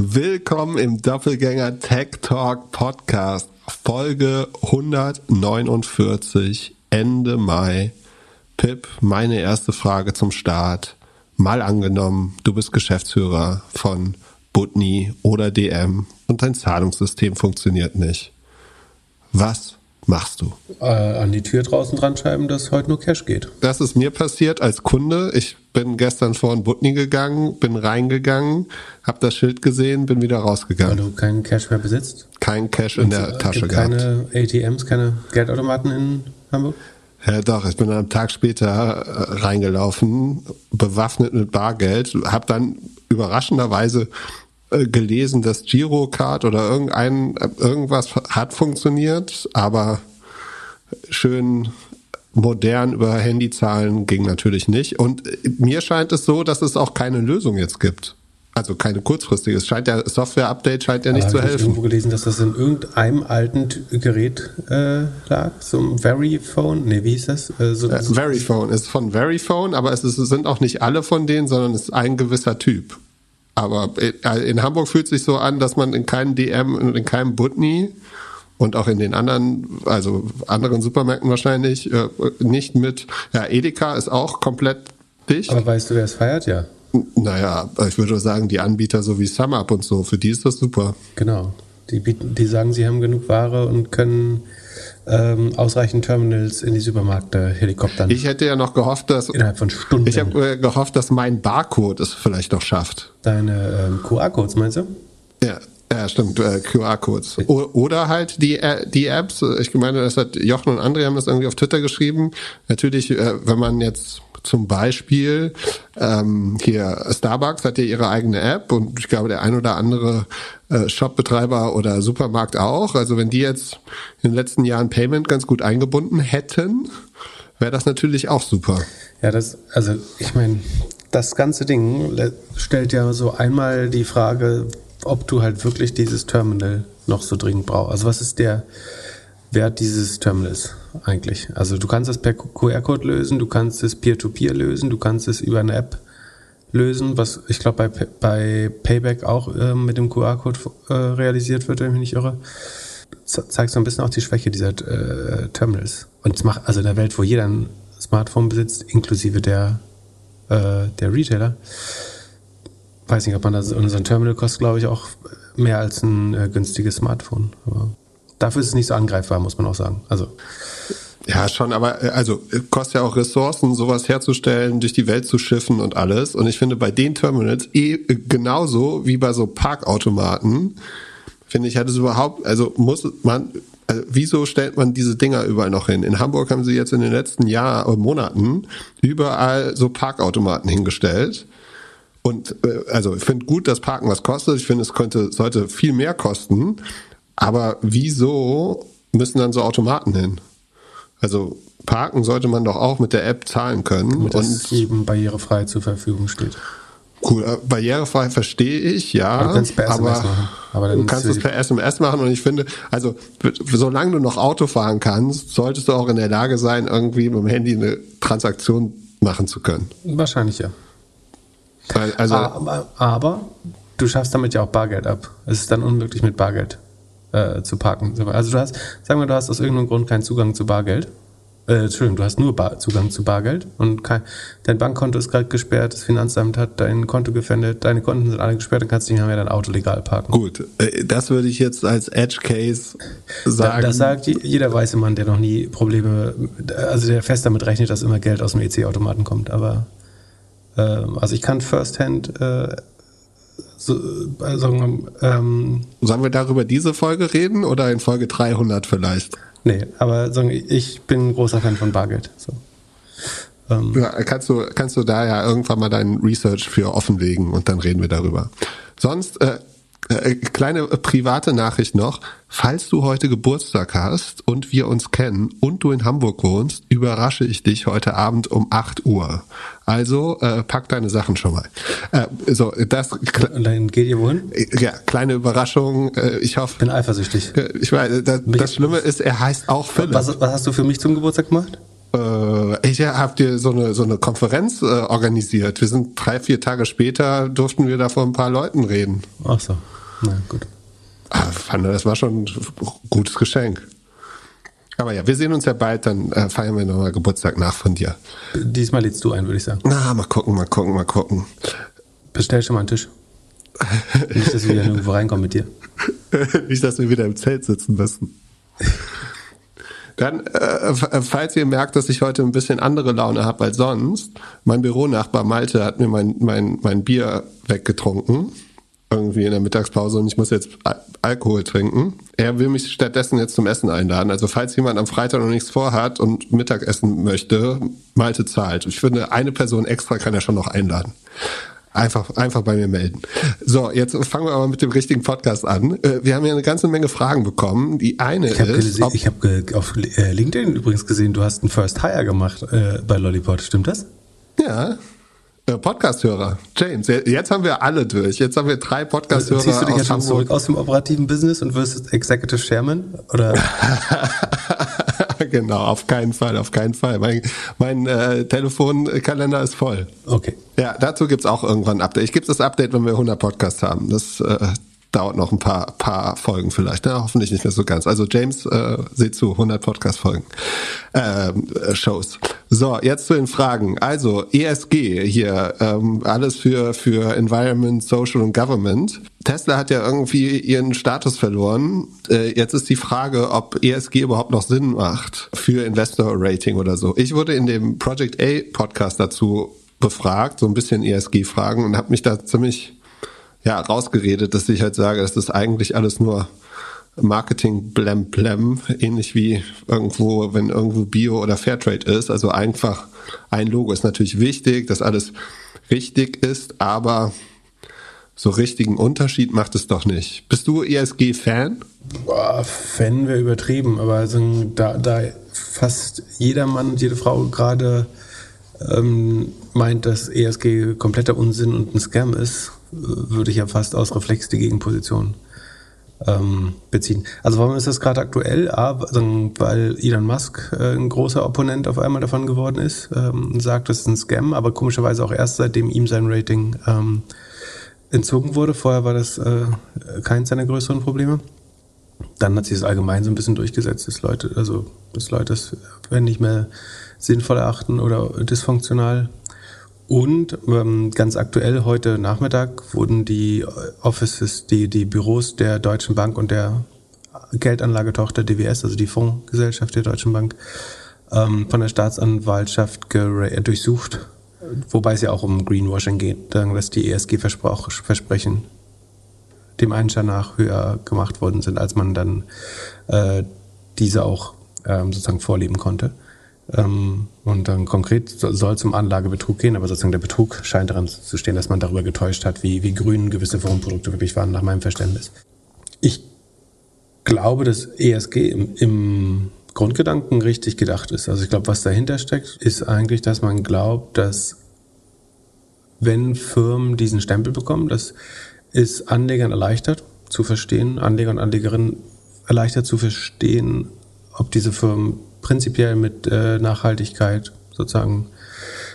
Willkommen im Doppelgänger Tech Talk Podcast, Folge 149, Ende Mai. Pip, meine erste Frage zum Start. Mal angenommen, du bist Geschäftsführer von Butni oder DM und dein Zahlungssystem funktioniert nicht. Was machst du? Äh, an die Tür draußen dran schreiben, dass heute nur Cash geht. Das ist mir passiert als Kunde. Ich bin gestern vor ein Butni gegangen, bin reingegangen, habe das Schild gesehen, bin wieder rausgegangen. Weil du keinen Cash mehr besitzt? Kein Cash in Und der es Tasche gibt gehabt. keine ATMs, keine Geldautomaten in Hamburg? Ja, doch, ich bin am Tag später äh, reingelaufen, bewaffnet mit Bargeld, habe dann überraschenderweise äh, gelesen, dass Girocard oder irgendein irgendwas hat funktioniert, aber schön modern über Handy zahlen ging natürlich nicht. Und mir scheint es so, dass es auch keine Lösung jetzt gibt. Also keine kurzfristige. Es scheint ja, Software-Update scheint ja nicht Aber zu hab ich helfen. irgendwo gelesen, dass das in irgendeinem alten Gerät äh, lag, so ein Veryphone, nee, wie hieß das? Äh, so, Äh, Verifone ist von Verifone, aber es, ist, es sind auch nicht alle von denen, sondern es ist ein gewisser Typ. Aber in, in Hamburg fühlt sich so an, dass man in keinem DM und in keinem Butni und auch in den anderen, also anderen Supermärkten wahrscheinlich, äh, nicht mit, ja, Edeka ist auch komplett dicht. aber weißt du, wer es feiert? Ja, naja, ich würde sagen, die Anbieter so wie SumUp und so, für die ist das super. genau. Die, bieten, die sagen, sie haben genug Ware und können ähm, ausreichend Terminals in die Supermärkte helikoptern. Ich hätte ja noch gehofft, dass, innerhalb von Stunden. ich habe äh, gehofft, dass mein Barcode es vielleicht noch schafft. Deine ähm, QR-Codes, meinst du? Ja, ja stimmt, äh, QR-Codes. Oder halt die, äh, die Apps. Ich meine, das hat Jochen und André haben das irgendwie auf Twitter geschrieben. Natürlich, äh, wenn man jetzt zum Beispiel ähm, hier Starbucks hat ja ihre eigene App und ich glaube der ein oder andere äh, Shopbetreiber oder Supermarkt auch. Also wenn die jetzt in den letzten Jahren Payment ganz gut eingebunden hätten, wäre das natürlich auch super. Ja, das, also ich meine, das ganze Ding stellt ja so einmal die Frage, ob du halt wirklich dieses Terminal noch so dringend brauchst. Also was ist der Wert dieses Terminals eigentlich? Also du kannst es per QR-Code lösen, du kannst es peer-to-peer lösen, du kannst es über eine App lösen, was ich glaube bei, bei Payback auch ähm, mit dem QR-Code äh, realisiert wird, wenn ich mich nicht irre. Ze- zeigt so ein bisschen auch die Schwäche dieser äh, Terminals. Und es macht, also in der Welt, wo jeder ein Smartphone besitzt, inklusive der, äh, der Retailer, weiß nicht, ob man das, und so Terminal kostet, glaube ich, auch mehr als ein äh, günstiges Smartphone. Aber dafür ist es nicht so angreifbar, muss man auch sagen. Also, Ja, schon, aber äh, also kostet ja auch Ressourcen, sowas herzustellen, durch die Welt zu schiffen und alles. Und ich finde bei den Terminals eh äh, genauso wie bei so Parkautomaten, finde ich, hat es überhaupt, also muss man, also wieso stellt man diese Dinger überall noch hin? In Hamburg haben sie jetzt in den letzten Jahren, äh, Monaten überall so Parkautomaten hingestellt. Und also ich finde gut, dass Parken was kostet. Ich finde, es könnte, sollte viel mehr kosten. Aber wieso müssen dann so Automaten hin? Also parken sollte man doch auch mit der App zahlen können. damit und jedem barrierefrei zur Verfügung steht. cool, äh, barrierefrei verstehe ich, ja. Aber du kannst per SMS machen. Aber dann du kannst es per SMS machen und ich finde, also solange du noch Auto fahren kannst, solltest du auch in der Lage sein, irgendwie mit dem Handy eine Transaktion machen zu können. Wahrscheinlich ja. Weil, also aber, aber du schaffst damit ja auch Bargeld ab. Es ist dann unmöglich mit Bargeld äh, zu parken. Also du hast, sagen wir, du hast aus irgendeinem Grund keinen Zugang zu Bargeld. Äh, Entschuldigung, du hast nur Bar Zugang zu Bargeld und kein, dein Bankkonto ist gerade gesperrt, das Finanzamt hat dein Konto gefändet, deine Konten sind alle gesperrt, dann kannst du nicht mehr dein Auto legal parken. gut, äh, das würde ich jetzt als Edge Case Da, sagen. das sagt je- jeder weiße Mann, der noch nie Probleme, also der fest damit rechnet, dass immer Geld aus dem EC-Automaten kommt. Aber ähm, also ich kann firsthand äh, äh, sagen, ähm, Sollen wir darüber diese Folge reden oder in Folge 300 vielleicht? nee, aber sagen, ich bin ein großer Fan von Bargeld. So. Ähm, Ja, kannst du, kannst du da ja irgendwann mal dein Research für offenlegen und dann reden wir darüber. Sonst, äh, äh, kleine äh, private Nachricht noch. Falls du heute Geburtstag hast und wir uns kennen und du in Hamburg wohnst, überrasche ich dich heute Abend um 8 Uhr. Also äh, pack deine Sachen schon mal. Äh, so, das, und dann geht ihr wohin? ja, kleine Überraschung. Äh, ich hoffe, Bin eifersüchtig. äh, ich weiß, das, das Schlimme ist, er heißt auch Philipp. Was, was hast du für mich zum Geburtstag gemacht? Äh, ich habe dir so eine so eine Konferenz äh, organisiert. Wir sind drei vier Tage später durften wir da vor ein paar Leuten reden. Ach so, na gut. Ah, fand, das war schon ein gutes Geschenk. Aber ja, wir sehen uns ja bald, dann äh, feiern wir nochmal Geburtstag nach von dir. Diesmal lädst du ein, würde ich sagen. Na, mal gucken, mal gucken, mal gucken. Bestell schon mal einen Tisch. Nicht, dass wir wieder nirgendwo reinkommen mit dir. Nicht, dass wir wieder im Zelt sitzen müssen. Dann, äh, falls ihr merkt, dass ich heute ein bisschen andere Laune habe als sonst, mein Büronachbar Malte hat mir mein, mein, mein Bier weggetrunken irgendwie in der Mittagspause und ich muss jetzt Alkohol trinken. Er will mich stattdessen jetzt zum Essen einladen. Also falls jemand am Freitag noch nichts vorhat und Mittagessen möchte, Malte zahlt. Ich finde, eine Person extra kann er schon noch einladen. Einfach, einfach bei mir melden. So, jetzt fangen wir aber mit dem richtigen Podcast an. Äh, wir haben ja eine ganze Menge Fragen bekommen. Die eine ich hab ist. ich habe auf äh, LinkedIn übrigens gesehen, du hast einen First Hire gemacht äh, bei Lollipop. Stimmt das? Ja, äh, Podcast-Hörer. James, jetzt haben wir alle durch. Jetzt haben wir drei Podcast-Hörer. Ziehst du dich jetzt schon zurück aus dem operativen Business und wirst Executive Chairman? Oder? genau, auf keinen Fall, auf keinen Fall. Mein, mein äh, Telefonkalender ist voll. Okay. Ja, dazu gibt's auch irgendwann ein Update. Ich gebe das Update, wenn wir 100 Podcasts haben. Das äh, dauert noch ein paar, paar Folgen vielleicht. Ne? Hoffentlich nicht mehr so ganz. Also James, äh, seht zu, 100 Podcast-Folgen, ähm, äh, Shows. So, jetzt zu den Fragen. Also ESG hier, ähm, alles für, für Environment, Social und Government. Tesla hat ja irgendwie ihren Status verloren. Äh, jetzt ist die Frage, ob ESG überhaupt noch Sinn macht für Investor Rating oder so. Ich wurde in dem Project A Podcast dazu befragt, so ein bisschen ESG-Fragen und habe mich da ziemlich ja, rausgeredet, dass ich halt sage, das ist eigentlich alles nur Marketing blem blem, ähnlich wie irgendwo, wenn irgendwo Bio oder Fairtrade ist. Also einfach ein Logo ist natürlich wichtig, dass alles richtig ist, aber so richtigen Unterschied macht es doch nicht. Bist du ESG-Fan? Fan wäre übertrieben, aber also, da, da fast jeder Mann und jede Frau gerade ähm, meint, dass ESG kompletter Unsinn und ein Scam ist, würde ich ja fast aus Reflex die Gegenposition ähm, beziehen. Also warum ist das gerade aktuell? A, weil Elon Musk äh, ein großer Opponent auf einmal davon geworden ist, ähm, sagt, das ist ein Scam, aber komischerweise auch erst seitdem ihm sein Rating ähm, entzogen wurde. Vorher war das äh, keins seiner größeren Probleme. Dann hat sich das allgemein so ein bisschen durchgesetzt, dass Leute, also dass Leute es wenn nicht mehr sinnvoll erachten oder dysfunktional und ähm, ganz aktuell heute Nachmittag wurden die Offices, die, die Büros der Deutschen Bank und der Geldanlagetochter DWS, also die Fondsgesellschaft der Deutschen Bank, ähm, von der Staatsanwaltschaft durchsucht, wobei es ja auch um Greenwashing geht, dass die ESG-Versprechen dem Einschein nach höher gemacht worden sind, als man dann äh, diese auch ähm, sozusagen vorleben konnte. Ähm, und dann konkret soll es um Anlagebetrug gehen, aber sozusagen der Betrug scheint daran zu stehen, dass man darüber getäuscht hat, wie, wie grün gewisse Wohnprodukte wirklich waren, nach meinem Verständnis. Ich glaube, dass ESG im, im Grundgedanken richtig gedacht ist. Also ich glaube, was dahinter steckt, ist eigentlich, dass man glaubt, dass wenn Firmen diesen Stempel bekommen, das ist Anlegern erleichtert zu verstehen, Anleger und Anlegerinnen erleichtert zu verstehen, ob diese Firmen prinzipiell mit äh, Nachhaltigkeit sozusagen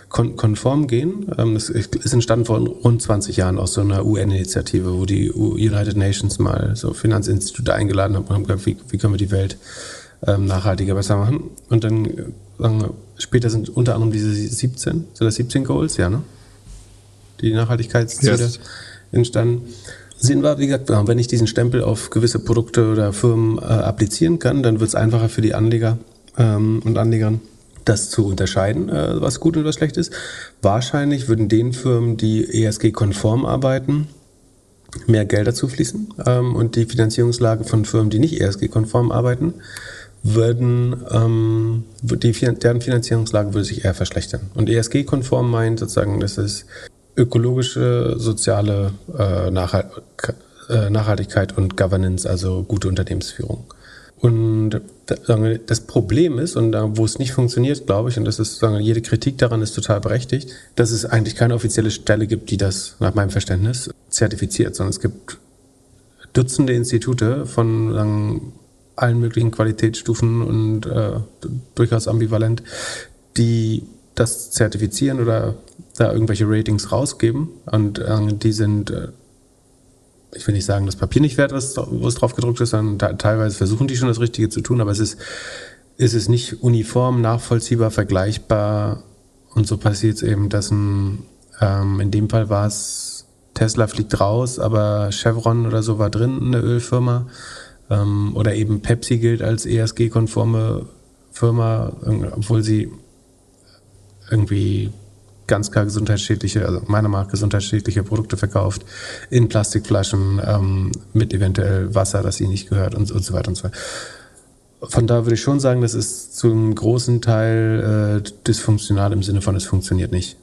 kon konform gehen. Ähm, es ist entstanden vor rund 20 Jahren aus so einer UN-Initiative, wo die United Nations mal so Finanzinstitute eingeladen haben und haben gesagt, wie, wie können wir die Welt ähm, nachhaltiger besser machen. Und dann sagen später sind unter anderem diese 17, sind das 17 Goals, ja, ne? Die Nachhaltigkeitsziele yes. entstanden. Sinn war, wie gesagt, wenn ich diesen Stempel auf gewisse Produkte oder Firmen äh, applizieren kann, dann wird es einfacher für die Anleger, ähm, und Anlegern, das zu unterscheiden, äh, was gut und was schlecht ist. Wahrscheinlich würden den Firmen, die ESG-konform arbeiten, mehr Gelder zufließen ähm, und die Finanzierungslage von Firmen, die nicht ESG-konform arbeiten, würden ähm, die, deren Finanzierungslage würde sich eher verschlechtern. Und ESG-konform meint sozusagen, dass es ökologische, soziale äh, äh Nachhaltigkeit und Governance, also gute Unternehmensführung. Und das Problem ist, und wo es nicht funktioniert, glaube ich, und das ist, jede Kritik daran ist total berechtigt, dass es eigentlich keine offizielle Stelle gibt, die das nach meinem Verständnis zertifiziert, sondern es gibt Dutzende Institute von sagen, allen möglichen Qualitätsstufen und äh, durchaus ambivalent, die das zertifizieren oder da irgendwelche Ratings rausgeben. Und äh, die sind, äh, ich will nicht sagen, das Papier nicht wert, was, wo es drauf gedruckt ist, sondern teilweise versuchen die schon das Richtige zu tun, aber es ist, ist es nicht uniform, nachvollziehbar, vergleichbar. Und so passiert es eben, dass ein, ähm, in dem Fall war es, Tesla fliegt raus, aber Chevron oder so war drin, eine Ölfirma. Ähm, oder eben Pepsi gilt als ESG-konforme Firma, obwohl sie irgendwie ganz klar gesundheitsschädliche, also meiner nach gesundheitsschädliche Produkte verkauft, in Plastikflaschen ähm, mit eventuell Wasser, das ihnen nicht gehört und, und so weiter und so weiter. Von da würde ich schon sagen, das ist zum großen Teil äh, dysfunktional im Sinne von, es funktioniert nicht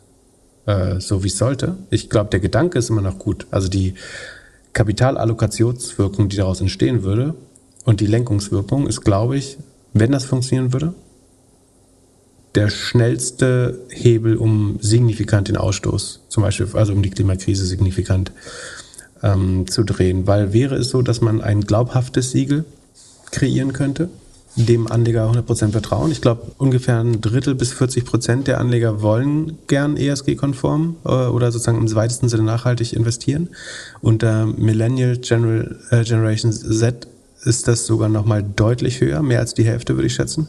äh, so, wie es sollte. Ich glaube, der Gedanke ist immer noch gut. Also die Kapitalallokationswirkung, die daraus entstehen würde und die Lenkungswirkung ist, glaube ich, wenn das funktionieren würde, der schnellste Hebel, um signifikant den Ausstoß, zum Beispiel, also um die Klimakrise signifikant ähm, zu drehen. Weil wäre es so, dass man ein glaubhaftes Siegel kreieren könnte, dem Anleger 100% vertrauen. Ich glaube, ungefähr ein Drittel bis 40 Prozent der Anleger wollen gern ESG-konform äh, oder sozusagen im weitesten Sinne nachhaltig investieren. Unter Millennial General, äh, Generation Z ist das sogar nochmal deutlich höher, mehr als die Hälfte würde ich schätzen.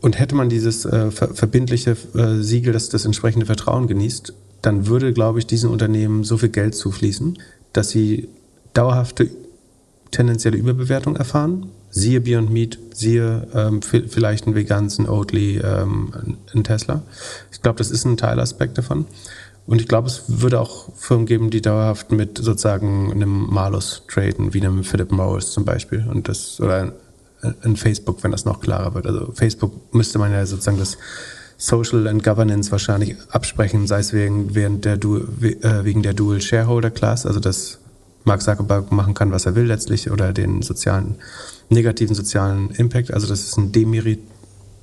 Und hätte man dieses äh, ver verbindliche äh, Siegel, das das entsprechende Vertrauen genießt, dann würde, glaube ich, diesen Unternehmen so viel Geld zufließen, dass sie dauerhafte tendenzielle Überbewertung erfahren. Siehe Beyond Meat, siehe ähm, vielleicht ein veganes, ein Oatly, ähm, ein Tesla. Ich glaube, das ist ein Teilaspekt davon. Und ich glaube, es würde auch Firmen geben, die dauerhaft mit sozusagen einem Malus traden, wie einem Philip Morris zum Beispiel. Und das, oder in Facebook, wenn das noch klarer wird. Also Facebook müsste man ja sozusagen das Social and Governance wahrscheinlich absprechen, sei es wegen, während der äh, wegen der Dual Shareholder Class, also dass Mark Zuckerberg machen kann, was er will letztlich, oder den sozialen, negativen sozialen Impact, also dass es ein Demerit,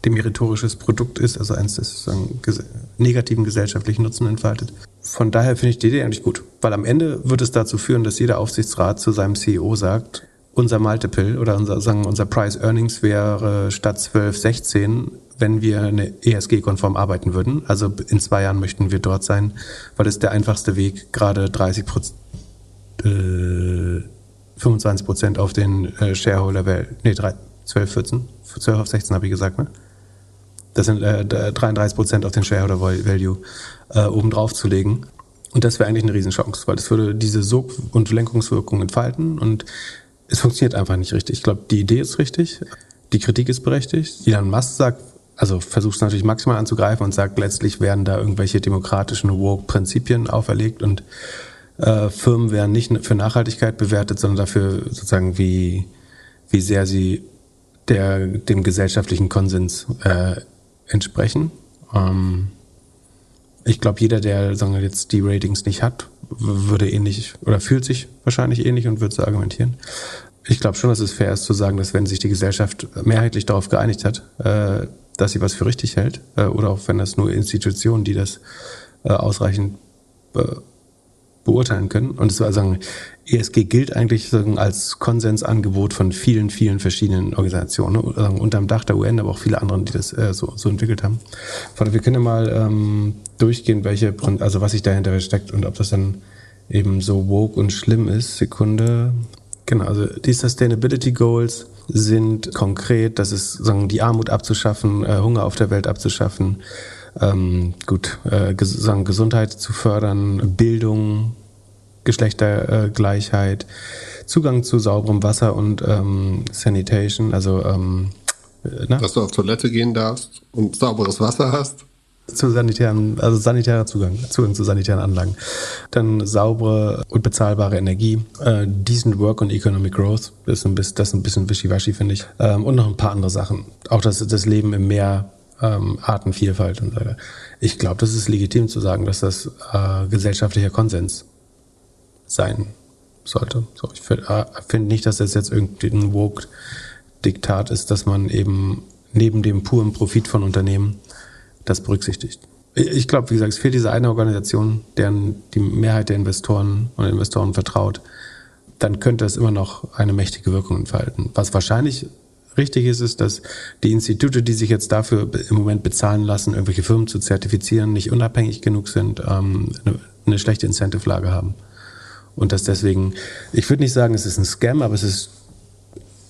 demeritorisches Produkt ist, also eins, das einen ges negativen gesellschaftlichen Nutzen entfaltet. Von daher finde ich die Idee eigentlich gut, weil am Ende wird es dazu führen, dass jeder Aufsichtsrat zu seinem CEO sagt, unser Multiple oder unser, sagen, unser Price Earnings wäre statt 12, 16, wenn wir eine ESG-konform arbeiten würden. Also in zwei Jahren möchten wir dort sein, weil es der einfachste Weg, gerade 30 Prozent, äh, 25 Prozent auf den äh, Shareholder, nee, 3, 12, 14, 12 auf 16 habe ich gesagt, ne? Das sind äh, 33 Prozent auf den Shareholder Value äh, obendrauf zu legen. Und das wäre eigentlich eine Riesenchance, weil das würde diese Sog- und Lenkungswirkung entfalten und es funktioniert einfach nicht richtig. Ich glaube, die Idee ist richtig, die Kritik ist berechtigt. Elon Musk sagt, also versucht es natürlich maximal anzugreifen und sagt, letztlich werden da irgendwelche demokratischen Woke-Prinzipien auferlegt und äh, Firmen werden nicht für Nachhaltigkeit bewertet, sondern dafür sozusagen, wie, wie sehr sie der, dem gesellschaftlichen Konsens äh, entsprechen. Ähm, ich glaube, jeder, der sagen wir, jetzt die Ratings nicht hat, würde ähnlich oder fühlt sich wahrscheinlich ähnlich und würde so argumentieren. Ich glaube schon, dass es fair ist zu sagen, dass wenn sich die Gesellschaft mehrheitlich darauf geeinigt hat, äh, dass sie was für richtig hält, äh, oder auch wenn das nur Institutionen, die das äh, ausreichend beurteilen können. Und es war sagen, ESG gilt eigentlich als Konsensangebot von vielen, vielen verschiedenen Organisationen, ne? unterm Dach der UN, aber auch viele anderen, die das äh, so, so entwickelt haben. Wir können ja mal ähm, durchgehen, welche, also was sich dahinter steckt und ob das dann eben so woke und schlimm ist. Sekunde. Genau, also die Sustainability Goals sind konkret, das ist sagen, die Armut abzuschaffen, äh, Hunger auf der Welt abzuschaffen, ähm, gut, äh, ges sagen, Gesundheit zu fördern, Bildung, Geschlechtergleichheit, Zugang zu sauberem Wasser und ähm, Sanitation, also ähm, na? dass du auf Toilette gehen darfst und sauberes Wasser hast. Zu sanitären, also sanitärer Zugang, Zugang zu sanitären Anlagen. Dann saubere und bezahlbare Energie, äh, decent work und economic growth, das ist ein bisschen, das ist ein bisschen wischiwaschi, finde ich. Ähm, und noch ein paar andere Sachen. Auch das, das Leben im Meer, ähm, Artenvielfalt und so weiter. Ich glaube, das ist legitim zu sagen, dass das äh, gesellschaftlicher Konsens sein sollte. So, ich finde äh, find nicht, dass das jetzt irgendwie ein Woke-Diktat ist, dass man eben neben dem puren Profit von Unternehmen das berücksichtigt. Ich glaube, wie gesagt, es fehlt diese eine Organisation, deren die Mehrheit der Investoren und Investoren vertraut. Dann könnte es immer noch eine mächtige Wirkung entfalten. Was wahrscheinlich Richtig ist es, dass die Institute, die sich jetzt dafür im Moment bezahlen lassen, irgendwelche Firmen zu zertifizieren, nicht unabhängig genug sind, ähm, eine, eine schlechte Incentive-Lage haben. Und dass deswegen, ich würde nicht sagen, es ist ein Scam, aber es ist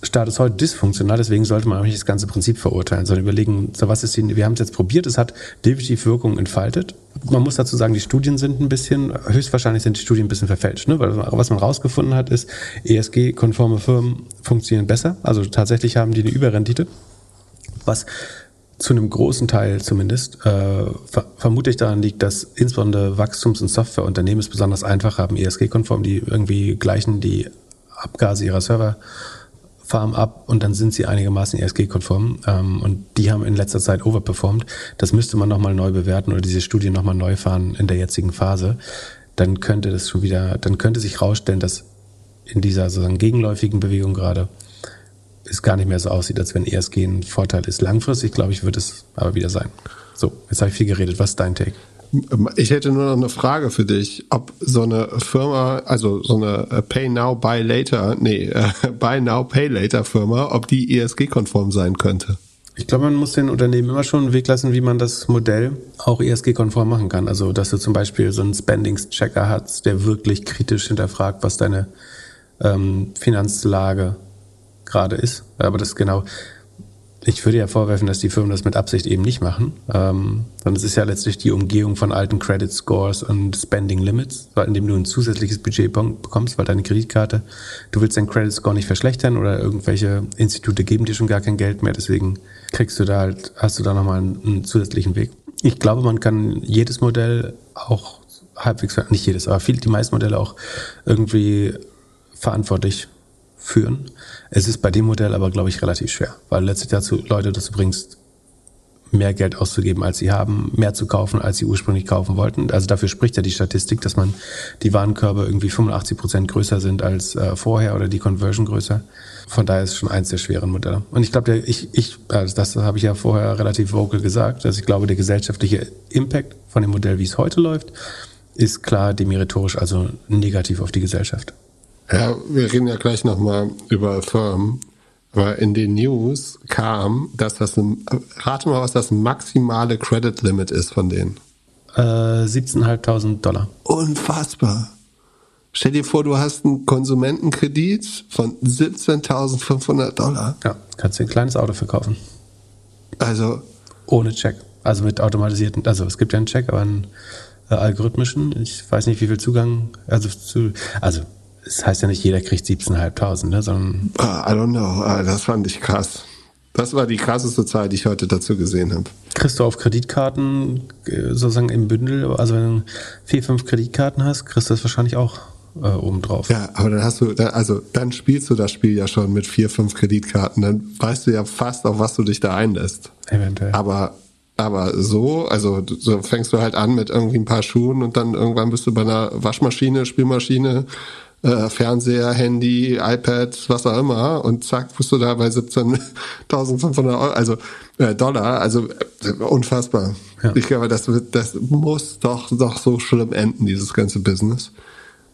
Status heute dysfunktional, deswegen sollte man auch nicht das ganze Prinzip verurteilen, sondern überlegen, so was ist die, wir haben es jetzt probiert, es hat definitiv Wirkung entfaltet. Man muss dazu sagen, die Studien sind ein bisschen, höchstwahrscheinlich sind die Studien ein bisschen verfälscht, ne? weil was man rausgefunden hat, ist, ESG-konforme Firmen funktionieren besser, also tatsächlich haben die eine Überrendite, was zu einem großen Teil zumindest äh, ver vermutlich daran liegt, dass insbesondere Wachstums- und Softwareunternehmen es besonders einfach haben, ESG-konform, die irgendwie gleichen die Abgase ihrer Server Farm ab und dann sind sie einigermaßen ESG-konform ähm, und die haben in letzter Zeit overperformed. Das müsste man nochmal neu bewerten oder diese Studie nochmal neu fahren in der jetzigen Phase. Dann könnte das schon wieder, dann könnte sich rausstellen, dass in dieser sozusagen gegenläufigen Bewegung gerade es gar nicht mehr so aussieht, als wenn ESG ein Vorteil ist. Langfristig, glaube ich, wird es aber wieder sein. So, jetzt habe ich viel geredet. Was ist dein Take? Ich hätte nur noch eine Frage für dich, ob so eine Firma, also so eine äh, Pay Now, Buy Later, nee, äh, Buy Now, Pay Later Firma, ob die ESG-konform sein könnte. Ich glaube, man muss den Unternehmen immer schon einen Weg lassen, wie man das Modell auch ESG-konform machen kann. Also, dass du zum Beispiel so einen Spendings-Checker hast, der wirklich kritisch hinterfragt, was deine ähm, Finanzlage gerade ist. Aber das genau, ich würde ja vorwerfen, dass die Firmen das mit Absicht eben nicht machen, ähm, sondern es ist ja letztlich die Umgehung von alten Credit Scores und Spending Limits, indem du ein zusätzliches Budget bekommst, weil deine Kreditkarte, du willst deinen Credit Score nicht verschlechtern oder irgendwelche Institute geben dir schon gar kein Geld mehr, deswegen kriegst du da halt, hast du da nochmal einen, einen zusätzlichen Weg. Ich glaube, man kann jedes Modell auch halbwegs, nicht jedes, aber viel, die meisten Modelle auch irgendwie verantwortlich führen. Es ist bei dem Modell aber, glaube ich, relativ schwer, weil letztlich dazu Leute dazu bringst, mehr Geld auszugeben, als sie haben, mehr zu kaufen, als sie ursprünglich kaufen wollten. Also dafür spricht ja die Statistik, dass man die Warenkörbe irgendwie 85 Prozent größer sind als äh, vorher oder die Conversion größer. Von daher ist es schon eins der schweren Modelle. Und ich glaube, ich, ich, also das habe ich ja vorher relativ vocal gesagt, dass ich glaube, der gesellschaftliche Impact von dem Modell, wie es heute läuft, ist klar demeritorisch, also negativ auf die Gesellschaft. Ja, wir reden ja gleich nochmal über Firmen. Aber in den News kam, dass das ein, rate mal, was das maximale Credit Limit ist von denen. Äh, 17.500 Dollar. Unfassbar. Stell dir vor, du hast einen Konsumentenkredit von 17.500 Dollar. Ja, kannst du ein kleines Auto verkaufen. Also. Ohne Check. Also mit automatisierten, also es gibt ja einen Check, aber einen äh, algorithmischen. Ich weiß nicht, wie viel Zugang, also zu, also es heißt ja nicht, jeder kriegt 17.500, ne, sondern. Ah, I don't know. Ah, das fand ich krass. Das war die krasseste Zahl, die ich heute dazu gesehen habe. Kriegst du auf Kreditkarten äh, sozusagen im Bündel, also wenn du vier, fünf Kreditkarten hast, kriegst du das wahrscheinlich auch äh, obendrauf. Ja, aber dann hast du, also dann spielst du das Spiel ja schon mit vier, fünf Kreditkarten. Dann weißt du ja fast, auf was du dich da einlässt. Eventuell. Aber aber so, also so fängst du halt an mit irgendwie ein paar Schuhen und dann irgendwann bist du bei einer Waschmaschine, Spielmaschine, äh, Fernseher, Handy, iPad, was auch immer und zack, bist du da bei 17.500 Euro, also äh, Dollar, also äh, unfassbar. Ja. Ich glaube, das, das muss doch, doch so schlimm enden, dieses ganze Business.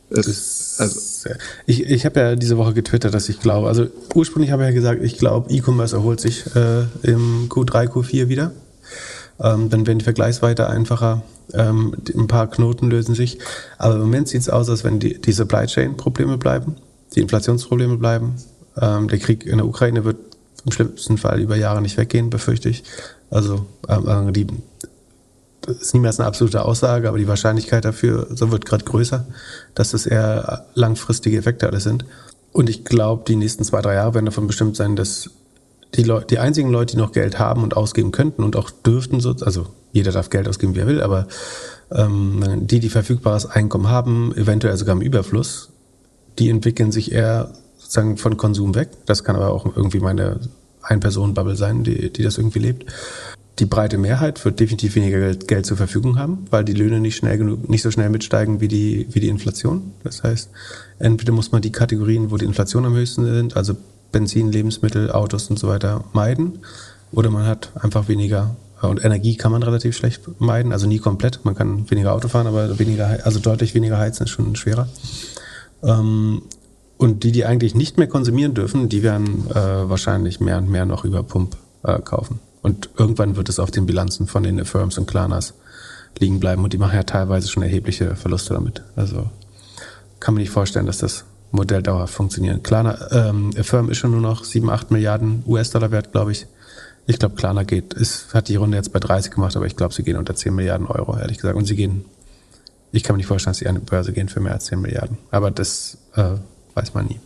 Es, also, ich ich habe ja diese Woche getwittert, dass ich glaube, also ursprünglich habe ich ja gesagt, ich glaube, E-Commerce erholt sich äh, im Q3, Q4 wieder. Ähm, dann werden die Vergleichsweite einfacher ähm, ein paar Knoten lösen sich. Aber im Moment sieht es aus, als wenn die, die Supply Chain Probleme bleiben, die Inflationsprobleme bleiben. Ähm, der Krieg in der Ukraine wird im schlimmsten Fall über Jahre nicht weggehen, befürchte ich. Also ähm, äh, die, das ist niemals eine absolute Aussage, aber die Wahrscheinlichkeit dafür so wird gerade größer, dass das eher langfristige Effekte alles sind. Und ich glaube, die nächsten zwei, drei Jahre werden davon bestimmt sein, dass die, Leute, die einzigen Leute, die noch Geld haben und ausgeben könnten und auch dürften, so, also jeder darf Geld ausgeben, wie er will, aber ähm, die, die verfügbares Einkommen haben, eventuell sogar im Überfluss, die entwickeln sich eher sozusagen von Konsum weg. Das kann aber auch irgendwie meine Ein-Personen-Bubble sein, die, die das irgendwie lebt. Die breite Mehrheit wird definitiv weniger Geld, Geld zur Verfügung haben, weil die Löhne nicht schnell genug, nicht so schnell mitsteigen wie die, wie die Inflation. Das heißt, entweder muss man die Kategorien, wo die Inflation am höchsten sind, also Benzin, Lebensmittel, Autos und so weiter meiden. Oder man hat einfach weniger und Energie kann man relativ schlecht meiden, also nie komplett. Man kann weniger Auto fahren, aber weniger, also deutlich weniger heizen ist schon schwerer. Ähm, Und die, die eigentlich nicht mehr konsumieren dürfen, die werden äh, wahrscheinlich mehr und mehr noch über Pump äh, kaufen. Und irgendwann wird es auf den Bilanzen von den Firms und Klanas liegen bleiben. Und die machen ja teilweise schon erhebliche Verluste damit. Also kann man nicht vorstellen, dass das Modell dauerhaft funktioniert. Klarna, ähm, Firm ist schon nur noch 7, 8 Milliarden US-Dollar wert, glaube ich. Ich glaube, Klarna geht, ist, hat die Runde jetzt bei 30 gemacht, aber ich glaube, sie gehen unter 10 Milliarden Euro, ehrlich gesagt. Und sie gehen, ich kann mir nicht vorstellen, dass sie an die Börse gehen für mehr als 10 Milliarden. Aber das äh, weiß man nie.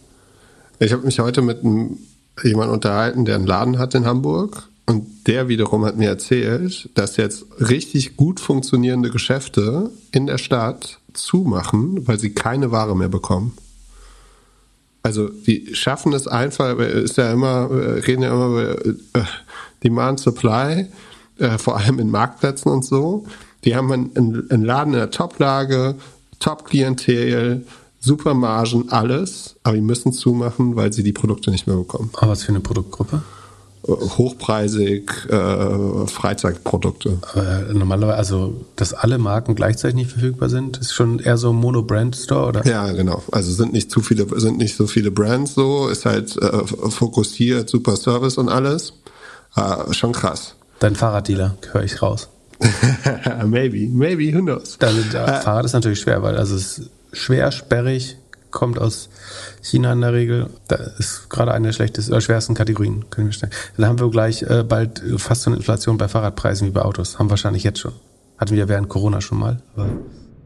Ich habe mich heute mit jemandem unterhalten, der einen Laden hat in Hamburg. Und der wiederum hat mir erzählt, dass jetzt richtig gut funktionierende Geschäfte in der Stadt zumachen, weil sie keine Ware mehr bekommen. Also die schaffen es einfach, ist ja immer, reden ja immer über äh, Demand Supply, äh, vor allem in Marktplätzen und so. Die haben einen Laden in der Top-Lage, Top-Klientel, Supermargen, alles, aber die müssen zumachen, weil sie die Produkte nicht mehr bekommen. Aber was für eine Produktgruppe? Hochpreisig äh, Freizeitprodukte. Aber normalerweise, also dass alle Marken gleichzeitig nicht verfügbar sind, ist schon eher so ein Mono-Brand-Store, oder? Ja, genau. Also sind nicht zu viele, sind nicht so viele Brands so, ist halt äh, fokussiert, super Service und alles. Äh, schon krass. Dein Fahrraddealer, höre ich raus. maybe, maybe, who knows? Dann, äh, Fahrrad ist natürlich schwer, weil also es ist schwer, sperrig, kommt aus China in der Regel. Da ist gerade eine der schlechtesten oder schwersten Kategorien, können wir stellen. Dann haben wir gleich äh, bald fast so eine Inflation bei Fahrradpreisen wie bei Autos. Haben wahrscheinlich jetzt schon. Hatten wir während Corona schon mal. Aber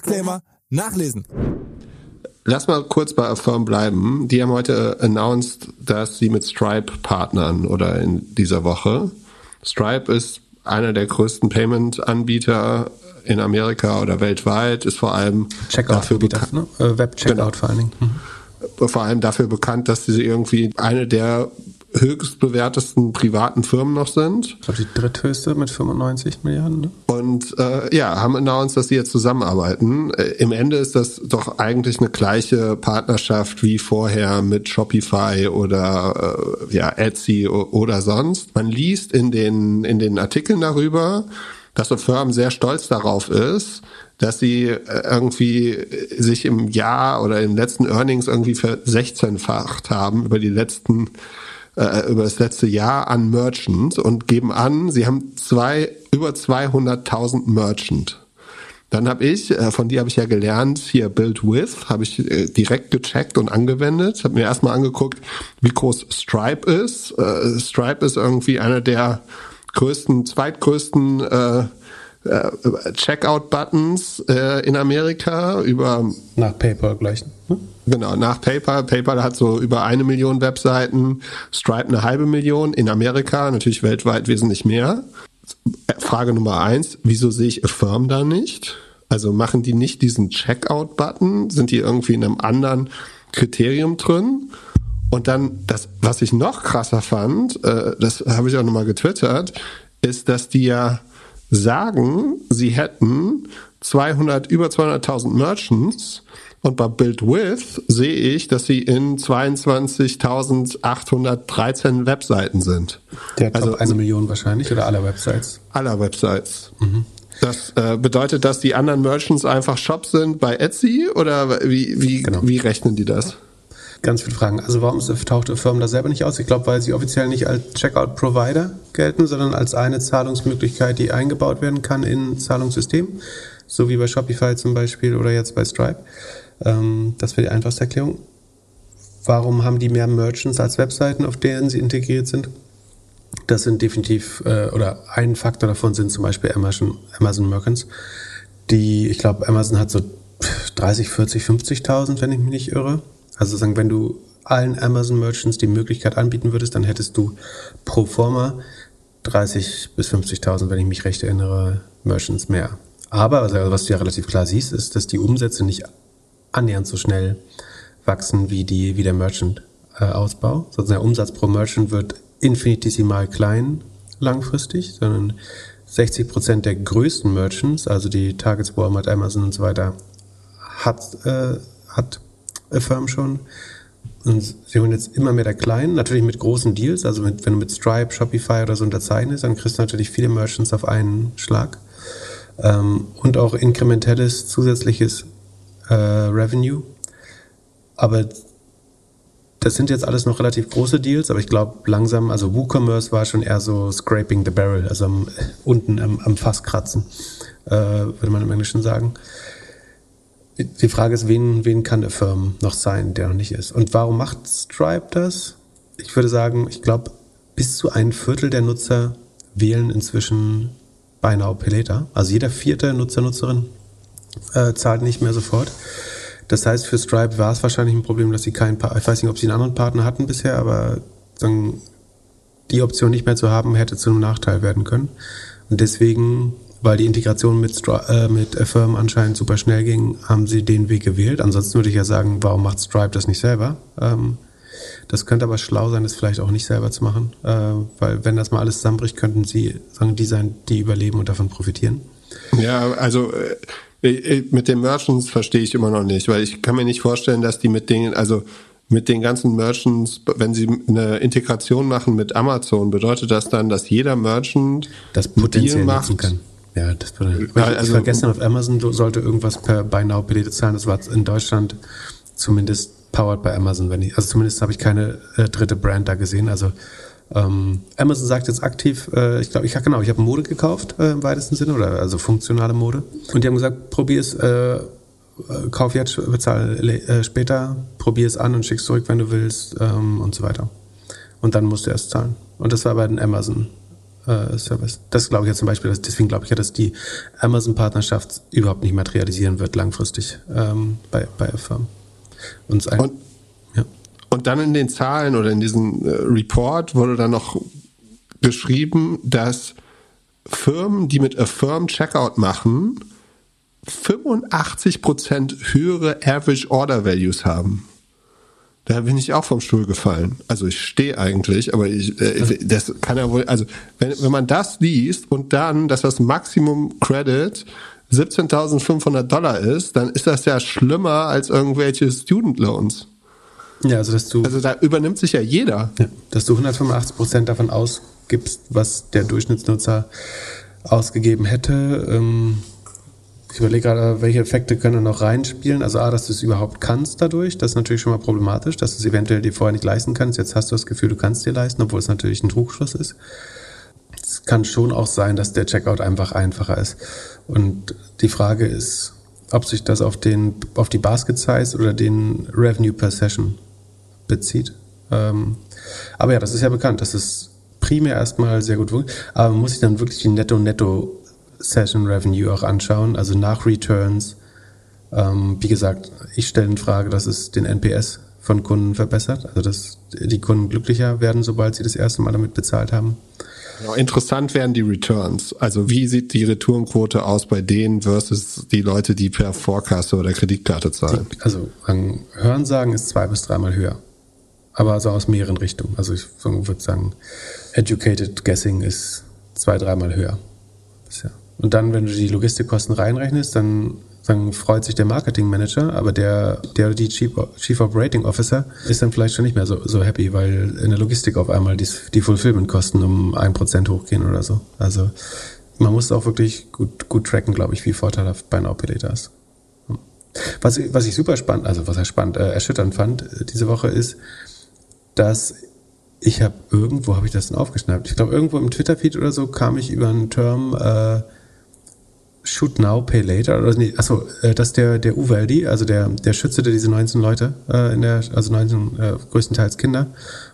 Disclaimer nachlesen. Lass mal kurz bei Affirm bleiben. Die haben heute announced, dass sie mit Stripe partnern oder in dieser Woche. Stripe ist einer der größten Payment-Anbieter in Amerika oder weltweit, ist vor allem Checkout dafür bekannt. Ne? Äh, Web-Checkout genau. vor allen Dingen. Mhm. Vor allem dafür bekannt, dass sie irgendwie eine der höchstbewertesten privaten Firmen noch sind. Ich glaube, die dritthöchste mit 95 Milliarden. Ne? Und äh, ja, haben announced, dass sie jetzt zusammenarbeiten. Äh, Im Ende ist das doch eigentlich eine gleiche Partnerschaft wie vorher mit Shopify oder äh, ja, Etsy oder sonst. Man liest in den, in den Artikeln darüber, dass so Firmen sehr stolz darauf ist, dass sie äh, irgendwie sich im Jahr oder im letzten Earnings irgendwie für 16-facht haben über die letzten äh, über das letzte Jahr an Merchant und geben an, sie haben zwei, über 200.000 Merchant. Dann habe ich, äh, von dir habe ich ja gelernt, hier Build With, habe ich äh, direkt gecheckt und angewendet. Habe mir erstmal angeguckt, wie groß Stripe ist. Äh, Stripe ist irgendwie einer der größten, zweitgrößten äh, äh, Checkout-Buttons äh, in Amerika über nach PayPal gleich. Ne? Genau, nach PayPal. PayPal hat so über eine Million Webseiten, Stripe eine halbe Million, in Amerika natürlich weltweit wesentlich mehr. Frage Nummer eins, wieso sehe ich Affirm da nicht? Also machen die nicht diesen Checkout-Button? Sind die irgendwie in einem anderen Kriterium drin? Und dann das, was ich noch krasser fand, äh, das habe ich auch nochmal getwittert, ist, dass die ja sagen, sie hätten 200, über 200.000 Merchants und bei Build With sehe ich, dass sie in 22.813 Webseiten sind. Der also eine Million wahrscheinlich oder aller Websites? Aller Websites. Mhm. Das äh, bedeutet, dass die anderen Merchants einfach Shops sind bei Etsy oder wie, wie, genau. wie rechnen die das? Ganz viele Fragen. Also warum taucht die Firma da selber nicht aus? Ich glaube, weil sie offiziell nicht als Checkout-Provider gelten, sondern als eine Zahlungsmöglichkeit, die eingebaut werden kann in Zahlungssystem, so wie bei Shopify zum Beispiel oder jetzt bei Stripe. Ähm, das wäre die einfachste Erklärung. Warum haben die mehr Merchants als Webseiten, auf denen sie integriert sind? Das sind definitiv, äh, oder ein Faktor davon sind zum Beispiel Amazon, Amazon Merchants. Die, ich glaube, Amazon hat so 30, 40, 50.000, wenn ich mich nicht irre. Also sagen, wenn du allen Amazon Merchants die Möglichkeit anbieten würdest, dann hättest du pro forma 30 bis 50.000, wenn ich mich recht erinnere, Merchants mehr. Aber also was du ja relativ klar siehst, ist, dass die Umsätze nicht annähernd so schnell wachsen wie, die, wie der Merchant-Ausbau. Sozusagen der Umsatz pro Merchant wird infinitesimal klein langfristig, sondern 60 Prozent der größten Merchants, also die Targets, Walmart, Amazon und so weiter, hat, äh, hat Affirm schon. Und sie holen jetzt immer mehr der Kleinen, natürlich mit großen Deals. Also mit, wenn du mit Stripe, Shopify oder so unterzeichnest, dann kriegst du natürlich viele Merchants auf einen Schlag. Ähm, und auch inkrementelles zusätzliches äh, Revenue. Aber das sind jetzt alles noch relativ große Deals, aber ich glaube langsam, also WooCommerce war schon eher so scraping the barrel, also am, unten am, am Fass kratzen, äh, würde man im Englischen sagen. Die Frage ist, wen, wen kann der Firma noch sein, der noch nicht ist? Und warum macht Stripe das? Ich würde sagen, ich glaube, bis zu ein Viertel der Nutzer wählen inzwischen Buy Now. Also jeder vierte Nutzer, Nutzerin äh, zahlt nicht mehr sofort. Das heißt, für Stripe war es wahrscheinlich ein Problem, dass sie keinen, pa ich weiß nicht, ob sie einen anderen Partner hatten bisher, aber sagen, die Option nicht mehr zu haben, hätte zu einem Nachteil werden können. Und deswegen, weil die Integration mit, Stri äh, mit Affirm anscheinend super schnell ging, haben sie den Weg gewählt. Ansonsten würde ich ja sagen, warum macht Stripe das nicht selber? Ähm, das könnte aber schlau sein, das vielleicht auch nicht selber zu machen, äh, weil wenn das mal alles zusammenbricht, könnten sie sagen, die sein, die überleben und davon profitieren. Ja, also äh, mit den Merchants verstehe ich immer noch nicht, weil ich kann mir nicht vorstellen, dass die mit den, also mit den ganzen Merchants, wenn sie eine Integration machen mit Amazon, bedeutet das dann, dass jeder Merchant das potenziell nutzen kann. Ja, das bedeutet. Ja, also, ich war gestern auf Amazon, sollte irgendwas per Buy Now Pay zahlen. Das war in Deutschland zumindest powered by Amazon, wenn ich, also zumindest habe ich keine äh, dritte Brand da gesehen. Also ähm, Amazon sagt jetzt aktiv, äh, ich glaube, ich genau, ich habe Mode gekauft äh, im weitesten Sinne oder also funktionale Mode. Und die haben gesagt, probier es, äh, äh kauf jetzt, bezahl äh, später, probier es an und schick zurück, wenn du willst ähm, und so weiter. Und dann musst du erst zahlen. Und das war bei den Amazon äh, Service. Das glaube ich ja zum Beispiel, deswegen glaube ich ja, dass die Amazon-Partnerschaft überhaupt nicht materialisieren wird langfristig ähm, bei, bei Firmen. Und, und und dann in den Zahlen oder in diesem äh, Report wurde dann noch geschrieben, dass Firmen, die mit Affirm Checkout machen, 85% höhere Average Order Values haben. Da bin ich auch vom Stuhl gefallen. Also ich stehe eigentlich, aber ich, äh, das kann ja wohl, also wenn, wenn man das liest und dann, dass das Maximum Credit 17.500 Dollar ist, dann ist das ja schlimmer als irgendwelche Student Loans. Ja, also dass du. Also da übernimmt sich ja jeder. Ja, dass du 185 Prozent davon ausgibst, was der Durchschnittsnutzer ausgegeben hätte. Ähm, ich überlege gerade, welche Effekte können noch reinspielen. Also A, dass du es überhaupt kannst dadurch. Das ist natürlich schon mal problematisch, dass du es eventuell dir vorher nicht leisten kannst. Jetzt hast du das Gefühl, du kannst dir leisten, obwohl es natürlich ein Trugschluss ist. Es kann schon auch sein, dass der Checkout einfach einfacher ist. Und die Frage ist, ob sich das auf, den, auf die Basket Size oder den Revenue per Session bezieht. Ähm, aber ja, das ist ja bekannt, dass es primär erstmal sehr gut wirkt. Aber man muss sich dann wirklich die Netto-Netto-Session-Revenue auch anschauen, also nach Returns. Ähm, wie gesagt, ich stelle in Frage, dass es den NPS von Kunden verbessert, also dass die Kunden glücklicher werden, sobald sie das erste Mal damit bezahlt haben. Genau, interessant werden die Returns. Also wie sieht die Returnquote aus bei denen versus die Leute, die per Vorkasse oder Kreditkarte zahlen? Die, also Hörensagen ist zwei bis dreimal höher aber also aus mehreren Richtungen. Also ich würde sagen, educated guessing ist zwei, dreimal höher. Und dann, wenn du die Logistikkosten reinrechnest, dann, dann freut sich der Marketing Manager, aber der, der die Chief, Chief Operating Officer ist dann vielleicht schon nicht mehr so, so happy, weil in der Logistik auf einmal die, die Fulfillment-Kosten um ein Prozent hochgehen oder so. Also man muss auch wirklich gut, gut tracken, glaube ich, wie vorteilhaft bei einer Operator ist. Was, was ich super spannend, also was er spannend, äh, erschütternd fand äh, diese Woche ist, dass ich habe irgendwo habe ich das denn aufgeschnappt. Ich glaube irgendwo im Twitter-Feed oder so kam ich über einen Term äh, Shoot Now, Pay Later oder nee, achso, äh, dass der der Uvaldi, also der der Schütze, der diese 19 Leute äh, in der also 19 äh, größtenteils Kinder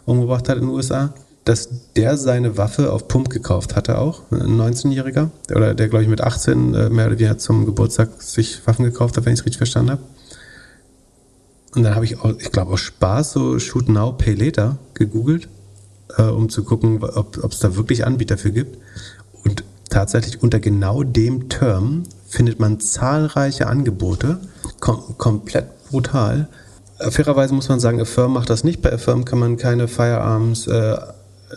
umgebracht hat in den USA, dass der seine Waffe auf Pump gekauft hatte auch, ein 19-Jähriger, oder der glaube ich mit 18 äh, mehr oder weniger zum Geburtstag sich Waffen gekauft hat, wenn ich es richtig verstanden habe. Und dann habe ich, auch, ich glaube, aus Spaß so Shoot Now, Pay Later gegoogelt, äh, um zu gucken, ob es da wirklich Anbieter für gibt. Und tatsächlich unter genau dem Term findet man zahlreiche Angebote, kom komplett brutal, Äh, Fairerweise muss man sagen, Affirm macht das nicht. Bei Affirm kann man keine Firearms, äh,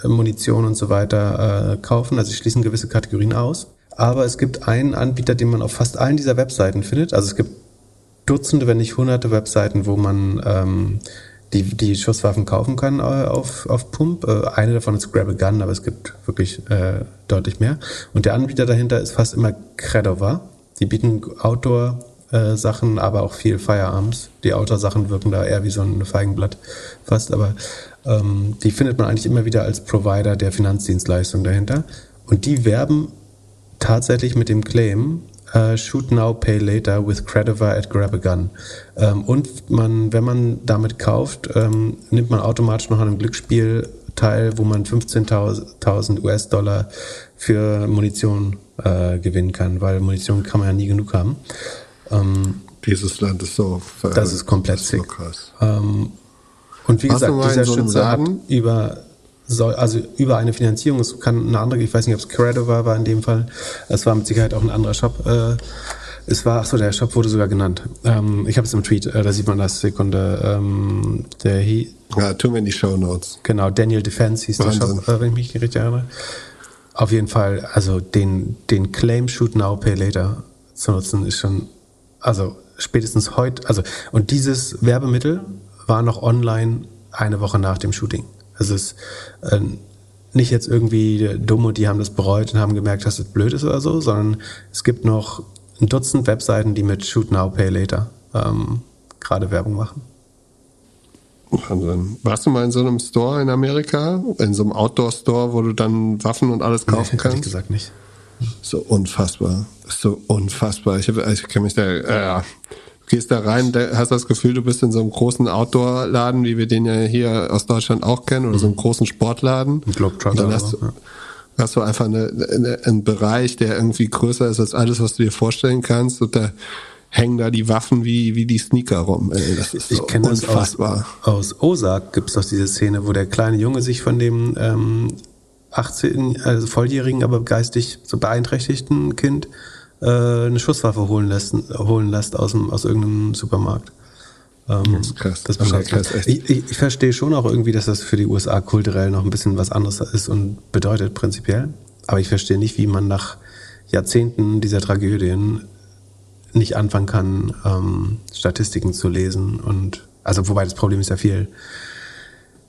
Munition und so weiter äh, kaufen. Also sie schließen gewisse Kategorien aus. Aber es gibt einen Anbieter, den man auf fast allen dieser Webseiten findet. Also es gibt Dutzende, wenn nicht hunderte Webseiten, wo man ähm, die, die Schusswaffen kaufen kann äh, auf, auf Pump. Äh, eine davon ist Grab a Gun, aber es gibt wirklich äh, deutlich mehr. Und der Anbieter dahinter ist fast immer Credova. Die bieten Outdoor äh, aber auch viel Firearms. Die Outdoor-Sachen wirken da eher wie so ein Feigenblatt fast, aber ähm, die findet man eigentlich immer wieder als Provider der Finanzdienstleistung dahinter. Und die werben tatsächlich mit dem Claim, Uh, shoot now, pay later with Crediver at Grab a Gun. Ähm, und man, wenn man damit kauft, ähm, nimmt man automatisch noch an einem Glücksspiel teil, wo man 15.000 US-Dollar für Munition äh, gewinnen kann, weil Munition kann man ja nie genug haben. Ähm, Dieses Land ist so. das ist komplett das ist so sick. Ähm, und wie Warst gesagt, dieser so Schütze hat über soll, also über eine Finanzierung, es kann eine andere, ich weiß nicht, ob es Credova war in dem Fall, es war mit Sicherheit auch ein anderer Shop. Äh, es war, ach so, der Shop wurde sogar genannt. Ähm, ich habe es im Tweet, äh, da sieht man das, Sekunde. Ähm, der hi, Ja, tun wir in die Show Notes. Genau, Daniel Defense hieß der Wahnsinn. Shop, äh, wenn ich mich richtig erinnere. Auf jeden Fall, also den, den Claim Shoot Now Pay Later zu nutzen, ist schon, also spätestens heute, also und dieses Werbemittel war noch online eine Woche nach dem Shooting. Also es ist äh, nicht jetzt irgendwie dumm und die haben das bereut und haben gemerkt, dass es blöd ist oder so, sondern es gibt noch ein Dutzend Webseiten, die mit Shoot Now Pay Later ähm, gerade Werbung machen. Wahnsinn. Warst du mal in so einem Store in Amerika? In so einem Outdoor-Store, wo du dann Waffen und alles kaufen Ehrlich kannst? gesagt nicht. So unfassbar. So unfassbar. Ich, hab, ich kann mich da, äh, gehst da rein, hast das Gefühl, du bist in so einem großen Outdoor-Laden, wie wir den ja hier aus Deutschland auch kennen, oder so einem großen Sportladen. Ein Globetrotter Und dann hast du, ja. hast du einfach eine, eine, einen Bereich, der irgendwie größer ist als alles, was du dir vorstellen kannst. Und da hängen da die Waffen wie, wie die Sneaker rum. Ey, das ist so Ich kenne das aus, unfassbar. aus Osaka, gibt es doch diese Szene, wo der kleine Junge sich von dem ähm, 18, also volljährigen, aber geistig so beeinträchtigten Kind äh, eine Schusswaffe holen lässt, holen lässt aus, dem, aus irgendeinem Supermarkt. Ähm, Das ist krass. Das ist krass, ich, ich, ich verstehe schon auch irgendwie, dass das für die USA kulturell noch ein bisschen was anderes ist und bedeutet prinzipiell. Aber ich verstehe nicht, wie man nach Jahrzehnten dieser Tragödien nicht anfangen kann, ähm, Statistiken zu lesen und also wobei das Problem ist ja viel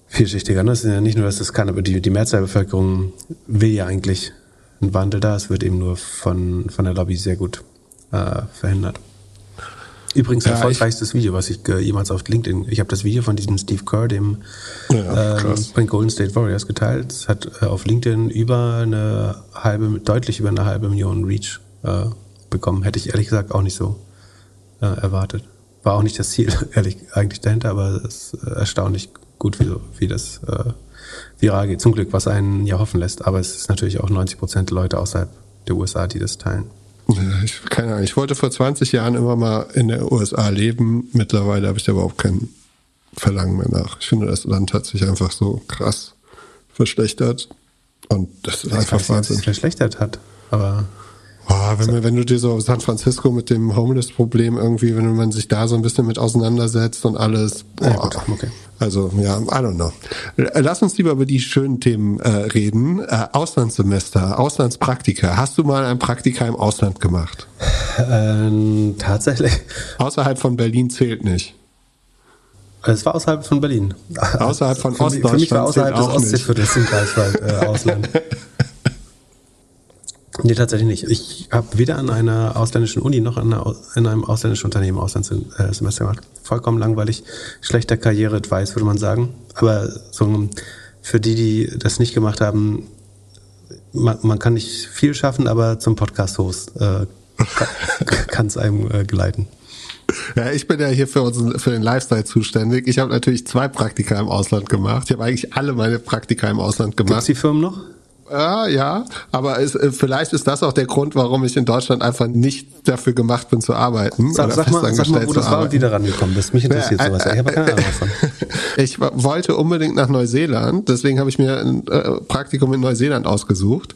vielschichtiger. Ne? Es ist ja nicht nur, dass das kann, aber die, die Mehrzahl der Bevölkerung will ja eigentlich einen Wandel da. Es wird eben nur von, von der Lobby sehr gut äh, verhindert. Übrigens Ja, erfolgreichstes Video, was ich äh, jemals auf LinkedIn, ich habe das Video von diesem Steve Kerr, dem Ja, ähm, von Golden State Warriors geteilt. Es hat äh, auf LinkedIn über eine halbe, deutlich über eine halbe Million Reach äh, bekommen. Hätte ich ehrlich gesagt auch nicht so äh, erwartet. War auch nicht das Ziel, ehrlich eigentlich dahinter, aber es ist äh, erstaunlich gut, wie, wie das geht. Zum Glück, was einen ja hoffen lässt. Aber es ist natürlich auch 90 Prozent der Leute außerhalb der USA, die das teilen. Ich, keine Ahnung. Ich wollte vor 20 Jahren immer mal in der USA leben. Mittlerweile habe ich da überhaupt kein Verlangen mehr nach. Ich finde, das Land hat sich einfach so krass verschlechtert. Und das ist Ich einfach weiß nicht, Wahnsinn. verschlechtert hat, aber Boah, wenn, wenn du dir so San Francisco mit dem Homeless-Problem irgendwie, wenn man sich da so ein bisschen mit auseinandersetzt und alles. Boah. Ja, gut, okay. Also, ja, I don't know. Lass uns lieber über die schönen Themen äh, reden. Äh, Auslandssemester, Auslandspraktika. Hast du mal ein Praktika im Ausland gemacht? ähm, tatsächlich. Außerhalb von Berlin zählt nicht. Es war außerhalb von Berlin. Außerhalb von mich, für mich war Ostdeutschland außerhalb des. Ostseeviertels im Greifswald äh, Ausland. Nee, tatsächlich nicht. Ich habe weder an einer ausländischen Uni noch an, einer, in einem ausländischen Unternehmen Auslandssemester gemacht. Vollkommen langweilig. Schlechter Karriere-Advice, würde man sagen. Aber so für die, die das nicht gemacht haben, man, man kann nicht viel schaffen, aber zum Podcast-Host äh, kann es einem äh, geleiten. Ja, ich bin ja hier für, unseren, für den Lifestyle zuständig. Ich habe natürlich zwei Praktika im Ausland gemacht. Ich habe eigentlich alle meine Praktika im Ausland Gibt gemacht. die Firmen noch? Ja, ja, aber es, äh, vielleicht ist das auch der Grund, warum ich in Deutschland einfach nicht dafür gemacht bin zu arbeiten. Sag, oder sag, mal, sag mal, wo zu das war und arbeiten. wie du rangekommen bist. Mich interessiert Ja, sowas. äh, Ich habe keine Ahnung davon. Ich wa- wollte unbedingt nach Neuseeland, deswegen habe ich mir ein äh, Praktikum in Neuseeland ausgesucht.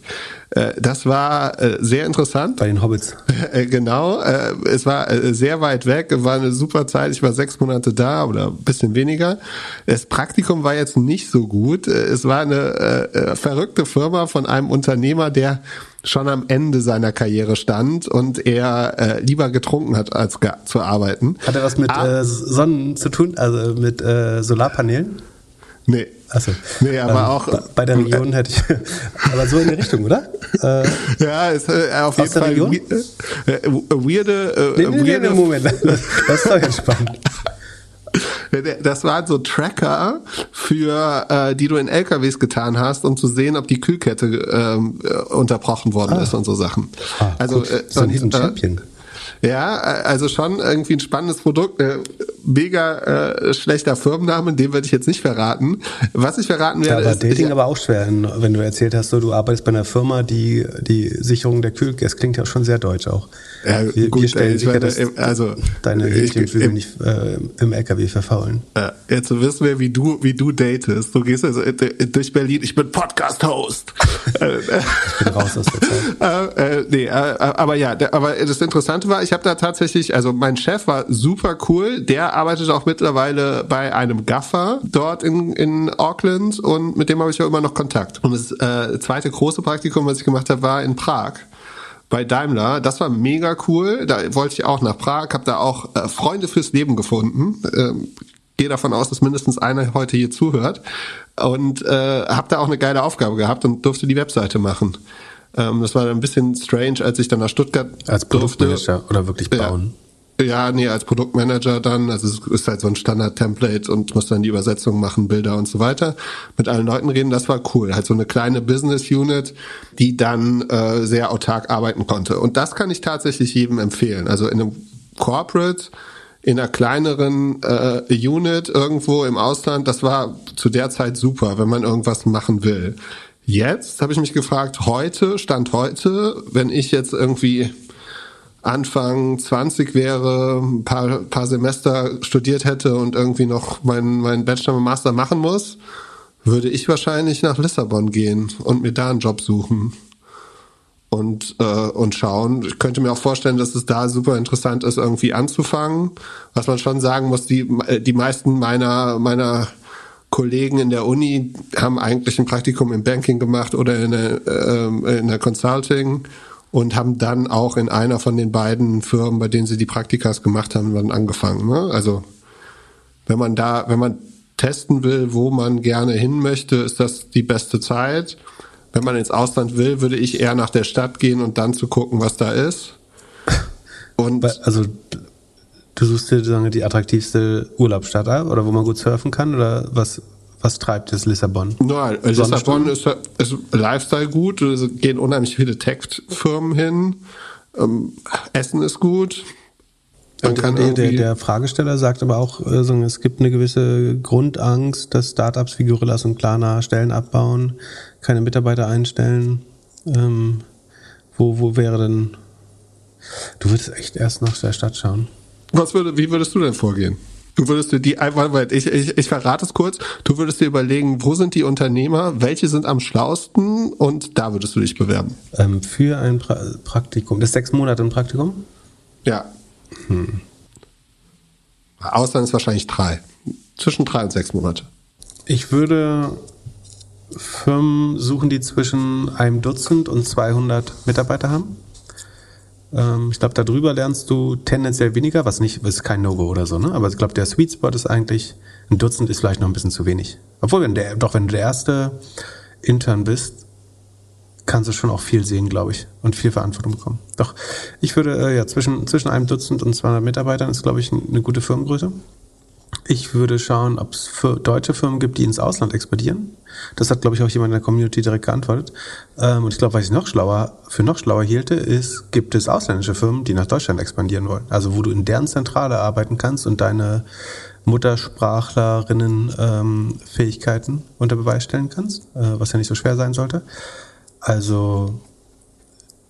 Äh, das war äh, sehr interessant. Bei den Hobbits. Äh, genau, es war sehr weit weg, war eine super Zeit. Ich war sechs Monate da oder ein bisschen weniger. Das Praktikum war jetzt nicht so gut. Es war eine verrückte Firma von einem Unternehmer, der schon am Ende seiner Karriere stand und er äh, lieber getrunken hat, als zu arbeiten. Hat er was mit Ah, äh, Sonnen zu tun, also mit äh, Solarpanelen? Nee. Achso. Nee, aber auch- Bei, der Region hätte ich. aber so in die Richtung, oder? Äh, Ja, ist äh, auf jeden Fall Region? we- äh, weirde, äh, nee, nee, weirde nee, Moment. Das, das ist doch jetzt spannend. Das waren so Tracker für, äh, die du in LKWs getan hast, um zu sehen, ob die Kühlkette ähm, äh, unterbrochen worden ist und so Sachen. Ah, also äh, so ein Hidden äh, Champion. Ja, äh, also schon irgendwie ein spannendes Produkt. Äh, mega äh, schlechter Firmenname, den werde ich jetzt nicht verraten. Was ich verraten werde, war ist, Dating ich, aber auch schwer, wenn du erzählt hast, so, du arbeitest bei einer Firma, die die Sicherung der Kühl... Das klingt ja schon sehr deutsch auch. Ja, wir, gut, wir stellen ey, ich sicher, dass also, deine ich- nicht äh, im LKW verfaulen. Äh, jetzt wissen wir, wie du, wie du datest. Du gehst also äh, durch Berlin. Ich bin Podcast-Host. Äh, Ich bin raus aus der Zeit. äh, äh, nee, äh, aber ja, aber das Interessante war, ich habe da tatsächlich, also mein Chef war super cool. Der arbeitet auch mittlerweile bei einem Gaffer dort in, in Auckland und mit dem habe ich ja immer noch Kontakt. Und das äh, zweite große Praktikum, was ich gemacht habe, war in Prag bei Daimler. Das war mega cool. Da wollte ich auch nach Prag, habe da auch äh, Freunde fürs Leben gefunden. Ähm, Gehe davon aus, dass mindestens einer heute hier zuhört. Und äh, habe da auch eine geile Aufgabe gehabt und durfte die Webseite machen. Ähm, das war ein bisschen strange, als ich dann nach Stuttgart Als durfte. Produktmanager oder wirklich bauen. Ja. Ja, nee, als Produktmanager dann, also es ist halt so ein Standard-Template und muss dann die Übersetzung machen, Bilder und so weiter, mit allen Leuten reden, das war cool. Halt so eine kleine Business-Unit, die dann äh, sehr autark arbeiten konnte. Und das kann ich tatsächlich jedem empfehlen. Also in einem Corporate, in einer kleineren äh, Unit irgendwo im Ausland, das war zu der Zeit super, wenn man irgendwas machen will. Jetzt habe ich mich gefragt, heute, Stand heute, wenn ich jetzt irgendwie Anfang 20 wäre, ein paar, paar Semester studiert hätte und irgendwie noch meinen mein Bachelor und Master machen muss, würde ich wahrscheinlich nach Lissabon gehen und mir da einen Job suchen und, äh, und schauen. Ich könnte mir auch vorstellen, dass es da super interessant ist, irgendwie anzufangen. Was man schon sagen muss, die, die meisten meiner, meiner Kollegen in der Uni haben eigentlich ein Praktikum im Banking gemacht oder in der, ähm, in der Consulting und haben dann auch in einer von den beiden Firmen, bei denen sie die Praktikas gemacht haben, dann angefangen. Ne? Also wenn man da, wenn man testen will, wo man gerne hin möchte, ist das die beste Zeit. Wenn man ins Ausland will, würde ich eher nach der Stadt gehen und dann zu gucken, was da ist. Und Also du suchst dir die attraktivste Urlaubsstadt ab oder wo man gut surfen kann oder was, was treibt das Lissabon? Nein, Lissabon ist, ist Lifestyle gut, es gehen unheimlich viele Tech-Firmen hin, ähm, Essen ist gut. Man kann der, der, der Fragesteller sagt aber auch, äh, es gibt eine gewisse Grundangst, dass Startups wie Gorillas und Klarna Stellen abbauen, keine Mitarbeiter einstellen. Ähm, wo, wo wäre denn... Du würdest echt erst nach der Stadt schauen. Was würde, wie würdest du denn vorgehen? Du würdest dir die wait, ich, ich, ich verrate es kurz, du würdest dir überlegen, wo sind die Unternehmer, welche sind am schlausten und da würdest du dich bewerben. Ähm, für ein pra Praktikum. Das ist sechs Monate ein Praktikum? Ja. Ausland ist wahrscheinlich drei. Zwischen drei und sechs Monate. Ich würde Firmen suchen, die zwischen einem Dutzend und 200 Mitarbeiter haben. Ähm, ich glaube, darüber lernst du tendenziell weniger, was nicht, ist kein No-Go oder so, ne? Aber ich glaube, der Sweet Spot ist eigentlich, ein Dutzend ist vielleicht noch ein bisschen zu wenig. Obwohl, wenn der, doch wenn du der erste Intern bist, kannst du schon auch viel sehen, glaube ich, und viel Verantwortung bekommen. Doch, ich würde, äh, ja, zwischen, zwischen einem Dutzend und 200 Mitarbeitern ist, glaube ich, eine gute Firmengröße. Ich würde schauen, ob es deutsche Firmen gibt, die ins Ausland exportieren. Das hat, glaube ich, auch jemand in der Community direkt geantwortet. Ähm, und ich glaube, was ich noch schlauer, für noch schlauer hielte, ist, gibt es ausländische Firmen, die nach Deutschland expandieren wollen. Also wo du in deren Zentrale arbeiten kannst und deine Muttersprachlerinnen ähm, Fähigkeiten unter Beweis stellen kannst, äh, was ja nicht so schwer sein sollte. Also,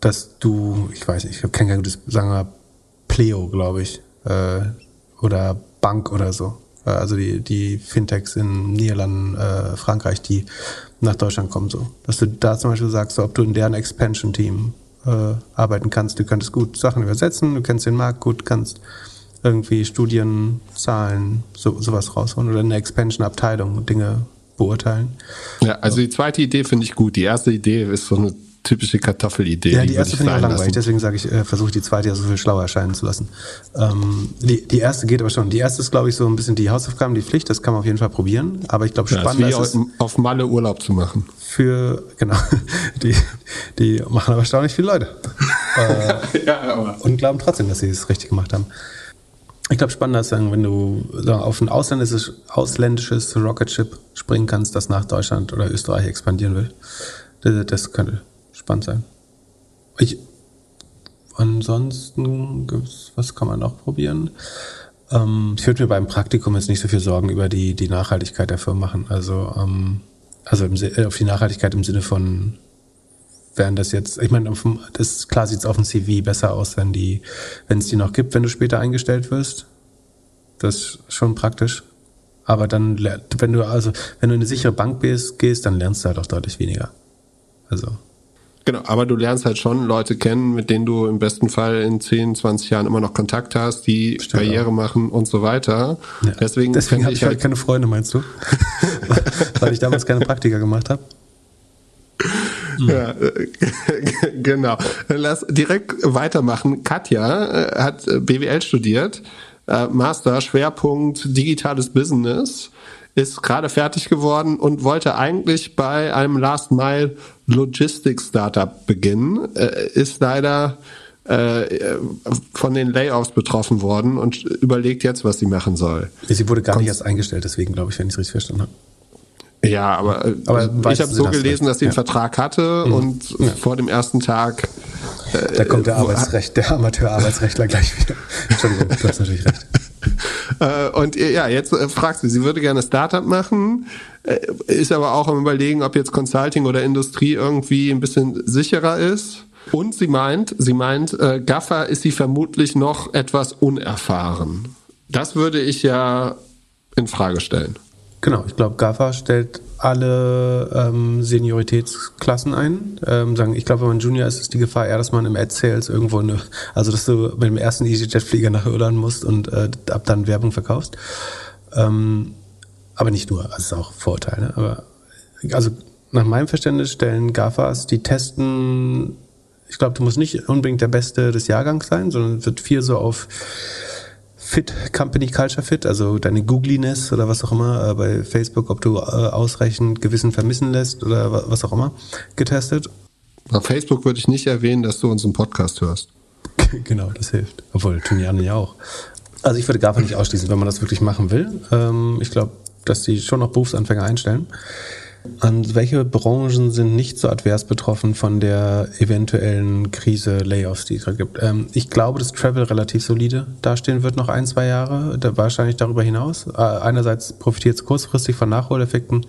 dass du, ich weiß nicht, ich kenne kein gutes, sagen wir, Pleo, glaube ich, äh, oder Bank oder so. Äh, Also die, die Fintechs in Niederlanden, äh, Frankreich, die nach Deutschland kommen. So. Dass du da zum Beispiel sagst, ob du in deren Expansion-Team äh, arbeiten kannst. Du könntest gut Sachen übersetzen, du kennst den Markt gut, kannst irgendwie Studien, Zahlen, so, sowas rausholen oder eine Expansion-Abteilung Dinge beurteilen. Ja, also die zweite Idee finde ich gut. Die erste Idee ist so eine typische Kartoffelidee. Ja, die, erste finde ich auch langweilig, lassen. deswegen sage ich, äh, versuche ich die zweite ja so viel schlauer erscheinen zu lassen. Ähm, die, die erste geht aber schon. Die erste ist, glaube ich, so ein bisschen die Hausaufgaben, die Pflicht, das kann man auf jeden Fall probieren. Aber ich glaube, Ja, ist spannender wie ist es auf, Malle Urlaub zu machen. für, genau, die, die machen aber erstaunlich viele Leute. äh, Ja, aber. und glauben trotzdem, dass sie es richtig gemacht haben. Ich glaube, spannender ist dann, wenn du auf ein ausländisches, ausländisches Rocket Ship springen kannst, das nach Deutschland oder Österreich expandieren will. Das, das könnte spannend sein. Ich, ansonsten, was kann man noch probieren? Ähm, ich würde mir beim Praktikum jetzt nicht so viel Sorgen über die, die Nachhaltigkeit der Firma machen. Also, ähm, also im, äh, auf die Nachhaltigkeit im Sinne von, wären das jetzt, ich meine, das klar sieht es auf dem CV besser aus, wenn die, wenn es die noch gibt, wenn du später eingestellt wirst. Das ist schon praktisch. Aber dann, wenn du also, wenn du in eine sichere Bank gehst, dann lernst du halt auch deutlich weniger. Also, Genau, aber du lernst halt schon Leute kennen, mit denen du im besten Fall in 10, 20 Jahren immer noch Kontakt hast, die Stimmt Karriere machen und so weiter. ja. Deswegen, deswegen habe ich halt keine Freunde, meinst du? Weil ich damals keine Praktika gemacht habe. Ja, äh, genau. Lass direkt weitermachen. Katja äh, hat BWL studiert, äh, Master, Schwerpunkt digitales Business, ist gerade fertig geworden und wollte eigentlich bei einem Last Mile Logistics Startup beginnen, äh, ist leider äh, von den Layoffs betroffen worden und überlegt jetzt, was sie machen soll. Sie wurde gar nicht erst eingestellt, deswegen glaube ich, wenn ich es richtig verstanden habe. Ja, aber, äh, Aber ich habe so du gelesen, dass sie einen ja. Vertrag hatte und vor dem ersten Tag Da kommt der Arbeitsrecht, der Amateur-Arbeitsrechtler gleich wieder. Entschuldigung, du hast natürlich recht. Äh, und äh, ja, jetzt äh, fragt sie, sie würde gerne Startup machen, äh, ist aber auch am überlegen, ob jetzt Consulting oder Industrie irgendwie ein bisschen sicherer ist. Und sie meint, sie meint, äh, Gaffer ist sie vermutlich noch etwas unerfahren. Das würde ich ja in Frage stellen. Genau, ich glaube, GAFA stellt alle ähm, Senioritätsklassen ein. Ähm, sagen, ich glaube, wenn man Junior ist, ist die Gefahr eher, dass man im Ad-Sales irgendwo eine, also dass du mit dem ersten EasyJet-Flieger nach Irland musst und äh, ab dann Werbung verkaufst. Ähm, aber nicht nur, also ist auch Vorurteil. Ne? Aber also nach meinem Verständnis stellen GAFAs, die testen, ich glaube, du musst nicht unbedingt der Beste des Jahrgangs sein, sondern es wird viel so auf Fit, Company Culture Fit, also deine Googliness oder was auch immer äh, bei Facebook, ob du äh, ausreichend Gewissen vermissen lässt oder wa- was auch immer, getestet. Auf Facebook würde ich nicht erwähnen, dass du unseren Podcast hörst. genau, das hilft. Obwohl, tun die anderen ja auch. Also ich würde GAFA nicht ausschließen, wenn man das wirklich machen will. Ähm, ich glaube, dass die schon noch Berufsanfänger einstellen. Und welche Branchen sind nicht so advers betroffen von der eventuellen Krise, Layoffs, die es gerade gibt? Ähm, ich glaube, dass Travel relativ solide dastehen wird noch ein, zwei Jahre, da wahrscheinlich darüber hinaus. Äh, einerseits profitiert es kurzfristig von Nachholeffekten.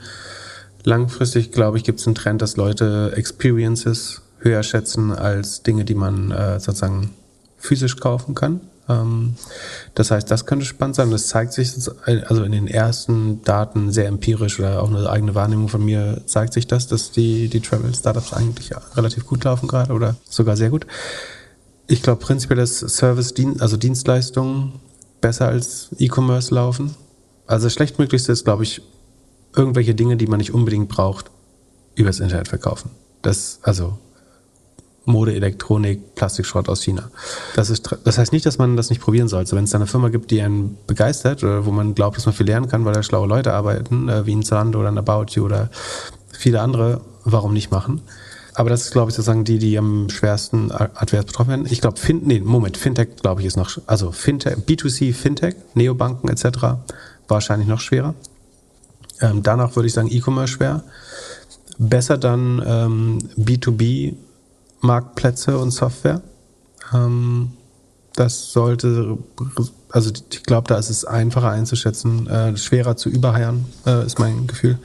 Langfristig, glaube ich, gibt es einen Trend, dass Leute Experiences höher schätzen als Dinge, die man äh, sozusagen physisch kaufen kann. Ähm, das heißt, das könnte spannend sein. Das zeigt sich also in den ersten Daten sehr empirisch oder auch eine eigene Wahrnehmung von mir zeigt sich das, dass die, die Travel-Startups eigentlich relativ gut laufen gerade oder sogar sehr gut. Ich glaube prinzipiell, dass Service, also Dienstleistungen besser als E-Commerce laufen. Also das Schlechtmöglichste ist, glaube ich, irgendwelche Dinge, die man nicht unbedingt braucht, übers Internet verkaufen. Das, also Mode, Elektronik, Plastikschrott aus China. Das, ist, das heißt nicht, dass man das nicht probieren sollte. Wenn es da eine Firma gibt, die einen begeistert oder wo man glaubt, dass man viel lernen kann, weil da schlaue Leute arbeiten, äh, wie ein Zalando oder ein About You oder viele andere, warum nicht machen? Aber das ist, glaube ich, sozusagen die, die am schwersten advers betroffen werden. Ich glaube, fin nee, Moment, Fintech, glaube ich, ist noch, also Fintech, B2C, Fintech, Neobanken etc. wahrscheinlich noch schwerer. Ähm, danach würde ich sagen E-Commerce schwer. Besser dann ähm, B2B Marktplätze und Software. Ähm, das sollte, also ich glaube, da ist es einfacher einzuschätzen, äh, schwerer zu überheiern, äh, ist mein Gefühl.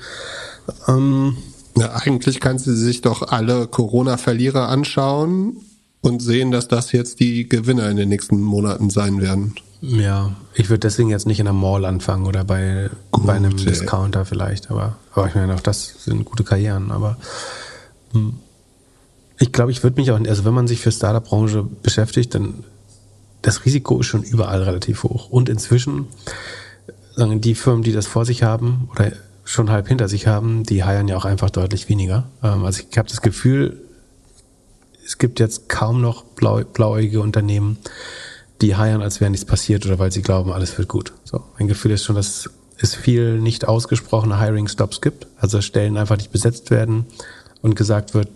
Ähm, ja, eigentlich kann sie sich doch alle Corona-Verlierer anschauen und sehen, dass das jetzt die Gewinner in den nächsten Monaten sein werden. Ja, ich würde deswegen jetzt nicht in einer Mall anfangen oder bei, Gut, bei einem ey. Discounter vielleicht, aber, aber ich meine, auch das sind gute Karrieren, aber hm. Ich glaube, ich würde mich auch, also wenn man sich für Startup-Branche beschäftigt, dann das Risiko ist schon überall relativ hoch. Und inzwischen, sagen die Firmen, die das vor sich haben oder schon halb hinter sich haben, die heiern ja auch einfach deutlich weniger. Ähm, Also ich habe das Gefühl, es gibt jetzt kaum noch blau, blauäugige Unternehmen, die heiern, als wäre nichts passiert oder weil sie glauben, alles wird gut. So, mein Gefühl ist schon, dass es viel nicht ausgesprochene Hiring-Stops gibt, also Stellen einfach nicht besetzt werden und gesagt wird,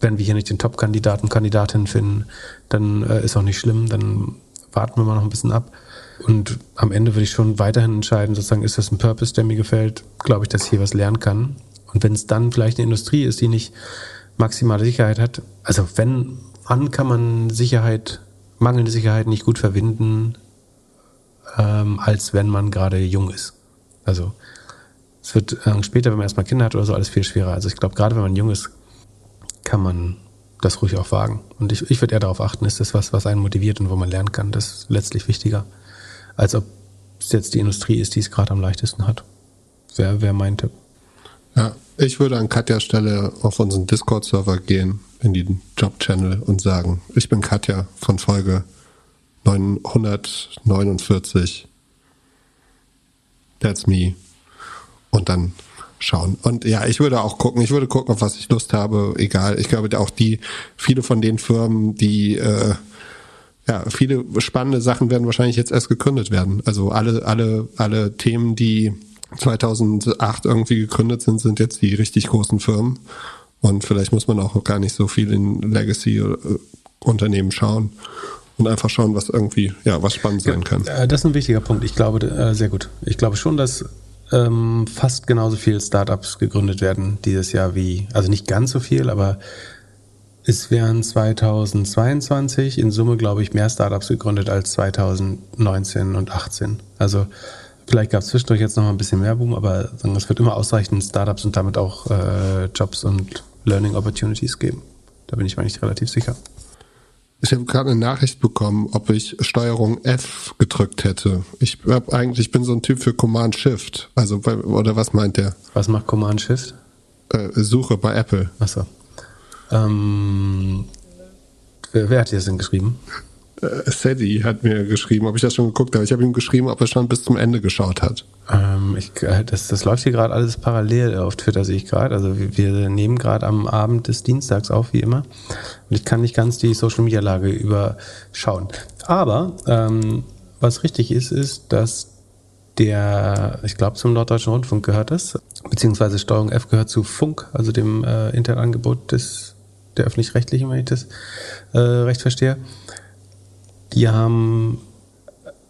wenn wir hier nicht den Top-Kandidaten, Kandidatinnen finden, dann äh, ist auch nicht schlimm, dann warten wir mal noch ein bisschen ab. Und am Ende würde ich schon weiterhin entscheiden, sozusagen, ist das ein Purpose, der mir gefällt, glaube ich, dass ich hier was lernen kann. Und wenn es dann vielleicht eine Industrie ist, die nicht maximale Sicherheit hat, also wenn, wann kann man Sicherheit, mangelnde Sicherheit nicht gut verwinden, ähm, als wenn man gerade jung ist. Also es wird äh, später, wenn man erstmal Kinder hat oder so, alles viel schwerer. Also ich glaube, gerade wenn man jung ist, kann man das ruhig auch wagen. Und ich, ich würde eher darauf achten, ist das was, was einen motiviert und wo man lernen kann. Das ist letztlich wichtiger, als ob es jetzt die Industrie ist, die es gerade am leichtesten hat. Wäre wär mein Tipp. Ja, ich würde an Katjas Stelle auf unseren Discord-Server gehen, in den Job-Channel und sagen, ich bin Katja von Folge 949. That's me. Und dann schauen. Und ja, ich würde auch gucken, ich würde gucken, auf was ich Lust habe, egal. Ich glaube auch die, viele von den Firmen, die äh, ja, viele spannende Sachen werden wahrscheinlich jetzt erst gegründet werden. Also alle, alle, alle Themen, die 2008 irgendwie gegründet sind, sind jetzt die richtig großen Firmen. Und vielleicht muss man auch gar nicht so viel in Legacy-Unternehmen schauen und einfach schauen, was irgendwie, ja, was spannend sein kann. Äh, Das ist ein wichtiger Punkt. Ich glaube, äh, sehr gut. Ich glaube schon, dass ähm, fast genauso viele Startups gegründet werden dieses Jahr wie, also nicht ganz so viel, aber es wären 2022 in Summe, glaube ich, mehr Startups gegründet als 2019 und 18. Also vielleicht gab es zwischendurch jetzt noch mal ein bisschen mehr Boom, aber es wird immer ausreichend Startups und damit auch äh, Jobs und Learning Opportunities geben. Da bin ich mir nicht relativ sicher. Ich habe gerade eine Nachricht bekommen, ob ich Steuerung F gedrückt hätte. Ich hab eigentlich ich bin so ein Typ für Command Shift. Also oder was meint der? Was macht Command Shift? Äh, Suche bei Apple. Achso. Ähm, wer, wer hat dir das denn geschrieben? Äh, Sadie hat mir geschrieben, ob ich das schon geguckt habe. Ich habe ihm geschrieben, ob er schon bis zum Ende geschaut hat. Ähm, ich, äh, das, das läuft hier gerade alles parallel auf Twitter, sehe ich gerade. Also wir, nehmen gerade am Abend des Dienstags auf, wie immer. Und ich kann nicht ganz die Social Media Lage überschauen. Aber ähm, was richtig ist, ist, dass der, ich glaube, zum Norddeutschen Rundfunk gehört das, beziehungsweise Steuerung F gehört zu Funk, also dem äh, Internetangebot des, der öffentlich-rechtlichen, wenn ich das äh, recht verstehe. Die haben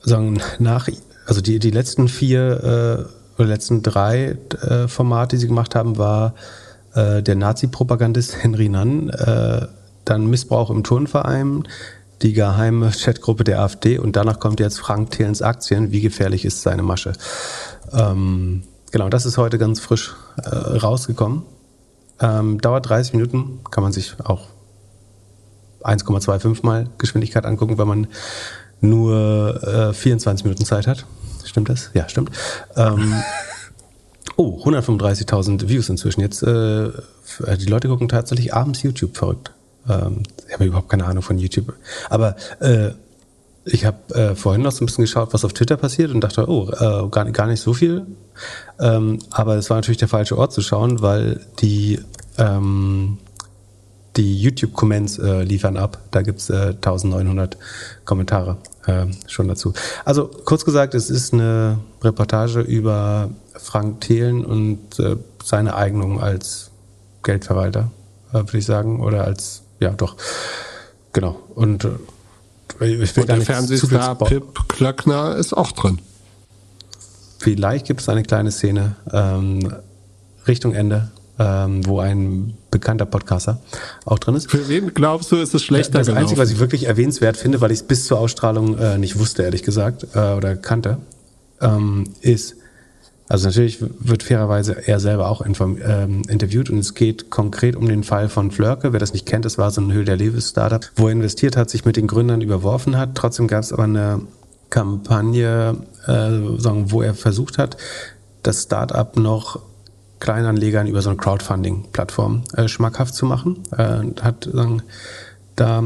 sagen, nach, also die, die letzten vier äh, oder letzten drei äh, Formate, die sie gemacht haben, war äh, der Nazi-Propagandist Henry Nann, äh, dann Missbrauch im Turnverein, die geheime Chatgruppe der AfD und danach kommt jetzt Frank Thelens Aktien. Wie gefährlich ist seine Masche? Ähm, genau, das ist heute ganz frisch äh, rausgekommen. Ähm, dauert 30 Minuten, kann man sich auch 1,25 mal Geschwindigkeit angucken, wenn man nur äh, 24 Minuten Zeit hat. Stimmt das? Ja, stimmt. Ähm, oh, 135.000 Views inzwischen. Jetzt, äh, die Leute gucken tatsächlich abends YouTube verrückt. Ähm, ich habe überhaupt keine Ahnung von YouTube. Aber äh, ich habe äh, vorhin noch so ein bisschen geschaut, was auf Twitter passiert und dachte, oh, äh, gar, gar nicht so viel. Ähm, aber es war natürlich der falsche Ort zu schauen, weil die ähm, die YouTube-Comments äh, liefern ab. Da gibt's äh, 1900 Kommentare äh, schon dazu. Also kurz gesagt, es ist eine Reportage über Frank Thelen und äh, seine Eignung als Geldverwalter, äh, würde ich sagen. Oder als, ja doch, genau. Und äh, ich will Und der Fernsehstar Pip Klöckner ist auch drin. Vielleicht gibt es eine kleine Szene ähm, Richtung Ende, ähm, wo ein bekannter Podcaster auch drin ist. Für wen glaubst du, ist es schlechter Das gelaufen? Einzige, was ich wirklich erwähnenswert finde, weil ich es bis zur Ausstrahlung äh, nicht wusste, ehrlich gesagt, äh, oder kannte, ähm, ist, also natürlich wird fairerweise er selber auch ähm, interviewt und es geht konkret um den Fall von Flörke. Wer das nicht kennt, das war so ein Höhl der Levis Startup, wo er investiert hat, sich mit den Gründern überworfen hat. Trotzdem gab es aber eine Kampagne, äh, sagen, wo er versucht hat, das Startup noch Kleinanlegern über so eine Crowdfunding-Plattform äh, schmackhaft zu machen. Äh, hat sagen, da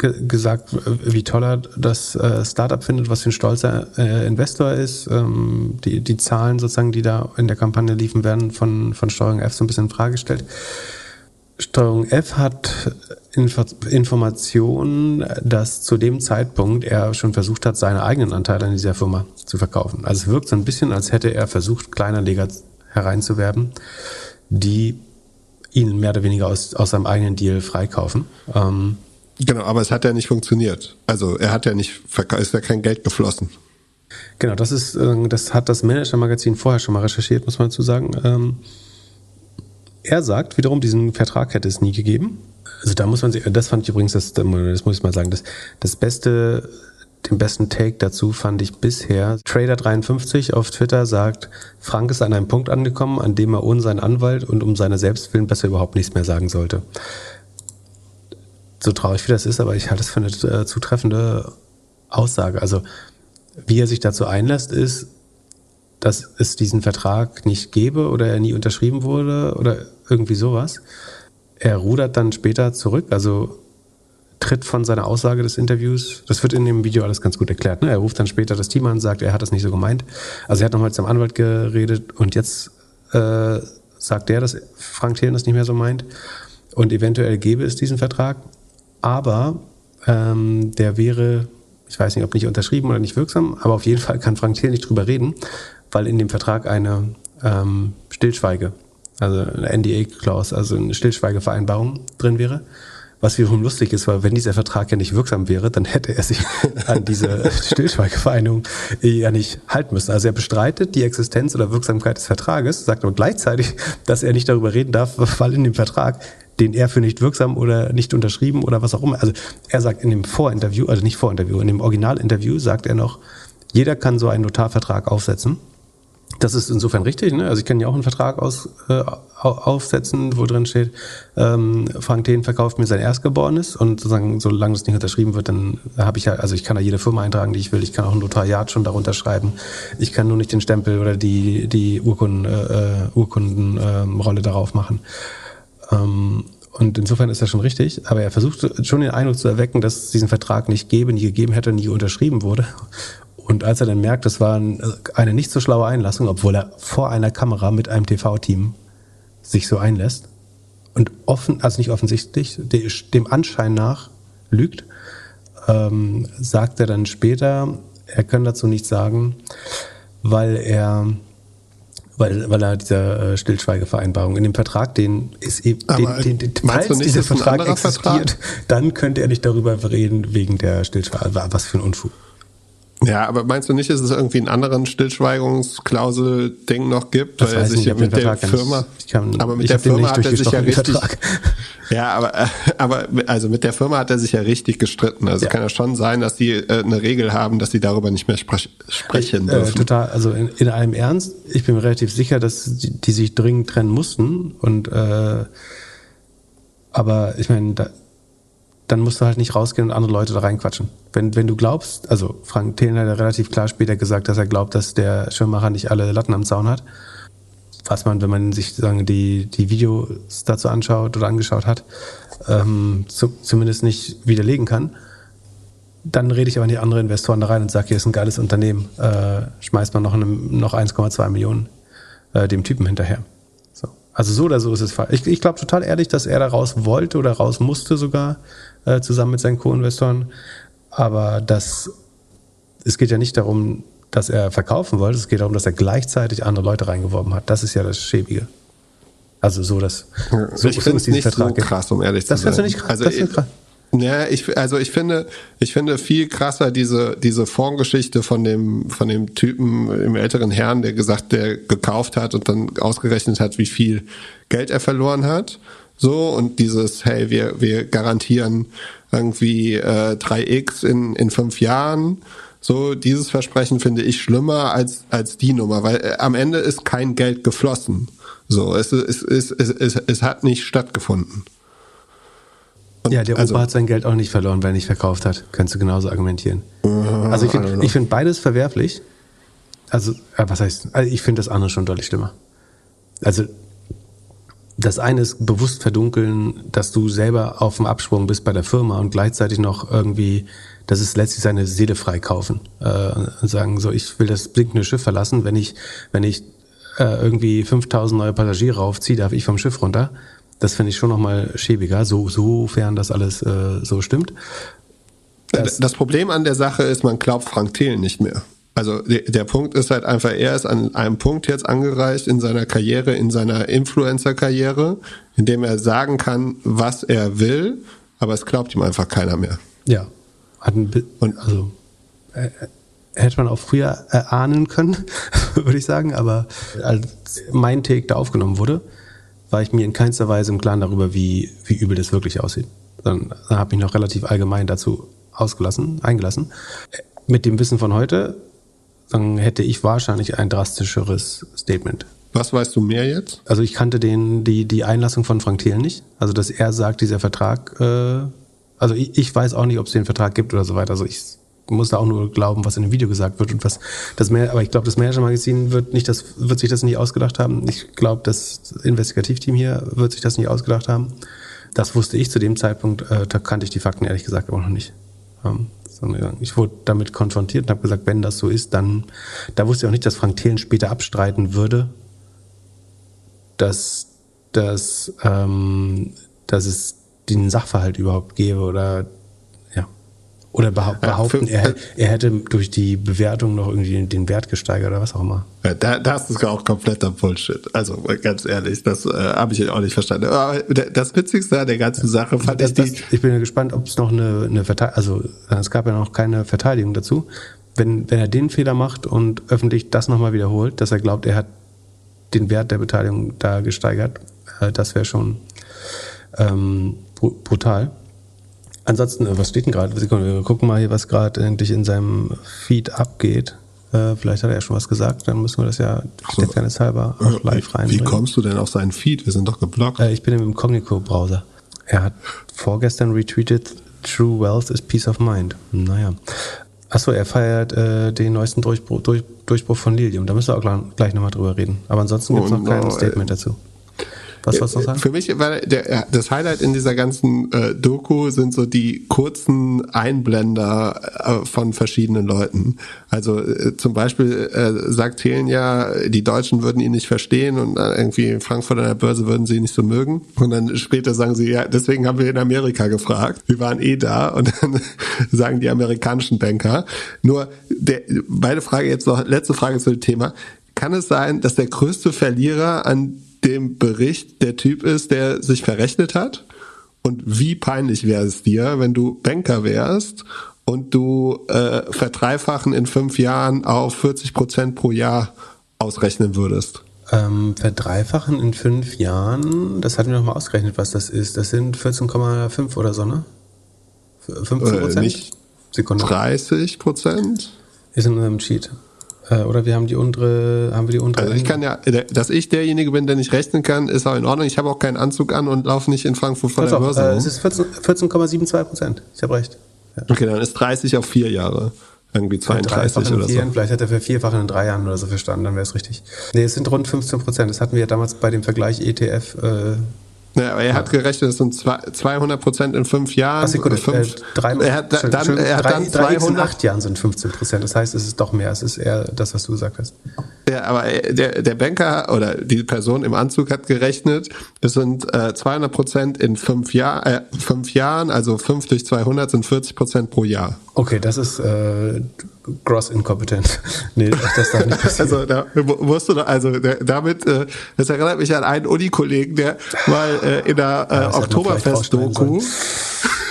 ge gesagt, wie toll er das äh, Startup findet, was für ein stolzer äh, Investor ist. Ähm, die, die Zahlen sozusagen, die da in der Kampagne liefen, werden von, von Steuerung F so ein bisschen in Frage gestellt. Steuerung F hat Info Informationen, dass zu dem Zeitpunkt er schon versucht hat, seine eigenen Anteile an dieser Firma zu verkaufen. Also es wirkt so ein bisschen, als hätte er versucht, Kleinanleger hereinzuwerben, die ihn mehr oder weniger aus, aus seinem eigenen Deal freikaufen. Ähm, genau, aber es hat ja nicht funktioniert. Also er hat ja nicht, ist ja kein Geld geflossen. Genau, das ist, äh, das hat das Manager-Magazin vorher schon mal recherchiert, muss man dazu sagen. Ähm, er sagt wiederum, diesen Vertrag hätte es nie gegeben. Also da muss man sich, das fand ich übrigens, das, das muss ich mal sagen, das, das beste, den besten Take dazu fand ich bisher. Trader53 auf Twitter sagt, Frank ist an einem Punkt angekommen, an dem er ohne seinen Anwalt und um seine Selbstwillen besser überhaupt nichts mehr sagen sollte. So traurig wie das ist, aber ich halte es für eine äh, zutreffende Aussage. Also, wie er sich dazu einlässt, ist, dass es diesen Vertrag nicht gäbe oder er nie unterschrieben wurde oder irgendwie sowas. Er rudert dann später zurück, also tritt von seiner Aussage des Interviews. Das wird in dem Video alles ganz gut erklärt. Ne? Er ruft dann später das Team an, sagt, er hat das nicht so gemeint. Also er hat nochmal zum Anwalt geredet und jetzt äh, sagt er, dass Frank Thelen das nicht mehr so meint. Und eventuell gäbe es diesen Vertrag. Aber ähm, der wäre, ich weiß nicht, ob nicht unterschrieben oder nicht wirksam, aber auf jeden Fall kann Frank Thelen nicht drüber reden, weil in dem Vertrag eine ähm, Stillschweige, also eine NDA-Clause, also eine Stillschweigevereinbarung drin wäre. Was wiederum lustig ist, weil wenn dieser Vertrag ja nicht wirksam wäre, dann hätte er sich an diese Stillschweigevereinbarung ja nicht halten müssen. Also er bestreitet die Existenz oder Wirksamkeit des Vertrages, sagt aber gleichzeitig, dass er nicht darüber reden darf, weil in dem Vertrag den er für nicht wirksam oder nicht unterschrieben oder was auch immer. Also er sagt in dem Vorinterview, also nicht Vorinterview, in dem Originalinterview sagt er noch, jeder kann so einen Notarvertrag aufsetzen. Das ist insofern richtig. Ne? Also ich kann ja auch einen Vertrag aus, äh, aufsetzen, wo drin steht, ähm, Frank Thelen verkauft mir sein Erstgeborenes und sozusagen, solange das nicht unterschrieben wird, dann habe ich ja, also ich kann da jede Firma eintragen, die ich will. Ich kann auch ein Notariat schon darunter schreiben. Ich kann nur nicht den Stempel oder die, die Urkunden, äh, Urkundenrolle äh, darauf machen. Ähm, und insofern ist das schon richtig, aber er versucht schon den Eindruck zu erwecken, dass es diesen Vertrag nicht gäbe, nie gegeben hätte, nie unterschrieben wurde. Und als er dann merkt, das war eine nicht so schlaue Einlassung, obwohl er vor einer Kamera mit einem TV-Team sich so einlässt und offen, also nicht offensichtlich, dem Anschein nach lügt, ähm, sagt er dann später, er kann dazu nichts sagen, weil er weil, weil er diese äh, Stillschweigevereinbarung in dem Vertrag, den ist eben, den, den, den, falls nicht, dieser Vertrag existiert, Vertrag? dann könnte er nicht darüber reden wegen der Stillschweige. Was für ein Unfug. Ja, aber meinst du nicht, dass es irgendwie einen anderen Stillschweigungsklausel-Ding noch gibt? Das weil er sich nicht, mit der Firma, kann, aber mit der Firma hat er sich ja richtig, ja, aber, äh, aber, also mit der Firma hat er sich ja richtig gestritten. Also ja. kann ja schon sein, dass die äh, eine Regel haben, dass sie darüber nicht mehr sprech, sprechen äh, dürfen. Total, also in, in allem Ernst, ich bin mir relativ sicher, dass die, die sich dringend trennen mussten und, äh, aber ich meine, da, dann musst du halt nicht rausgehen und andere Leute da reinquatschen. Wenn, wenn du glaubst, also Frank Thelen hat ja relativ klar später gesagt, dass er glaubt, dass der Schirmmacher nicht alle Latten am Zaun hat. Was man, wenn man sich sagen, die, die Videos dazu anschaut oder angeschaut hat, ähm, zu, zumindest nicht widerlegen kann. Dann rede ich aber an die anderen Investoren da rein und sage, hier ist ein geiles Unternehmen, äh, schmeißt man noch, noch 1,2 Millionen äh, dem Typen hinterher. So. Also so oder so ist es falsch. Ich, ich glaube total ehrlich, dass er da raus wollte oder raus musste sogar, äh, zusammen mit seinen Co-Investoren. Aber das, es geht ja nicht darum, dass er verkaufen wollte, es geht darum, dass er gleichzeitig andere Leute reingeworben hat. Das ist ja das Schäbige. Also so das. So ich finde es nicht Vertrag so krass, um ehrlich das zu sein. Das du nicht krass. Also ich, krass. Ja, ich, also ich finde, ich finde viel krasser diese, diese Formgeschichte von dem, von dem Typen im älteren Herrn, der gesagt, der gekauft hat und dann ausgerechnet hat, wie viel Geld er verloren hat. So, und dieses, hey, wir, wir garantieren irgendwie äh, 3x in, in fünf Jahren. So, dieses Versprechen finde ich schlimmer als, als die Nummer, weil äh, am Ende ist kein Geld geflossen. So, es, es, es, es, es, es hat nicht stattgefunden. Und Ja, der also, Opa hat sein Geld auch nicht verloren, weil er nicht verkauft hat. Könntest du genauso argumentieren. also ich finde ich find beides verwerflich. Also, äh, was heißt, also ich finde das andere schon deutlich schlimmer. Also, das eine ist bewusst verdunkeln, dass du selber auf dem Absprung bist bei der Firma und gleichzeitig noch irgendwie, das ist letztlich seine Seele freikaufen. Äh, sagen so, ich will das blinkende Schiff verlassen, wenn ich, wenn ich äh, irgendwie 5000 neue Passagiere aufziehe, darf ich vom Schiff runter. Das finde ich schon nochmal schäbiger, so, sofern das alles äh, so stimmt. Das, das Problem an der Sache ist, man glaubt Frank Thelen nicht mehr. Also der, der Punkt ist halt einfach, er ist an einem Punkt jetzt angereicht in seiner Karriere, in seiner Influencer-Karriere, in dem er sagen kann, was er will, aber es glaubt ihm einfach keiner mehr. Ja. Hat ein, Bi- Und- also äh, hätte man auch früher erahnen können, würde ich sagen, aber als mein Take da aufgenommen wurde, war ich mir in keinster Weise im Klaren darüber, wie, wie übel das wirklich aussieht. Dann, dann habe ich noch relativ allgemein dazu ausgelassen, eingelassen. Mit dem Wissen von heute, dann hätte ich wahrscheinlich ein drastischeres Statement Was weißt du mehr jetzt? also ich kannte den, die, die Einlassung von Frank Thelen nicht. Also dass er sagt, dieser Vertrag, äh, also ich, ich weiß auch nicht, ob es den Vertrag gibt oder so weiter. Also ich muss da auch nur glauben, was in dem Video gesagt wird und was das mehr, aber ich glaube, das Manager-Magazin wird nicht, das wird sich das nicht ausgedacht haben. Ich glaube, das Investigativteam hier wird sich das nicht ausgedacht haben. Das wusste ich zu dem Zeitpunkt, äh, da kannte ich die Fakten ehrlich gesagt aber noch nicht. Ähm, sondern ich wurde damit konfrontiert und habe gesagt, wenn das so ist, dann, da wusste ich auch nicht, dass Frank Thelen später abstreiten würde, dass, dass, ähm, dass es den Sachverhalt überhaupt gäbe oder. Oder behaupt, Ja, behaupten, für- er, er hätte durch die Bewertung noch irgendwie den, Wert gesteigert oder was auch immer. Da, das ist auch kompletter Bullshit. Also ganz ehrlich, das äh, habe ich auch nicht verstanden. Aber das Witzigste an der ganzen Sache fand Das, ich das, die, ich bin ja gespannt, ob es noch eine, eine Verteidigung, also es gab ja noch keine Verteidigung dazu. Wenn, wenn er den Fehler macht und öffentlich das nochmal wiederholt, dass er glaubt, er hat den Wert der Beteiligung da gesteigert, äh, das wäre schon ähm, bru- brutal. Ansonsten, äh, was steht denn gerade? Sekunde, wir gucken mal hier, was gerade endlich in seinem Feed abgeht. Äh, vielleicht hat er ja schon was gesagt, dann müssen wir das ja der Fairness halber auch live wie reinbringen. kommst du denn auf seinen Feed? Wir sind doch geblockt. Äh, ich bin im Incognito-Browser. Er hat vorgestern retweetet, True Wealth is Peace of Mind. Naja. Achso, er feiert äh, den neuesten Durchbruch, durch, Durchbruch von Lilium. Da müssen wir auch gleich, gleich nochmal drüber reden. Aber ansonsten gibt es Oh noch kein no, Statement dazu. Was wolltest du noch sagen? Für mich war der, das Highlight in dieser ganzen äh, Doku sind so die kurzen Einblender äh, von verschiedenen Leuten. Also äh, zum Beispiel äh, sagt Thelen ja, die Deutschen würden ihn nicht verstehen und äh, irgendwie in Frankfurt an der Börse würden sie ihn nicht so mögen. Und dann später sagen sie, ja, deswegen haben wir in Amerika gefragt. Wir waren eh da und dann sagen die amerikanischen Banker. Nur der, meine Frage jetzt noch, letzte Frage zu dem Thema. Kann es sein, dass der größte Verlierer an dem Bericht der Typ ist, der sich verrechnet hat? Und wie peinlich wäre es dir, wenn du Banker wärst und du äh, verdreifachen in fünf Jahren auf 40 Prozent pro Jahr ausrechnen würdest? Ähm, verdreifachen in fünf Jahren, das hatten wir noch mal ausgerechnet, was das ist. Das sind 14,5 oder so, ne? 15 Äh, Prozent? nicht Sekunde. 30 Prozent? Ist in unserem Cheat. Äh, oder wir haben die untere, haben wir die untere. Also ich kann ja, dass ich derjenige bin, der nicht rechnen kann, ist auch in Ordnung. Ich habe auch keinen Anzug an und laufe nicht in Frankfurt vor Pass der auf, Börse äh, es ist 14 14,72 Prozent. Ich habe recht. Ja. Okay, dann ist 30 auf vier Jahre. Irgendwie 32 Dreifachen in oder so. Jahren, vielleicht hat er für vierfachen in drei Jahren oder so verstanden, dann wäre es richtig. Nee, es sind rund 15 Prozent. Das hatten wir ja damals bei dem Vergleich ETF. Äh, Ja, aber er hat gerechnet, es sind zwei- 200 Prozent in fünf Jahren. ach, Sekunde, fünf, äh, drei, er hat da- dann, er hat drei, dann drei X in 200. acht Jahren sind 15 Prozent. Das heißt, es ist doch mehr. Es ist eher das, was du gesagt hast. Ja, aber der, der Banker oder die Person im Anzug hat gerechnet, es sind äh, 200 Prozent in fünf, Jahr, äh, fünf Jahren, also 5 durch 200 sind 40 Prozent pro Jahr. Okay, das ist äh, gross inkompetent. nee, das darf nicht passieren. Also da mu- musst du also damit, äh, das erinnert mich an einen Uni-Kollegen, der mal äh, in der äh, Ja, das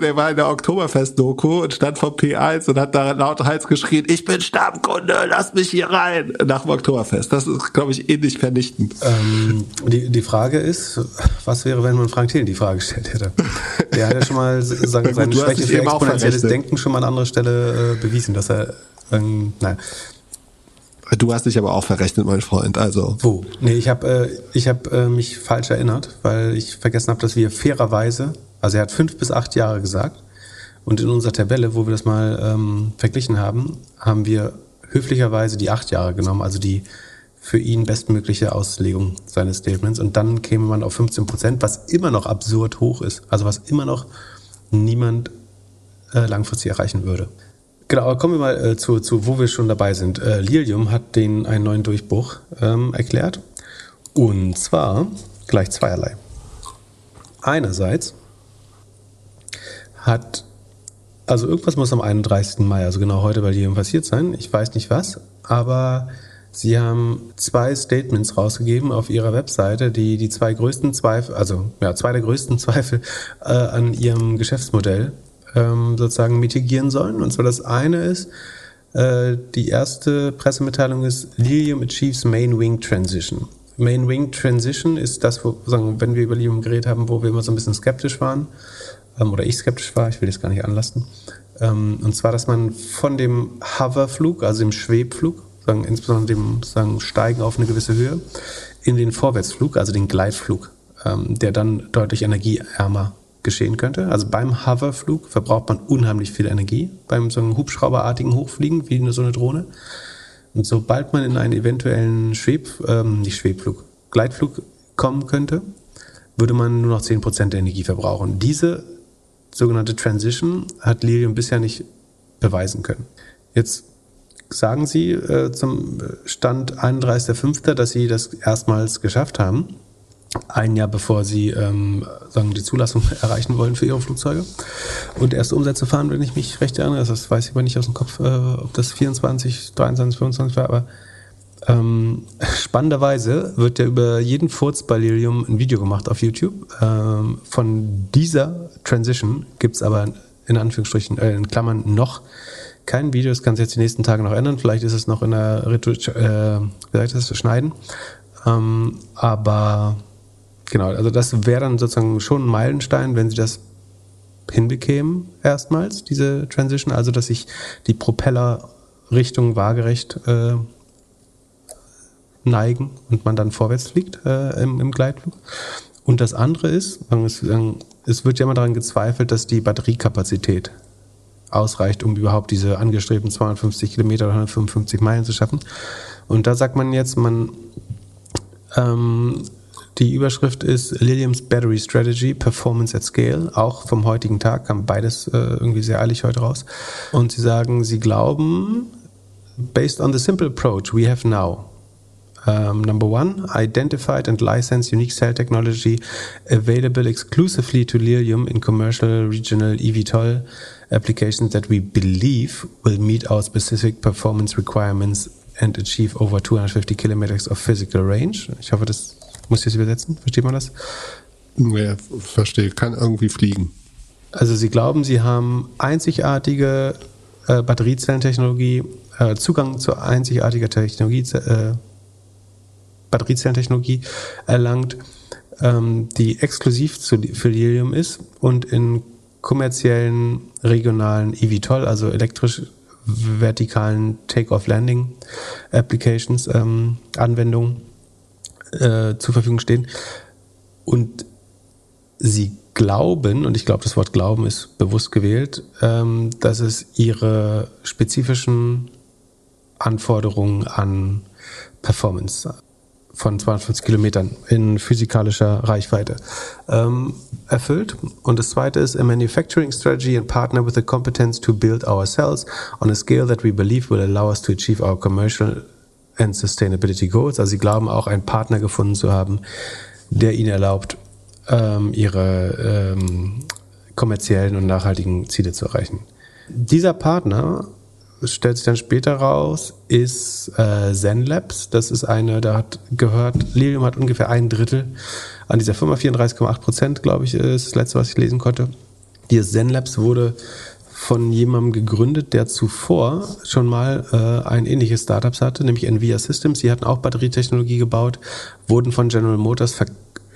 der war in der Oktoberfest-Doku und stand vom P1 und hat da laut Hals geschrien, ich bin Stammkunde, lass mich hier rein, nach dem Oktoberfest. Das ist, glaube ich, ähnlich vernichtend. Ähm, die, die Frage ist, was wäre, wenn man Frank Thelen die Frage gestellt hätte? Der hat ja schon mal seine hast Schwäche für exponentielles. Denken schon mal an anderer Stelle äh, bewiesen, dass er, ähm, naja. Du hast dich aber auch verrechnet, mein Freund. Also Wo? Nee, ich habe äh, ich hab, äh, mich falsch erinnert, weil ich vergessen habe, dass wir fairerweise, also er hat fünf bis acht Jahre gesagt. Und in unserer Tabelle, wo wir das mal ähm, verglichen haben, haben wir höflicherweise die acht Jahre genommen, also die für ihn bestmögliche Auslegung seines Statements. Und dann käme man auf 15 Prozent, was immer noch absurd hoch ist. Also was immer noch niemand äh, langfristig erreichen würde. Genau, aber kommen wir mal äh, zu, zu, wo wir schon dabei sind. Äh, Lilium hat den einen neuen Durchbruch ähm, erklärt. Und zwar gleich zweierlei. Einerseits hat, also irgendwas muss am 31. Mai, also genau heute bei Lilium passiert sein. Ich weiß nicht was, aber sie haben zwei Statements rausgegeben auf ihrer Webseite, die die zwei größten Zweifel, also ja, zwei der größten Zweifel äh, an ihrem Geschäftsmodell ähm, sozusagen mitigieren sollen. Und zwar das eine ist, äh, die erste Pressemitteilung ist Lilium achieves Main Wing Transition. Main Wing Transition ist das, wo, sagen, wenn wir über Lilium geredet haben, wo wir immer so ein bisschen skeptisch waren, ähm, oder ich skeptisch war, ich will das gar nicht anlassen. Ähm, und zwar, dass man von dem Hoverflug, also dem Schwebflug, sagen, insbesondere dem sagen, Steigen auf eine gewisse Höhe, in den Vorwärtsflug, also den Gleitflug, ähm, der dann deutlich energieärmer geschehen könnte. Also beim Hoverflug verbraucht man unheimlich viel Energie, beim so einem Hubschrauberartigen Hochfliegen, wie so eine Drohne. Und sobald man in einen eventuellen Schweb, ähm, nicht Schwebflug, Gleitflug kommen könnte, würde man nur noch 10% der Energie verbrauchen. Diese sogenannte Transition hat Lilium bisher nicht beweisen können. Jetzt sagen Sie äh, zum Stand 31.05., dass Sie das erstmals geschafft haben ein Jahr bevor sie ähm, sagen, die Zulassung erreichen wollen für ihre Flugzeuge. Und erste Umsätze fahren, wenn ich mich recht erinnere, das weiß ich aber nicht aus dem Kopf, äh, ob das 24, 23, 25 war, aber ähm, spannenderweise wird ja über jeden Furz bei Lilium ein Video gemacht auf YouTube. Ähm, von dieser Transition gibt es aber in Anführungsstrichen, äh, in Klammern noch kein Video. Das kann sich jetzt die nächsten Tage noch ändern. Vielleicht ist es noch in der Retouch, äh, wie sagt das, Schneiden. Ähm, aber Genau, also das wäre dann sozusagen schon ein Meilenstein, wenn sie das hinbekämen, erstmals, diese Transition, also dass sich die Propeller Richtung waagerecht äh, neigen und man dann vorwärts fliegt äh, im, im Gleitflug. Und das andere ist, es wird ja immer daran gezweifelt, dass die Batteriekapazität ausreicht, um überhaupt diese angestrebten 250 Kilometer oder 155 Meilen zu schaffen. Und da sagt man jetzt, man ähm, die Überschrift ist Liliums Battery Strategy Performance at Scale. Auch vom heutigen Tag kam beides äh, irgendwie sehr eilig heute raus. Und sie sagen, sie glauben, based on the simple approach we have now, um, number one, identified and licensed unique cell technology available exclusively to Lilium in commercial regional eVTOL applications that we believe will meet our specific performance requirements and achieve over 250 kilometers of physical range. Ich hoffe, das muss ich das übersetzen? Versteht man das? Ja, verstehe. Kann irgendwie fliegen. Also Sie glauben, Sie haben einzigartige äh, Batteriezellentechnologie, äh, Zugang zu einzigartiger Technologie, äh, Batteriezellentechnologie erlangt, ähm, die exklusiv zu, für Lilium ist und in kommerziellen regionalen eVTOL, also elektrisch vertikalen Take-off-Landing Applications, ähm, Anwendungen äh, zur Verfügung stehen. Und sie glauben, und ich glaube, das Wort Glauben ist bewusst gewählt, ähm, dass es ihre spezifischen Anforderungen an Performance von 250 Kilometern in physikalischer Reichweite ähm, erfüllt. Und das zweite ist a manufacturing strategy and partner with the competence to build our cells on a scale that we believe will allow us to achieve our commercial and Sustainability Goals. Also sie glauben auch einen Partner gefunden zu haben, der ihnen erlaubt, ähm, ihre ähm, kommerziellen und nachhaltigen Ziele zu erreichen. Dieser Partner stellt sich dann später raus, ist äh, ZenLabs. Das ist eine, da hat gehört, Lilium hat ungefähr ein Drittel an dieser Firma, 34,8 Prozent, glaube ich, ist das letzte, was ich lesen konnte. Dieses ZenLabs wurde von jemandem gegründet, der zuvor schon mal äh, ein ähnliches Startup hatte, nämlich Nvidia Systems. Sie hatten auch Batterietechnologie gebaut, wurden von General Motors ver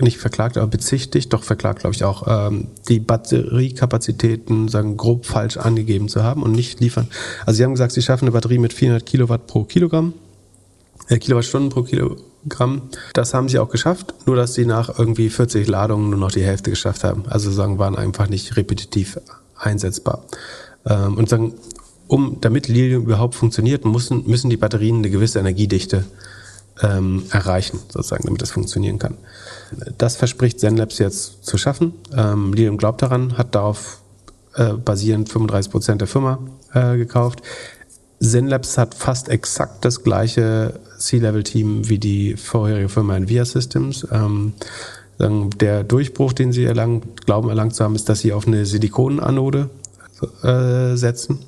nicht verklagt, aber bezichtigt, doch verklagt, glaube ich auch, ähm, die Batteriekapazitäten sagen grob falsch angegeben zu haben und nicht liefern. Also sie haben gesagt, sie schaffen eine Batterie mit 400 Kilowatt pro Kilogramm äh, Kilowattstunden pro Kilogramm. Das haben sie auch geschafft, nur dass sie nach irgendwie 40 Ladungen nur noch die Hälfte geschafft haben. Also sagen, waren einfach nicht repetitiv einsetzbar. Ähm, und sagen, um, damit Lilium überhaupt funktioniert, müssen, müssen die Batterien eine gewisse Energiedichte ähm, erreichen, sozusagen, damit das funktionieren kann. Das verspricht ZenLabs jetzt zu schaffen. Ähm, Lilium glaubt daran, hat darauf äh, basierend 35 Prozent der Firma äh, gekauft. ZenLabs hat fast exakt das gleiche C-Level-Team wie die vorherige Firma Nvidia Systems. Ähm, der Durchbruch, den sie erlangt, glauben erlangt zu haben, ist, dass sie auf eine Silikonanode äh, setzen.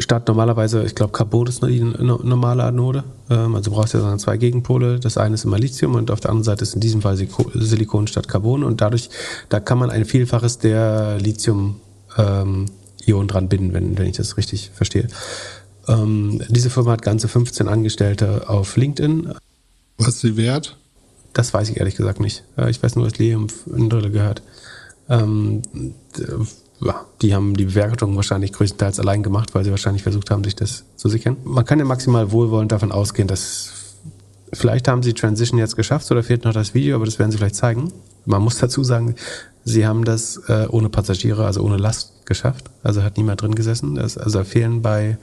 Statt normalerweise, ich glaube, Carbon ist die normale Anode. Ähm, also brauchst du ja zwei Gegenpole. Das eine ist immer Lithium und auf der anderen Seite ist in diesem Fall Silikon statt Carbon. Und dadurch, da kann man ein Vielfaches der Lithium-Ionen ähm, dran binden, wenn, wenn ich das richtig verstehe. Ähm, diese Firma hat ganze 15 Angestellte auf LinkedIn. Was ist sie wert? Das weiß ich ehrlich gesagt nicht. Ich weiß nur, dass Lilium ein Drittel gehört. Ähm, ja, die haben die Bewertung wahrscheinlich größtenteils allein gemacht, weil sie wahrscheinlich versucht haben, sich das zu sichern. Man kann ja maximal wohlwollend davon ausgehen, dass vielleicht haben sie Transition jetzt geschafft oder fehlt noch das Video, aber das werden sie vielleicht zeigen. Man muss dazu sagen, sie haben das äh, ohne Passagiere, also ohne Last geschafft. Also hat niemand drin gesessen. Das, also fehlen bei,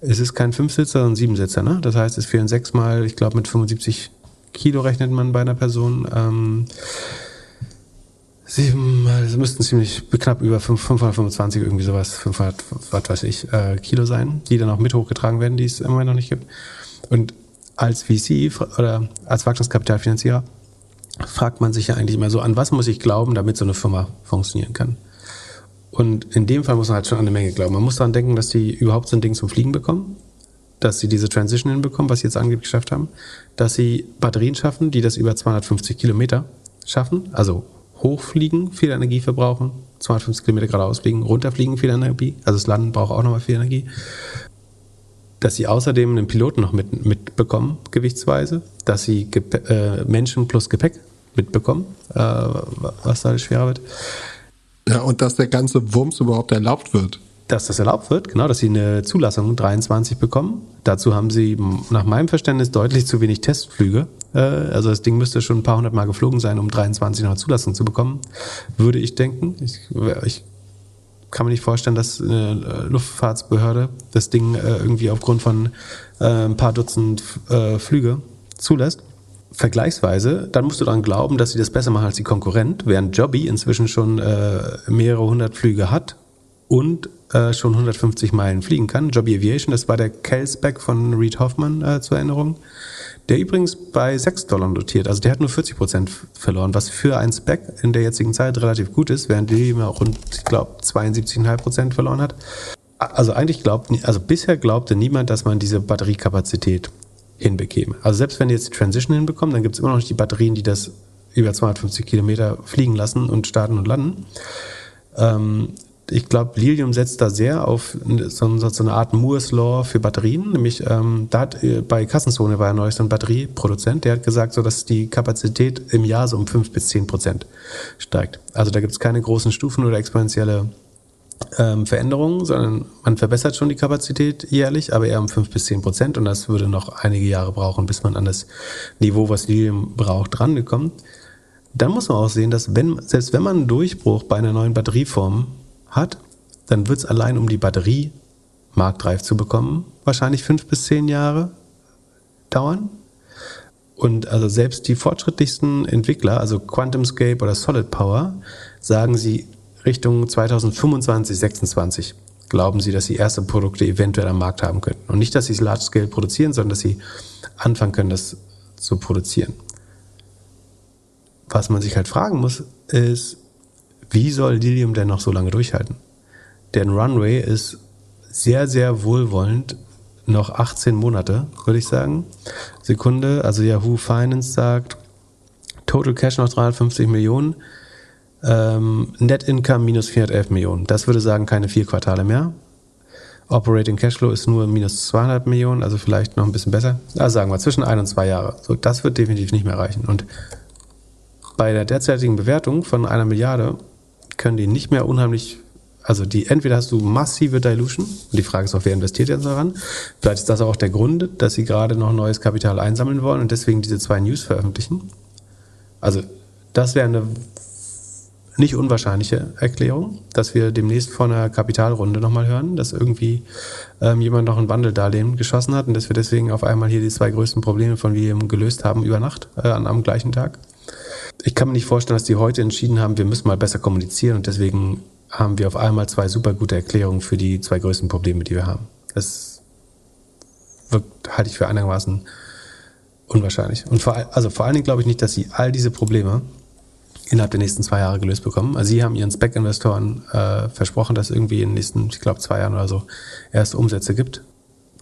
es ist kein Fünfsitzer, sondern Siebensitzer. Ne? Das heißt, es fehlen sechsmal, ich glaube mit 75 Kilo rechnet man bei einer Person. Ähm, Sieben, es müssten ziemlich knapp über 525, irgendwie sowas, 500, was weiß ich, äh, Kilo sein, die dann auch mit hochgetragen werden, die es im Moment noch nicht gibt. Und als VC oder als Wachstumskapitalfinanzierer fragt man sich ja eigentlich immer so, an was muss ich glauben, damit so eine Firma funktionieren kann? Und in dem Fall muss man halt schon an eine Menge glauben. Man muss daran denken, dass die überhaupt so ein Ding zum Fliegen bekommen, dass sie diese Transition hinbekommen, was sie jetzt angeblich geschafft haben, dass sie Batterien schaffen, die das über 250 Kilometer schaffen, also hochfliegen, viel Energie verbrauchen, 250 Kilometer geradeaus fliegen, runterfliegen, viel Energie. Also das Landen braucht auch nochmal viel Energie. Dass sie außerdem einen Piloten noch mit, mitbekommen, gewichtsweise. Dass sie Gep äh, Menschen plus Gepäck mitbekommen, äh, was da schwerer wird. Ja, und dass der ganze Wumms überhaupt erlaubt wird dass das erlaubt wird, genau, dass sie eine Zulassung 23 bekommen. Dazu haben sie nach meinem Verständnis deutlich zu wenig Testflüge. Äh, also das Ding müsste schon ein paar hundert Mal geflogen sein, um 23 noch eine Zulassung zu bekommen, würde ich denken. Ich, ich kann mir nicht vorstellen, dass eine Luftfahrtsbehörde das Ding äh, irgendwie aufgrund von äh, ein paar Dutzend Flüge zulässt. Vergleichsweise, dann musst du daran glauben, dass sie das besser machen als die Konkurrent, während Jobby inzwischen schon mehrere hundert Flüge hat und äh, schon 150 Meilen fliegen kann. Jobby Aviation, das war der Kellsback von Reed Hoffman äh, zur Erinnerung, der übrigens bei 6 Dollar notiert. Also der hat nur 40 Prozent verloren, was für ein Spec in der jetzigen Zeit relativ gut ist, während immer rund, ich glaube, 72,5 Prozent verloren hat. Also eigentlich glaubt, also bisher glaubte niemand, dass man diese Batteriekapazität hinbekäme. Also selbst wenn die jetzt die Transition hinbekommen, dann gibt es immer noch nicht die Batterien, die das über 250 Kilometer fliegen lassen und starten und landen. Ähm, ich glaube, Lilium setzt da sehr auf so, so eine Art Moore's Law für Batterien. Nämlich, ähm, da hat äh, bei Kassenzone war ja neulich so ein Batterieproduzent, der hat gesagt, so dass die Kapazität im Jahr so um fünf bis zehn Prozent steigt. Also da gibt es keine großen Stufen oder exponentielle ähm, Veränderungen, sondern man verbessert schon die Kapazität jährlich, aber eher um fünf bis zehn Prozent und das würde noch einige Jahre brauchen, bis man an das Niveau, was Lilium braucht, rangekommen. Dann muss man auch sehen, dass wenn, selbst wenn man einen Durchbruch bei einer neuen Batterieform hat, dann wird es allein um die Batterie marktreif zu bekommen, wahrscheinlich fünf bis zehn Jahre dauern. Und also selbst die fortschrittlichsten Entwickler, also QuantumScape oder Solid Power, sagen sie Richtung 2025, 26 glauben sie, dass sie erste Produkte eventuell am Markt haben könnten. Und nicht, dass sie es large scale produzieren, sondern dass sie anfangen können, das zu produzieren. Was man sich halt fragen muss, ist, wie soll Lilium denn noch so lange durchhalten? Denn Runway ist sehr, sehr wohlwollend noch 18 Monate, würde ich sagen. Sekunde, also Yahoo Finance sagt, Total Cash noch 350 Millionen, ähm, Net Income minus 411 Millionen. Das würde sagen, keine vier Quartale mehr. Operating Cashflow ist nur minus 200 Millionen, also vielleicht noch ein bisschen besser. Also sagen wir zwischen ein und zwei Jahre. So, das wird definitiv nicht mehr reichen. Und bei der derzeitigen Bewertung von einer Milliarde können die nicht mehr unheimlich Also die entweder hast du massive Dilution, und die Frage ist auch, wer investiert jetzt daran? Vielleicht ist das auch der Grund, dass sie gerade noch neues Kapital einsammeln wollen und deswegen diese zwei News veröffentlichen. Also das wäre eine nicht unwahrscheinliche Erklärung, dass wir demnächst vor einer Kapitalrunde nochmal hören, dass irgendwie ähm, jemand noch ein Wandeldarlehen geschossen hat und dass wir deswegen auf einmal hier die zwei größten Probleme von William gelöst haben über Nacht äh, am gleichen Tag. Ich kann mir nicht vorstellen, dass die heute entschieden haben, wir müssen mal besser kommunizieren und deswegen haben wir auf einmal zwei super gute Erklärungen für die zwei größten Probleme, die wir haben. Das wirkt, halte ich für einigermaßen unwahrscheinlich. Und vor, also vor allen Dingen glaube ich nicht, dass sie all diese Probleme innerhalb der nächsten zwei Jahre gelöst bekommen. Also sie haben ihren Spec-Investoren äh, versprochen, dass irgendwie in den nächsten, ich glaube, zwei Jahren oder so erst Umsätze gibt.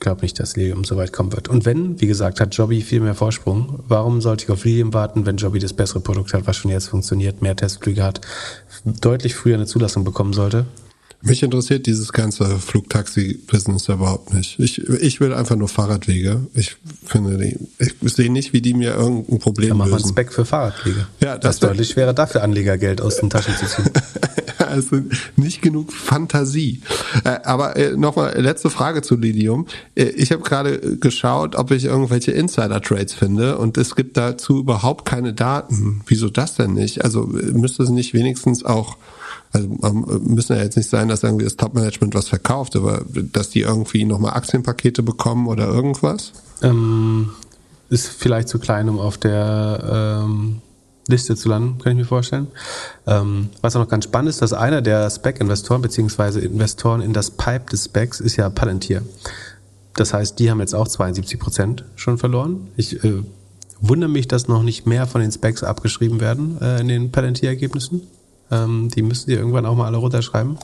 Ich glaube nicht, dass Lilium so weit kommen wird. Und wenn, wie gesagt, hat Jobby viel mehr Vorsprung, warum sollte ich auf Lilium warten, wenn Jobby das bessere Produkt hat, was schon jetzt funktioniert, mehr Testflüge hat, deutlich früher eine Zulassung bekommen sollte? Mich interessiert dieses ganze Flugtaxi-Business überhaupt nicht. Ich, ich will einfach nur Fahrradwege. Ich finde, die, ich sehe nicht, wie die mir irgendein Problem Dann machen wir lösen. einen Spec für Fahrradwege. Ja, das, das ist deutlich schwerer, dafür Anlegergeld aus den Taschen zu ziehen. also nicht genug Fantasie. Äh, aber äh, nochmal letzte Frage zu Lilium. Äh, ich habe gerade geschaut, ob ich irgendwelche Insider-Trades finde und es gibt dazu überhaupt keine Daten. Wieso das denn nicht? Also müsste es nicht wenigstens auch also ähm, müssen ja jetzt nicht sein, dass irgendwie das Top-Management was verkauft, aber dass die irgendwie nochmal Aktienpakete bekommen oder irgendwas? Ähm, ist vielleicht zu klein, um auf der ähm, Liste zu landen, kann ich mir vorstellen. Ähm, was auch noch ganz spannend ist, dass einer der Spec-Investoren beziehungsweise Investoren in das Pipe des Specs ist ja Palantir. Das heißt, die haben jetzt auch 72 Prozent schon verloren. Ich äh, wundere mich, dass noch nicht mehr von den Specs abgeschrieben werden äh, in den Palantir-Ergebnissen. Ähm, die müssen die irgendwann auch mal alle runterschreiben.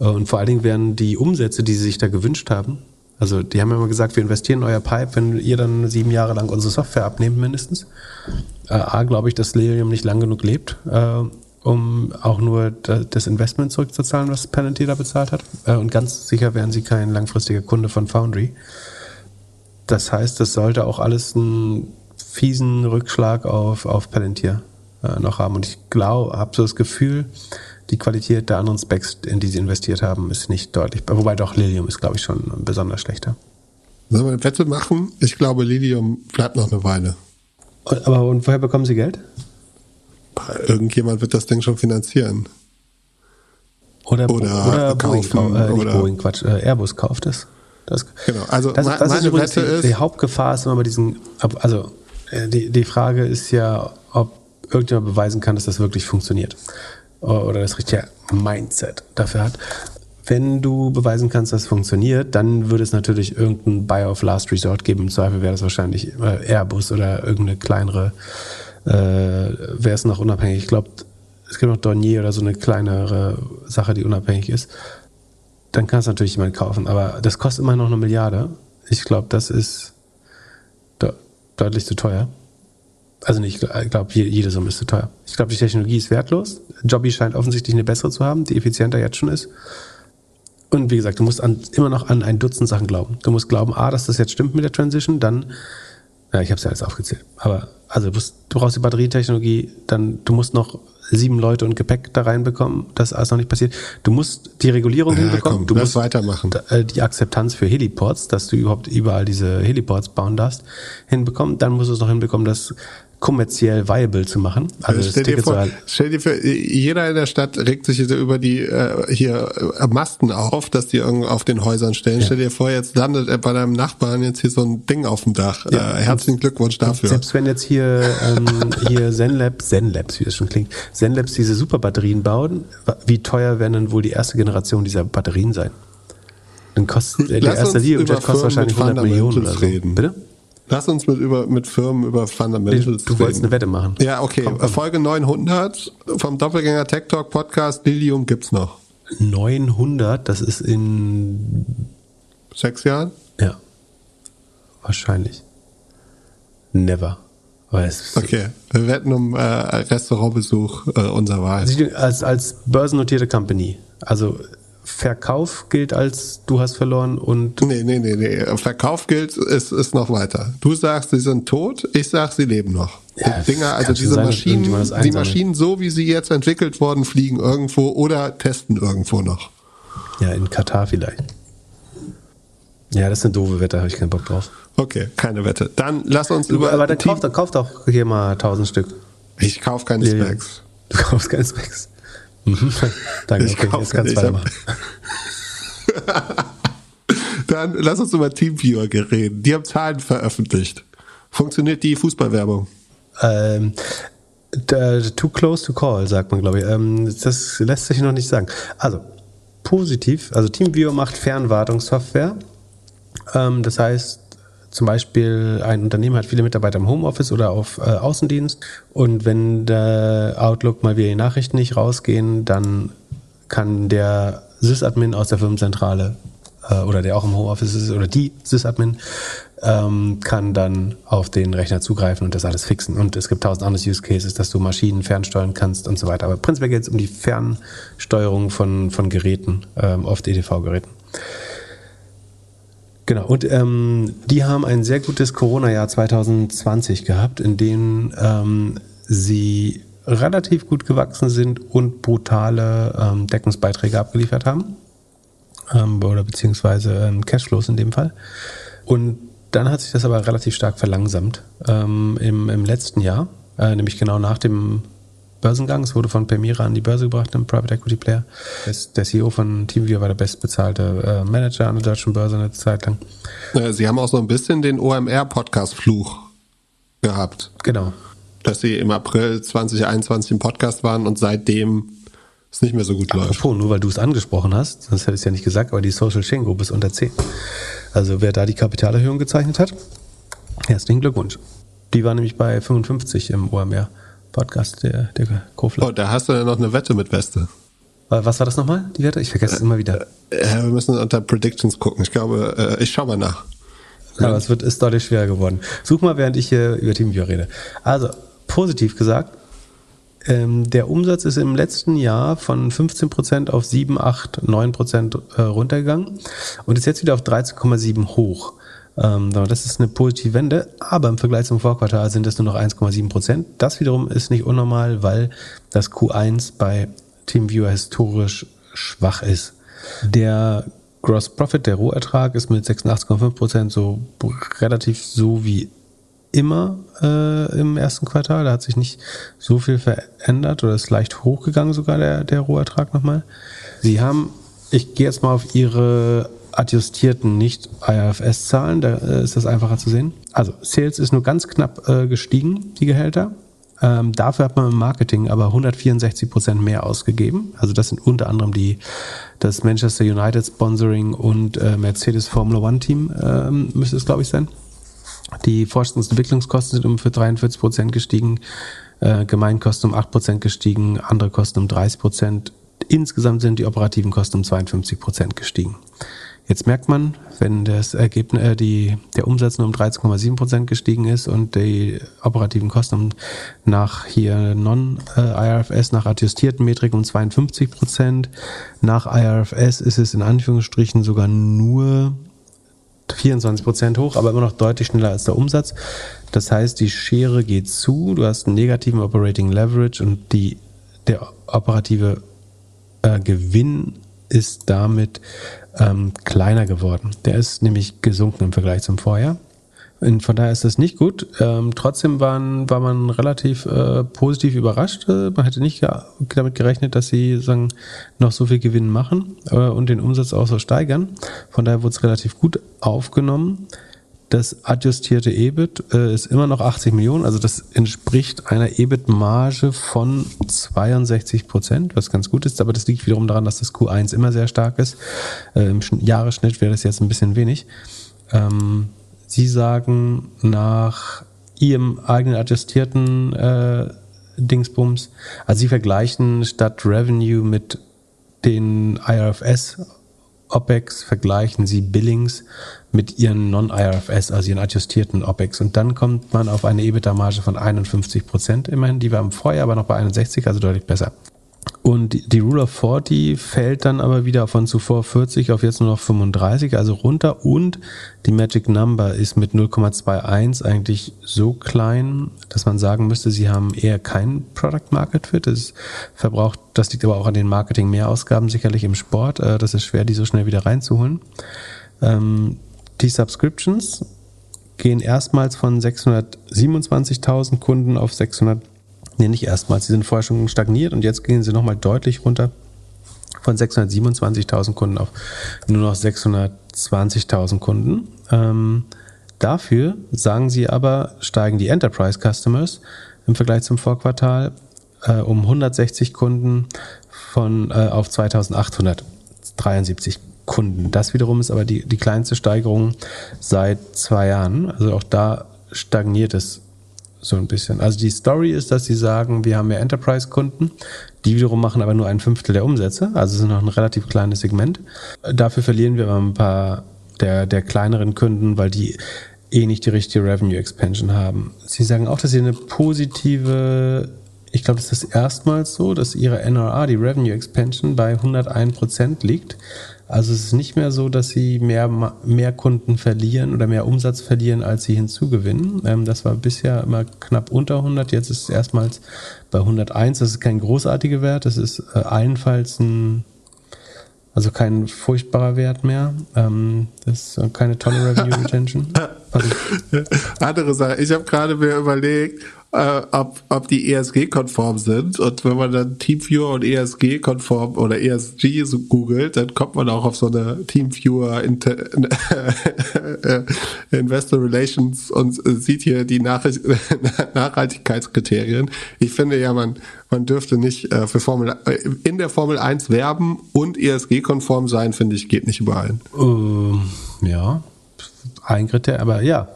Äh, und vor allen Dingen werden die Umsätze, die sie sich da gewünscht haben, also die haben ja immer gesagt, wir investieren in euer Pipe, wenn ihr dann sieben Jahre lang unsere Software abnehmt mindestens. Äh, A, glaube ich, dass Lilium nicht lang genug lebt, äh, um auch nur das Investment zurückzuzahlen, was Palantir da bezahlt hat. Äh, und ganz sicher wären sie kein langfristiger Kunde von Foundry. Das heißt, das sollte auch alles einen fiesen Rückschlag auf, auf Palantir äh, noch haben. Und ich glaube, habe so das Gefühl, die Qualität der anderen Specs, in die sie investiert haben, ist nicht deutlich. Wobei doch Lilium ist, glaube ich, schon besonders schlechter. Sollen wir eine Wette machen? Ich glaube, Lilium bleibt noch eine Weile. Und, aber und woher bekommen sie Geld? Irgendjemand wird das Ding schon finanzieren. Oder, Oder oder, kaufen, Boeing, äh, nicht oder- Boeing, Quatsch, äh, Airbus kauft es. Das, Genau, also das, das ist meine übrigens Wette die, ist- die Hauptgefahr ist immer bei diesen, also äh, die, die Frage ist ja, irgendjemand beweisen kann, dass das wirklich funktioniert. Oder das richtige Mindset dafür hat. Wenn du beweisen kannst, dass es funktioniert, dann würde es natürlich irgendein Buy of Last Resort geben. Im Zweifel wäre das wahrscheinlich äh, Airbus oder irgendeine kleinere, äh, wäre es noch unabhängig. Ich glaube, es gibt noch Dornier oder so eine kleinere Sache, die unabhängig ist. Dann kann es natürlich jemand kaufen, aber das kostet immer noch eine Milliarde. Ich glaube, das ist de deutlich zu teuer. Also nicht, ich glaube, jede Summe ist zu teuer. Ich glaube, die Technologie ist wertlos. Jobby scheint offensichtlich eine bessere zu haben, die effizienter jetzt schon ist. Und wie gesagt, du musst an, immer noch an ein Dutzend Sachen glauben. Du musst glauben, A, dass das jetzt stimmt mit der Transition, dann, ja, ich habe es ja alles aufgezählt. Aber also du, musst, du brauchst die Batterietechnologie, dann du musst noch sieben Leute und Gepäck da reinbekommen, das ist alles noch nicht passiert. Du musst die Regulierung Ja, hinbekommen. komm, du musst weitermachen. äh, die Akzeptanz für Heliports, dass du überhaupt überall diese Heliports bauen darfst, hinbekommen. Dann musst du es noch hinbekommen, das kommerziell viable zu machen. Also das stell, dir vor, halt stell dir vor, jeder in der Stadt regt sich über die äh, hier äh, Masten auf, dass die auf den Häusern stellen. Stell dir vor, jetzt landet äh, bei deinem Nachbarn jetzt hier so ein Ding auf dem Dach. Ja. Äh, herzlichen Glückwunsch dafür. Selbst wenn jetzt hier, ähm, hier Zenlabs, Zenlabs, wie das schon klingt, Zenlabs diese Superbatterien bauen, wie teuer werden dann wohl die erste Generation dieser Batterien sein? Dann kostet der Lass erste über kostet wahrscheinlich Firmen 100 mit Millionen oder so. reden. Bitte? Lass uns mit über mit Firmen über Fundamentals Du wolltest reden. eine Wette machen. Ja, okay. Folge 900 vom Doppelgänger Tech Talk Podcast Lilium gibt's noch. 900, das ist in, Sechs Jahren? ja, wahrscheinlich. Never. Okay. Wir wetten um äh, Restaurantbesuch äh, unserer Wahl. Als, als börsennotierte Company. Also Verkauf gilt als du hast verloren und Nee, nee, nee, nee. Verkauf gilt, ist, ist noch weiter. Du sagst, sie sind tot, ich sag, sie leben noch. Ja, Dinger, also diese sein, Maschinen, die. Maschinen, so wie sie jetzt entwickelt worden, fliegen irgendwo oder testen irgendwo noch. Ja, in Katar vielleicht. Ja, das sind doofe Wetter, habe ich keinen Bock drauf. Okay, keine Wette. Dann lass uns über. Aber dann Team- kauf, dann kauf doch hier mal 1000 Stück. ich kauf keine. Specs. Du kaufst keine Specs. Mhm. Danke, Ich okay, jetzt kannst du. Dann lass uns über Teamviewer reden. Die haben Zahlen veröffentlicht. Funktioniert die Fußballwerbung? Ähm, too close to call, sagt man, glaube ich. Ähm, das lässt sich noch nicht sagen. Also, positiv, also TeamViewer macht Fernwartungssoftware. Ähm, das heißt, zum Beispiel ein Unternehmen hat viele Mitarbeiter im Homeoffice oder auf äh, Außendienst und wenn der Outlook mal wieder die Nachrichten nicht rausgehen, dann kann der Sysadmin aus der Firmenzentrale äh, oder der auch im Homeoffice ist oder die Sysadmin ähm, kann dann auf den Rechner zugreifen und das alles fixen. Und es gibt tausend andere Use Cases, dass du Maschinen fernsteuern kannst und so weiter. Aber prinzipiell geht es um die Fernsteuerung von, von Geräten, ähm, oft EDV-Geräten. Genau, und ähm, die haben ein sehr gutes Corona-Jahr 2020 gehabt, in dem ähm, sie relativ gut gewachsen sind und brutale ähm, Deckungsbeiträge abgeliefert haben. Ähm, oder beziehungsweise ähm, Cashflows in dem Fall. Und dann hat sich das aber relativ stark verlangsamt ähm, im, im letzten Jahr, äh, nämlich genau nach dem Börsengang. Es wurde von Permira an die Börse gebracht, einem Private Equity Player. Der CEO von TeamViewer war der bestbezahlte äh, Manager an der deutschen Börse eine Zeit lang. Sie haben auch so ein bisschen den OMR-Podcast-Fluch gehabt. Genau. Dass Sie im April 2021 im Podcast waren und seitdem es nicht mehr so gut läuft. Apropos, nur weil du es angesprochen hast, sonst hätte ich es ja nicht gesagt, aber die Social Chain Group ist unter 10. Also wer da die Kapitalerhöhung gezeichnet hat, herzlichen Glückwunsch. Die war nämlich bei 55 im OMR Podcast, der, der Kofler. Oh, da hast du ja noch eine Wette mit Weste. Äh, Was war das nochmal, die Wette? Ich vergesse es immer wieder. Äh, wir müssen unter Predictions gucken. Ich glaube, äh, ich schau mal nach. Aber es wird, ist deutlich schwerer geworden. Such mal, während ich hier über TeamViewer rede. Also, positiv gesagt, ähm, der Umsatz ist im letzten Jahr von 15% auf 7, 8, 9% äh, runtergegangen und ist jetzt wieder auf 13,7 hoch. Ähm, das ist eine positive Wende, aber im Vergleich zum Vorquartal sind es nur noch 1,7%. Das wiederum ist nicht unnormal, weil das Q1 bei TeamViewer historisch schwach ist. Der Gross Profit, der Rohertrag, ist mit 86,5% so relativ so wie immer äh, im ersten Quartal. Da hat sich nicht so viel verändert oder ist leicht hochgegangen sogar der, der Rohertrag nochmal. Sie haben, ich gehe jetzt mal auf Ihre adjustierten Nicht-IFS-Zahlen, da äh, ist das einfacher zu sehen. Also Sales ist nur ganz knapp äh, gestiegen, die Gehälter. Ähm, dafür hat man im Marketing aber 164 Prozent mehr ausgegeben. Also das sind unter anderem die, das Manchester United Sponsoring und äh, Mercedes Formula One Team ähm, müsste es, glaube ich, sein. Die Forschungs- und Entwicklungskosten sind um für 43 Prozent gestiegen, äh, Gemeinkosten um 8 Prozent gestiegen, andere Kosten um 30 Prozent. Insgesamt sind die operativen Kosten um 52 Prozent gestiegen. Jetzt merkt man, wenn das Ergebnis, äh, die, der Umsatz nur um 13,7 Prozent gestiegen ist und die operativen Kosten nach hier Non-IRFS, nach adjustierten Metriken um 52 Prozent. Nach IRFS ist es in Anführungsstrichen sogar nur 24 Prozent hoch, aber immer noch deutlich schneller als der Umsatz. Das heißt, die Schere geht zu, du hast einen negativen Operating Leverage und die, der operative äh, Gewinn ist damit ähm, kleiner geworden. Der ist nämlich gesunken im Vergleich zum Vorjahr. Und von daher ist das nicht gut. Ähm, trotzdem waren, war man relativ äh, positiv überrascht. Äh, man hätte nicht ge damit gerechnet, dass sie sagen, noch so viel Gewinn machen äh, und den Umsatz auch so steigern. Von daher wurde es relativ gut aufgenommen. Das adjustierte EBIT äh, ist immer noch 80 Millionen, also das entspricht einer EBIT-Marge von 62 Prozent, was ganz gut ist, aber das liegt wiederum daran, dass das Q1 immer sehr stark ist. Äh, Im Sch- Jahresschnitt wäre das jetzt ein bisschen wenig. Ähm, Sie sagen nach Ihrem eigenen adjustierten äh, Dingsbums, also Sie vergleichen statt Revenue mit den IRFS OPEX vergleichen Sie Billings mit Ihren Non-IRFS, also Ihren adjustierten OPEX. Und dann kommt man auf eine EBITDA-Marge von 51 Prozent immerhin. Die war im Vorjahr aber noch bei 61, also deutlich besser. Und die- Rule of 40 fällt dann aber wieder von zuvor 40 auf jetzt nur noch 35, also runter. Und die Magic Number ist mit 0,21 eigentlich so klein, dass man sagen müsste, sie haben eher kein Product Market Fit. Das verbraucht, das liegt aber auch an den Marketing-Mehrausgaben sicherlich im Sport. Äh, Das ist schwer, die so schnell wieder reinzuholen. Ähm, Die Subscriptions gehen erstmals von 627.000 Kunden auf 600, nee, nicht erstmals, sie sind vorher schon stagniert und jetzt gehen sie nochmal deutlich runter von 627.000 Kunden auf nur noch 620.000 Kunden. Ähm, dafür, sagen sie aber, steigen die Enterprise Customers im Vergleich zum Vorquartal äh, um 160 Kunden von äh, auf 2873 Kunden. Das wiederum ist aber die, die kleinste Steigerung seit zwei Jahren. Also auch da stagniert es so ein bisschen. Also die Story ist, dass sie sagen, wir haben mehr Enterprise-Kunden, die wiederum machen aber nur ein Fünftel der Umsätze, also sind noch ein relativ kleines Segment. Dafür verlieren wir aber ein paar der, der kleineren Kunden, weil die eh nicht die richtige Revenue Expansion haben. Sie sagen auch, dass sie eine positive, ich glaube, das ist erstmals so, dass ihre NRA, die Revenue Expansion, bei 101% liegt. Also es ist nicht mehr so, dass sie mehr, mehr Kunden verlieren oder mehr Umsatz verlieren, als sie hinzugewinnen. Ähm, das war bisher immer knapp unter 100, jetzt ist es erstmals bei 101. Das ist kein großartiger Wert, das ist äh, allenfalls ein, also kein furchtbarer Wert mehr. Ähm, das ist keine tolle Revenue Retention. Also, Andere Sache, ich habe gerade mir überlegt, äh, ob, ob die ESG-konform sind. Und wenn man dann Teamviewer und ESG-konform oder ESG so googelt, dann kommt man auch auf so eine Teamviewer Inter Investor Relations und sieht hier die Nachricht Nachhaltigkeitskriterien. Ich finde ja, man, man dürfte nicht äh, für Formel äh, in der Formel 1 werben und ESG-konform sein, finde ich, geht nicht überall. ähm, ja, ein Kriterium, aber ja.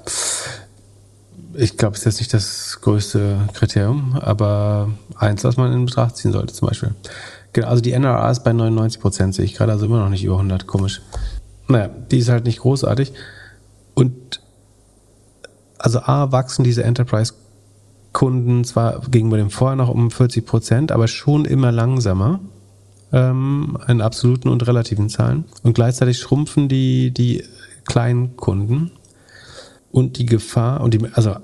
Ich glaube, es ist jetzt nicht das größte Kriterium, aber eins, was man in Betracht ziehen sollte zum Beispiel. Genau, also die NRA ist bei 99 Prozent, sehe ich gerade, also immer noch nicht über 100, komisch. Naja, die ist halt nicht großartig. Und also A, wachsen diese Enterprise-Kunden zwar gegenüber dem vorher noch um 40 Prozent, aber schon immer langsamer ähm, in absoluten und relativen Zahlen. Und gleichzeitig schrumpfen die, die kleinen Kunden und die Gefahr und die, also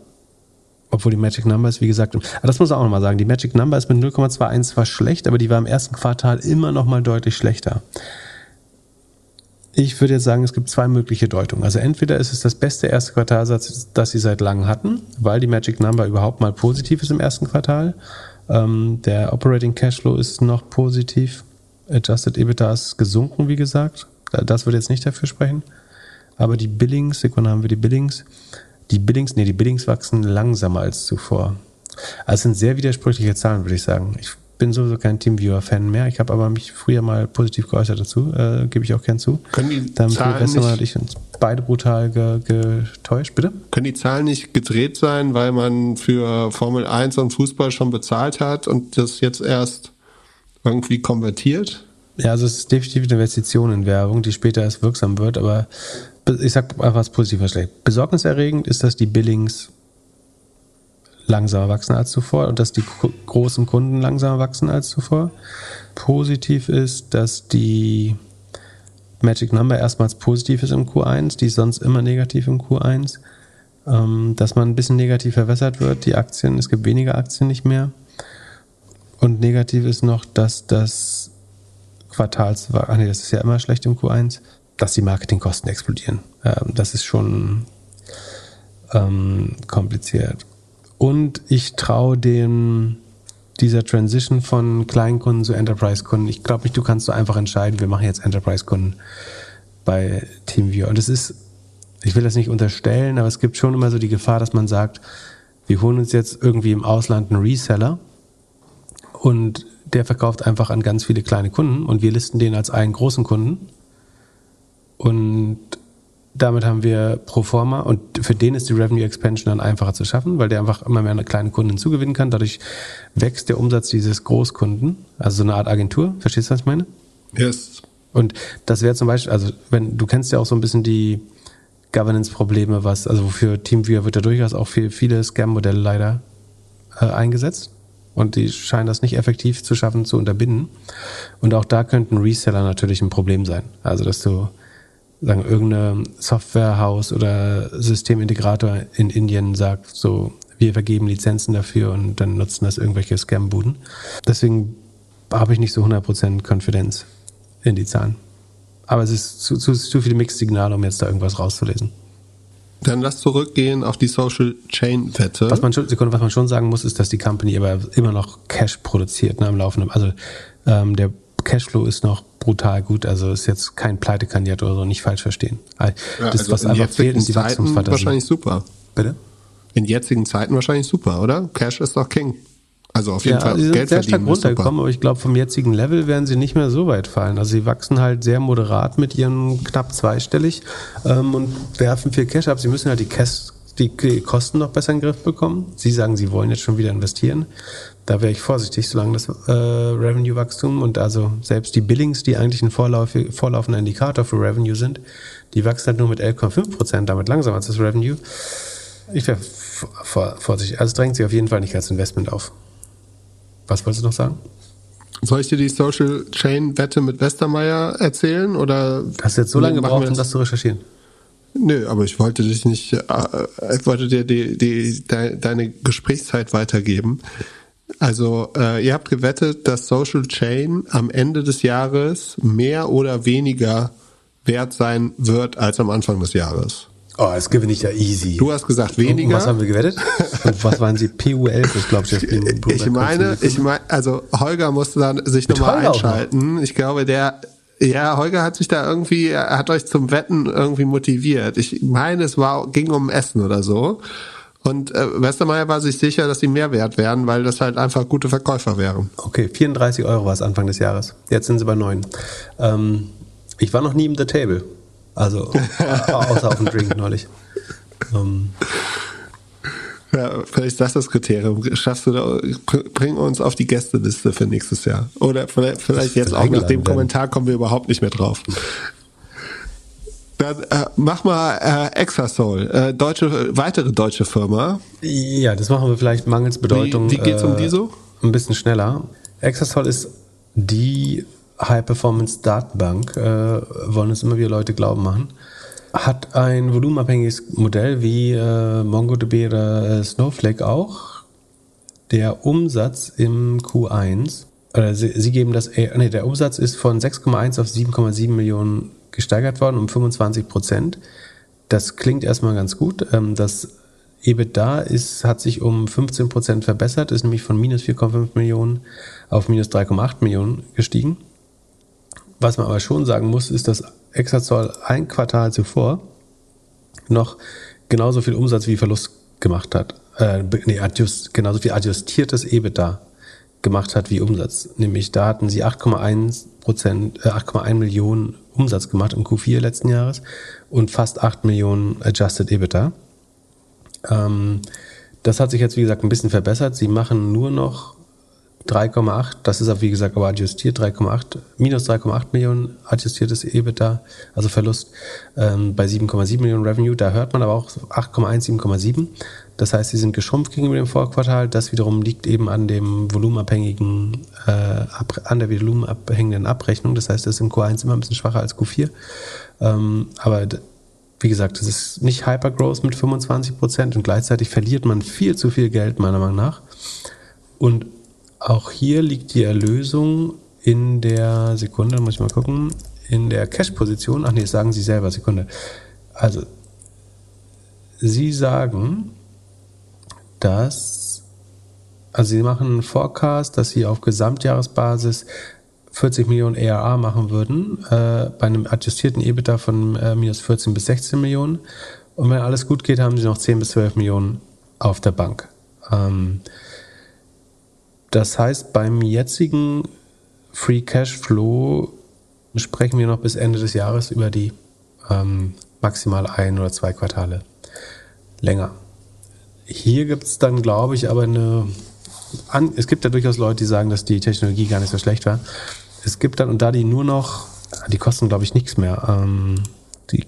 obwohl die Magic Number ist, wie gesagt, aber das muss man auch nochmal sagen, die Magic Number ist mit 0,21 zwar schlecht, aber die war im ersten Quartal immer noch mal deutlich schlechter. Ich würde jetzt sagen, es gibt zwei mögliche Deutungen. Also entweder ist es das beste erste Quartal, das sie seit langem hatten, weil die Magic Number überhaupt mal positiv ist im ersten Quartal. Ähm, der Operating Cashflow ist noch positiv. Adjusted EBITDA ist gesunken, wie gesagt. Das würde jetzt nicht dafür sprechen. Aber die Billings, Sekunde haben wir die Billings. Die Billings, nee, die Billings wachsen langsamer als zuvor. Also es sind sehr widersprüchliche Zahlen, würde ich sagen. Ich bin sowieso kein Teamviewer-Fan mehr. Ich habe aber mich früher mal positiv geäußert dazu, äh, gebe ich auch gern zu. Können die Damit Zahlen nicht- und ich uns beide brutal ge getäuscht, bitte? Können die Zahlen nicht gedreht sein, weil man für Formel 1 und Fußball schon bezahlt hat und das jetzt erst irgendwie konvertiert? Ja, also es ist definitiv eine Investition in Werbung, die später erst wirksam wird, aber be- ich sag einfach was Positives schlecht. Besorgniserregend ist, dass die Billings langsamer wachsen als zuvor und dass die großen Kunden langsamer wachsen als zuvor. Positiv ist, dass die Magic Number erstmals positiv ist im Q1, die ist sonst immer negativ im Q1. Ähm, dass man ein bisschen negativ verwässert wird, die Aktien, es gibt weniger Aktien nicht mehr. Und negativ ist noch, dass das Quartals, ach nee, das ist ja immer schlecht im Q1, dass die Marketingkosten explodieren. Ähm, das ist schon ähm, kompliziert. Und ich traue dem dieser Transition von Kleinkunden zu Enterprise-Kunden. Ich glaube nicht, du kannst so einfach entscheiden, wir machen jetzt Enterprise-Kunden bei TeamViewer. Und es ist, ich will das nicht unterstellen, aber es gibt schon immer so die Gefahr, dass man sagt, wir holen uns jetzt irgendwie im Ausland einen Reseller und der verkauft einfach an ganz viele kleine Kunden und wir listen den als einen großen Kunden. Und damit haben wir pro forma und für den ist die Revenue Expansion dann einfacher zu schaffen, weil der einfach immer mehr kleine Kunden hinzugewinnen kann. Dadurch wächst der Umsatz dieses Großkunden, also so eine Art Agentur. Verstehst du, was ich meine? Yes. Und das wäre zum Beispiel, also wenn du kennst ja auch so ein bisschen die Governance-Probleme, was, also für TeamViewer wird ja durchaus auch für viele Scam-Modelle leider äh, eingesetzt. Und die scheinen das nicht effektiv zu schaffen, zu unterbinden. Und auch da könnten Reseller natürlich ein Problem sein. Also, dass du sagen, irgendein Softwarehaus oder Systemintegrator in Indien sagt, so, wir vergeben Lizenzen dafür und dann nutzen das irgendwelche Scam-Buden. Deswegen habe ich nicht so 100% Konfidenz in die Zahlen. Aber es ist zu, zu, zu viele Mixed-Signale, um jetzt da irgendwas rauszulesen. Dann lass zurückgehen auf die Social Chain Wette. Was man schon, Sekunde, was man schon sagen muss, ist, dass die Company aber immer noch Cash produziert ne, am Laufenden. Also ähm, der Cashflow ist noch brutal gut. Also ist jetzt kein Pleitekandidat oder so, nicht falsch verstehen. Das, ja, also was einfach fehlt, ist die Wachstumsfantasie. Wahrscheinlich super. Bitte? In jetzigen Zeiten wahrscheinlich super, oder? Cash ist doch King. Also auf jeden ja, Fall sie sind Geld sehr stark runtergekommen, aber ich glaube, vom jetzigen Level werden sie nicht mehr so weit fallen. Also sie wachsen halt sehr moderat mit ihren knapp zweistellig ähm, und werfen viel Cash ab. Sie müssen halt die, Cash, die Kosten noch besser in den Griff bekommen. Sie sagen, sie wollen jetzt schon wieder investieren. Da wäre ich vorsichtig, solange das äh, Revenue-Wachstum und also selbst die Billings, die eigentlich ein Vorlauf, vorlaufender Indikator für Revenue sind, die wachsen halt nur mit 11,5 Prozent, damit langsamer als das Revenue. Ich wäre vorsichtig. Also drängt sich auf jeden Fall nicht als Investment auf. Was wolltest du noch sagen? Soll ich dir die Social Chain Wette mit Westermeier erzählen oder? Hast du jetzt so lange gebraucht, um das zu recherchieren? Nö, aber ich wollte dich nicht, äh, ich wollte dir die, die, de, deine Gesprächszeit weitergeben. Also äh, ihr habt gewettet, dass Social Chain am Ende des Jahres mehr oder weniger wert sein wird als am Anfang des Jahres. Oh, das gewinne ich ja easy. Du hast gesagt weniger. Und was haben wir gewettet? Und was waren sie? PU11 ist, glaube ich, das Ich meine, ich meine, also Holger musste dann sich nochmal einschalten. Noch. Ich glaube, der, ja, Holger hat sich da irgendwie, er hat euch zum Wetten irgendwie motiviert. Ich meine, es war, ging um Essen oder so. Und äh, Westermeier war sich sicher, dass sie mehr wert wären, weil das halt einfach gute Verkäufer wären. Okay, 34 Euro war es Anfang des Jahres. Jetzt sind sie bei 9. Ähm, ich war noch nie im The Table. Also außer auf dem Drink neulich. Um. Ja, vielleicht ist das das Kriterium. Schaffst du da, bring uns auf die Gästeliste für nächstes Jahr. Oder vielleicht, vielleicht jetzt auch nach dem. Kommentar kommen wir überhaupt nicht mehr drauf. Dann äh, mach mal äh, Exasol, äh, deutsche, weitere deutsche Firma. Ja, das machen wir vielleicht mangels Bedeutung. Wie, wie geht's um die so? Ein bisschen schneller. Exasol ist die High-Performance-Datenbank, äh, wollen es immer wieder Leute glauben machen, hat ein volumenabhängiges Modell wie äh, MongoDB oder äh, Snowflake auch. Der Umsatz im Q1, oder sie, sie geben das, äh, nee, der Umsatz ist von 6,1 auf 7,7 Millionen gesteigert worden, um 25 Prozent. Das klingt erstmal ganz gut. Ähm, das EBITDA ist, hat sich um 15 Prozent verbessert, ist nämlich von minus 4,5 Millionen auf minus 3,8 Millionen gestiegen. Was man aber schon sagen muss, ist, dass Exazoll ein Quartal zuvor noch genauso viel Umsatz wie Verlust gemacht hat. Äh, nee, adjust, genauso viel adjustiertes EBITDA gemacht hat wie Umsatz. Nämlich da hatten sie 8,1 Prozent, äh, 8,1 Millionen Umsatz gemacht im Q4 letzten Jahres und fast 8 Millionen Adjusted EBITDA. Ähm, das hat sich jetzt, wie gesagt, ein bisschen verbessert. Sie machen nur noch 3,8, das ist auch wie gesagt aber adjustiert, 3,8, minus 3,8 Millionen adjustiertes EBITDA, also Verlust ähm, bei 7,7 Millionen Revenue. Da hört man aber auch 8,1, 7,7. Das heißt, sie sind geschrumpft gegenüber dem Vorquartal. Das wiederum liegt eben an dem volumenabhängigen, äh, an der volumenabhängigen Abrechnung. Das heißt, das ist im Q1 immer ein bisschen schwacher als Q4. Ähm, aber wie gesagt, das ist nicht Hypergrowth mit 25 Prozent und gleichzeitig verliert man viel zu viel Geld, meiner Meinung nach. Und auch hier liegt die Erlösung in der Sekunde, muss ich mal gucken, in der Cash-Position. Ach nee, das sagen Sie selber, Sekunde. Also, Sie sagen, dass, also Sie machen einen Forecast, dass Sie auf Gesamtjahresbasis 40 Millionen ERA machen würden, äh, bei einem adjustierten EBITDA von äh, minus 14 bis 16 Millionen. Und wenn alles gut geht, haben Sie noch 10 bis 12 Millionen auf der Bank. Ähm, das heißt, beim jetzigen Free Cash Flow sprechen wir noch bis Ende des Jahres über die ähm, maximal ein oder zwei Quartale länger. Hier gibt es dann, glaube ich, aber eine. An, es gibt ja durchaus Leute, die sagen, dass die Technologie gar nicht so schlecht war. Es gibt dann, und da die nur noch, die kosten, glaube ich, nichts mehr. Ähm, die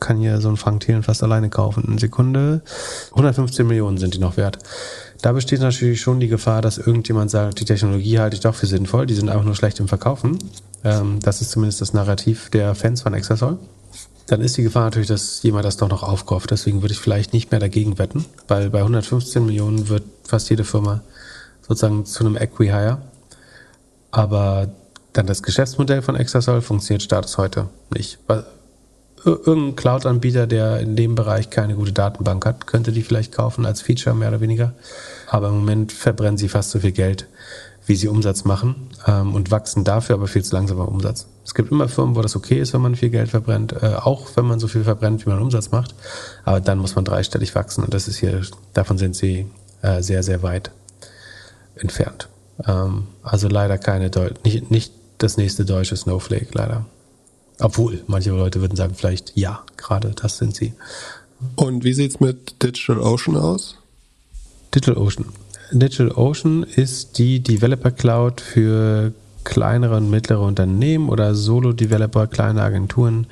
kann hier so ein Frank Thelen fast alleine kaufen. Eine Sekunde. 115 Millionen sind die noch wert. Da besteht natürlich schon die Gefahr, dass irgendjemand sagt, die Technologie halte ich doch für sinnvoll, die sind einfach nur schlecht im Verkaufen. Ähm, das ist zumindest das Narrativ der Fans von Exasol. Dann ist die Gefahr natürlich, dass jemand das doch noch aufkauft. Deswegen würde ich vielleicht nicht mehr dagegen wetten, weil bei 115 Millionen wird fast jede Firma sozusagen zu einem Equi-Hire. Aber dann das Geschäftsmodell von Exasol funktioniert Status heute nicht. Irgendein Cloud-Anbieter, der in dem Bereich keine gute Datenbank hat, könnte die vielleicht kaufen als Feature mehr oder weniger. Aber im Moment verbrennen sie fast so viel Geld, wie sie Umsatz machen ähm, und wachsen dafür aber viel zu langsam am Umsatz. Es gibt immer Firmen, wo das okay ist, wenn man viel Geld verbrennt, äh, auch wenn man so viel verbrennt, wie man Umsatz macht. Aber dann muss man dreistellig wachsen und das ist hier, davon sind sie äh, sehr, sehr weit entfernt. Ähm, also leider keine, Deu nicht, nicht das nächste deutsche Snowflake, leider. Obwohl, manche Leute würden sagen, vielleicht ja, gerade das sind sie. Und wie sieht's mit DigitalOcean aus? DigitalOcean. DigitalOcean ist die Developer Cloud für kleinere und mittlere Unternehmen oder Solo-Developer, kleine Agenturen,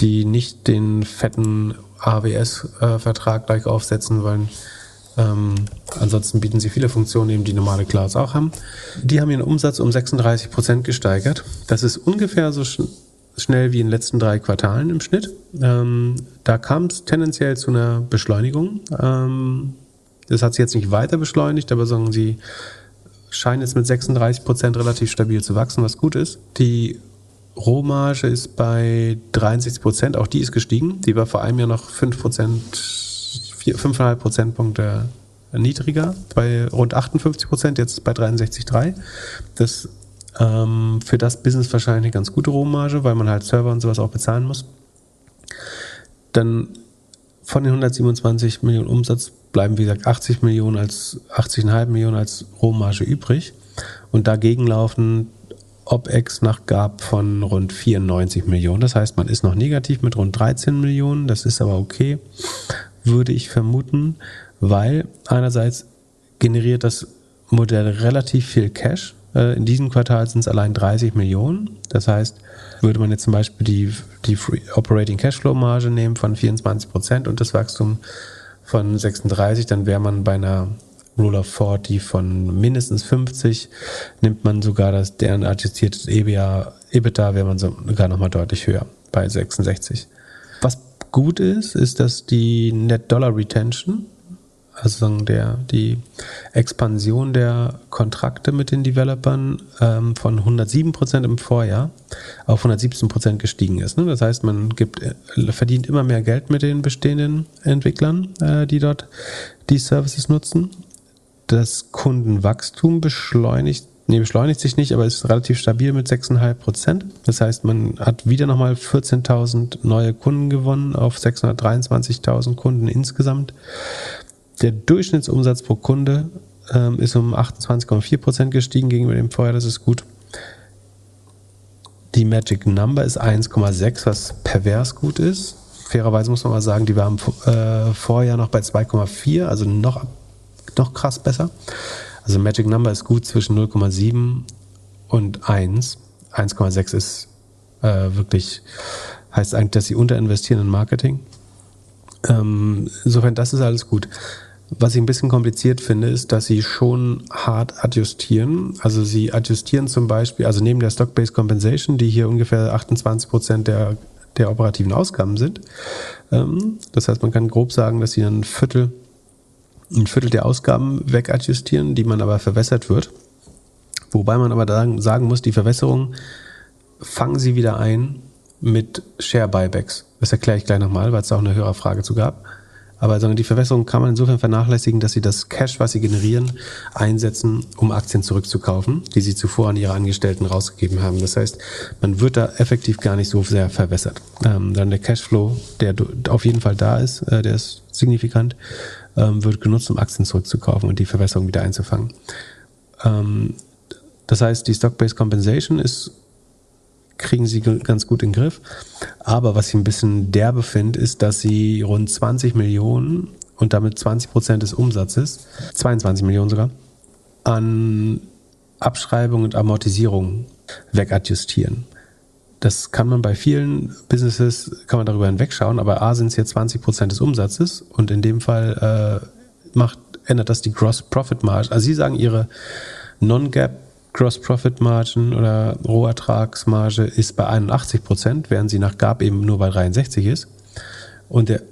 die nicht den fetten AWS-Vertrag gleich aufsetzen wollen, ähm, ansonsten bieten sie viele Funktionen, eben die normale Clouds auch haben. Die haben ihren Umsatz um 36 Prozent gesteigert. Das ist ungefähr so sch schnell wie in den letzten drei Quartalen im Schnitt. Ähm, da kam es tendenziell zu einer Beschleunigung. Ähm, das hat sich jetzt nicht weiter beschleunigt, aber sagen sie scheinen jetzt mit 36 Prozent relativ stabil zu wachsen, was gut ist. Die Rohmarge ist bei 63 Prozent, auch die ist gestiegen. Die war vor einem Jahr noch 5 Prozent 5,5 Prozentpunkte niedriger, bei rund 58 Prozent, jetzt bei 63,3. Das ähm, für das Business wahrscheinlich eine ganz gute Rohmarge, weil man halt Server und sowas auch bezahlen muss. Dann von den 127 Millionen Umsatz bleiben, wie gesagt, 80 Millionen als 80,5 Millionen als Rohmarge übrig. Und dagegen laufen OPEX nach GAB von rund 94 Millionen. Das heißt, man ist noch negativ mit rund 13 Millionen. Das ist aber okay würde ich vermuten, weil einerseits generiert das Modell relativ viel Cash. Äh, in diesem Quartal sind es allein 30 Millionen. Das heißt, würde man jetzt zum Beispiel die, die Operating Cashflow Marge nehmen von 24 Prozent und das Wachstum von 36, dann wäre man bei einer Rule of 40 von mindestens 50. Nimmt man sogar das, deren adjustiertes EBA, EBITDA wäre man sogar nochmal deutlich höher bei 66. Was gut ist, ist, dass die Net Dollar Retention, also der, die Expansion der Kontrakte mit den Developern ähm, von 107% im Vorjahr auf 117% gestiegen ist. Ne? Das heißt, man gibt, äh, verdient immer mehr Geld mit den bestehenden Entwicklern, äh, die dort die Services nutzen. Das Kundenwachstum beschleunigt Nee, beschleunigt sich nicht, aber ist relativ stabil mit 6,5 Prozent. Das heißt, man hat wieder nochmal 14.000 neue Kunden gewonnen auf 623.000 Kunden insgesamt. Der Durchschnittsumsatz pro Kunde ähm, ist um 28,4 Prozent gestiegen gegenüber dem Vorjahr. Das ist gut. Die Magic Number ist 1,6, was pervers gut ist. Fairerweise muss man mal sagen, die war im äh, Vorjahr noch bei 2,4, also noch, noch krass besser. Also Magic Number ist gut zwischen 0,7 und 1. 1,6 ist äh, wirklich, heißt eigentlich, dass sie unterinvestieren in Marketing. Ähm, insofern, das ist alles gut. Was ich ein bisschen kompliziert finde, ist, dass sie schon hart adjustieren. Also sie adjustieren zum Beispiel, also neben der Stock-Based Compensation, die hier ungefähr 28 Prozent der, der operativen Ausgaben sind. Ähm, das heißt, man kann grob sagen, dass sie ein Viertel ein Viertel der Ausgaben wegadjustieren, die man aber verwässert wird. Wobei man aber sagen muss, die Verwässerung fangen sie wieder ein mit Share Buybacks. Das erkläre ich gleich nochmal, weil es auch eine höhere Frage zu gab. Aber die Verwässerung kann man insofern vernachlässigen, dass sie das Cash, was sie generieren, einsetzen, um Aktien zurückzukaufen, die sie zuvor an ihre Angestellten rausgegeben haben. Das heißt, man wird da effektiv gar nicht so sehr verwässert. Ähm, dann der Cashflow, der auf jeden Fall da ist, äh, der ist signifikant ähm, wird genutzt, um Aktien zurückzukaufen und die Verwässerung wieder einzufangen. Ähm, das heißt, die Stock-Based Compensation ist, kriegen sie ganz gut in den Griff. Aber was ich ein bisschen derbe finde, ist, dass sie rund 20 Millionen und damit 20 Prozent des Umsatzes, 22 Millionen sogar, an Abschreibung und Amortisierung wegadjustieren. Das kann man bei vielen Businesses, kann man darüber hinwegschauen, aber A sind es hier 20 Prozent des Umsatzes und in dem Fall äh, macht, ändert das die Gross Profit Margin. Also Sie sagen, Ihre Non-Gap Gross Profit Margin oder Rohertragsmarge ist bei 81 Prozent, während sie nach GAP eben nur bei 63 ist. Und der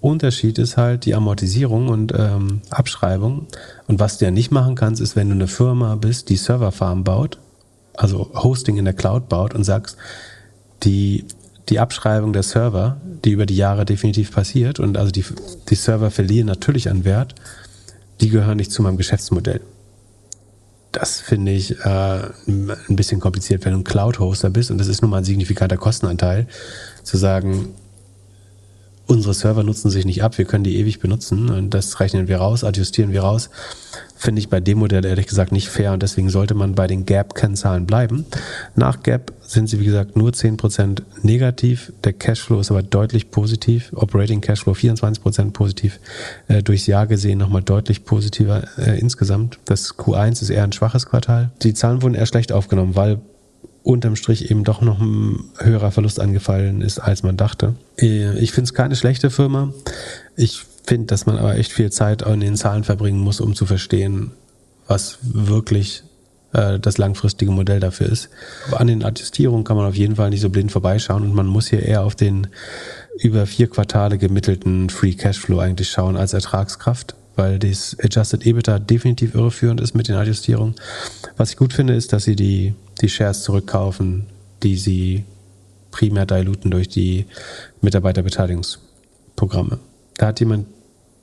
Unterschied ist halt die Amortisierung und ähm, Abschreibung. Und was du ja nicht machen kannst, ist, wenn du eine Firma bist, die Serverfarm baut, also Hosting in der Cloud baut und sagst, die, die Abschreibung der Server, die über die Jahre definitiv passiert und also die, die Server verlieren natürlich an Wert, die gehören nicht zu meinem Geschäftsmodell. Das finde ich äh, ein bisschen kompliziert, wenn du ein Cloud-Hoster bist. Und das ist nun mal ein signifikanter Kostenanteil, zu sagen, unsere Server nutzen sich nicht ab, wir können die ewig benutzen und das rechnen wir raus, adjustieren wir raus. Finde ich bei dem Modell ehrlich gesagt nicht fair und deswegen sollte man bei den Gap-Kennzahlen bleiben. Nach Gap sind sie, wie gesagt, nur 10% negativ. Der Cashflow ist aber deutlich positiv. Operating Cashflow 24% positiv. Äh, durchs Jahr gesehen nochmal deutlich positiver äh, insgesamt. Das Q1 ist eher ein schwaches Quartal. Die Zahlen wurden eher schlecht aufgenommen, weil unterm Strich eben doch noch ein höherer Verlust angefallen ist, als man dachte. Äh, ich finde es keine schlechte Firma. Ich finde, dass man aber echt viel Zeit in den Zahlen verbringen muss, um zu verstehen, was wirklich äh, das langfristige Modell dafür ist. Aber an den Attestierungen kann man auf jeden Fall nicht so blind vorbeischauen und man muss hier eher auf den über vier Quartale gemittelten Free Cashflow eigentlich schauen als Ertragskraft, weil das Adjusted EBITDA definitiv irreführend ist mit den Adjustierungen. Was ich gut finde, ist, dass sie die, die Shares zurückkaufen, die sie primär diluten durch die Mitarbeiterbeteiligungsprogramme. Da hat jemand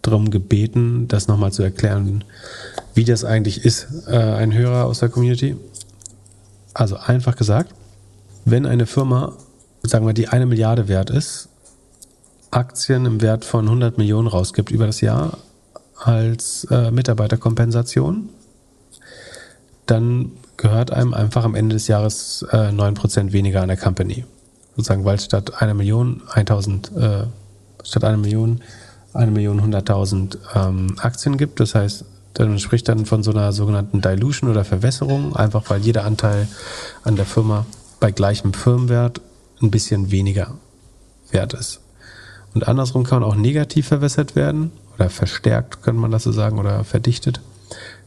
darum gebeten, das nochmal zu erklären, wie das eigentlich ist, äh, ein Hörer aus der Community. Also einfach gesagt, wenn eine Firma, sagen wir, die eine Milliarde wert ist, Aktien im Wert von 100 Millionen rausgibt über das Jahr als äh, Mitarbeiterkompensation, dann gehört einem einfach am Ende des Jahres äh, 9% weniger an der Company. Sozusagen, weil statt einer Million 1000, äh, statt einer Million eine Million hunderttausend ähm, Aktien gibt. Das heißt, man spricht dann von so einer sogenannten Dilution oder Verwässerung, einfach weil jeder Anteil an der Firma bei gleichem Firmenwert ein bisschen weniger wert ist. Und andersrum kann man auch negativ verwässert werden oder verstärkt, könnte man das so sagen, oder verdichtet.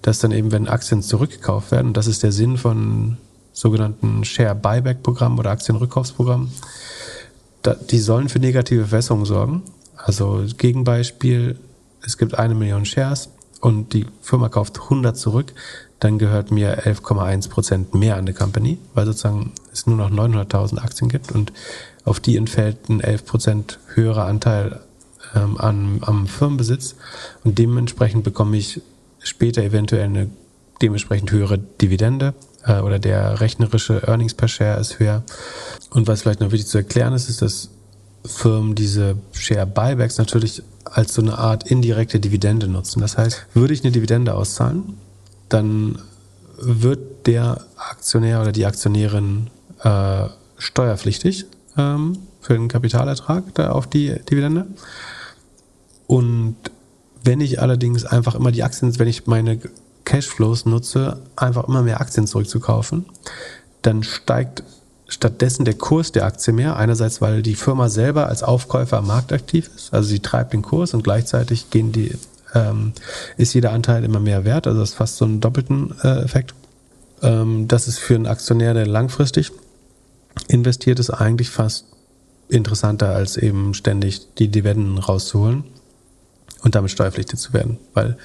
Dass dann eben, wenn Aktien zurückgekauft werden, und das ist der Sinn von sogenannten Share Buyback Programmen oder Aktienrückkaufsprogrammen, die sollen für negative Verwässerung sorgen. Also Gegenbeispiel, es gibt eine Million Shares und die Firma kauft 100 zurück, dann gehört mir 11,1 Prozent mehr an der Company, weil sozusagen es nur noch 900.000 Aktien gibt und auf die entfällt ein 11 Prozent höherer Anteil ähm, an, am Firmenbesitz und dementsprechend bekomme ich später eventuell eine dementsprechend höhere Dividende äh, oder der rechnerische Earnings per Share ist höher. Und was vielleicht noch wichtig zu erklären ist, ist, dass Firmen diese Share Buybacks natürlich als so eine Art indirekte Dividende nutzen. Das heißt, würde ich eine Dividende auszahlen, dann wird der Aktionär oder die Aktionärin äh, steuerpflichtig ähm, für den Kapitalertrag da auf die Dividende. Und wenn ich allerdings einfach immer die Aktien, wenn ich meine Cashflows nutze, einfach immer mehr Aktien zurückzukaufen, dann steigt stattdessen der Kurs der Aktie mehr. Einerseits, weil die Firma selber als Aufkäufer am Markt aktiv ist, also sie treibt den Kurs und gleichzeitig gehen die, ähm, ist jeder Anteil immer mehr wert. Also das ist fast so ein doppelten äh, Effekt. Ähm, das ist für einen Aktionär, der langfristig investiert ist, eigentlich fast interessanter, als eben ständig die Dividenden rauszuholen und damit steuerpflichtig zu werden. Weil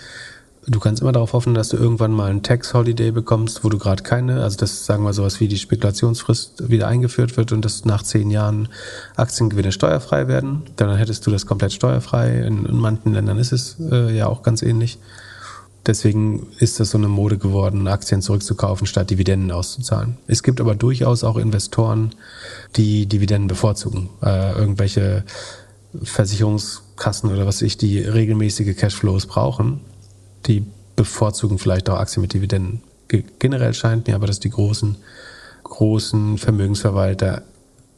Du kannst immer darauf hoffen, dass du irgendwann mal einen Tax-Holiday bekommst, wo du gerade keine, also das sagen wir sowas wie die Spekulationsfrist wieder eingeführt wird und dass nach zehn Jahren Aktiengewinne steuerfrei werden. Dann hättest du das komplett steuerfrei. In, in manchen Ländern ist es äh, ja auch ganz ähnlich. Deswegen ist das so eine Mode geworden, Aktien zurückzukaufen, statt Dividenden auszuzahlen. Es gibt aber durchaus auch Investoren, die Dividenden bevorzugen. Äh, irgendwelche Versicherungskassen oder was ich, die regelmäßige Cashflows brauchen die bevorzugen vielleicht auch Aktien mit Dividenden. Generell scheint mir aber, dass die großen, großen Vermögensverwalter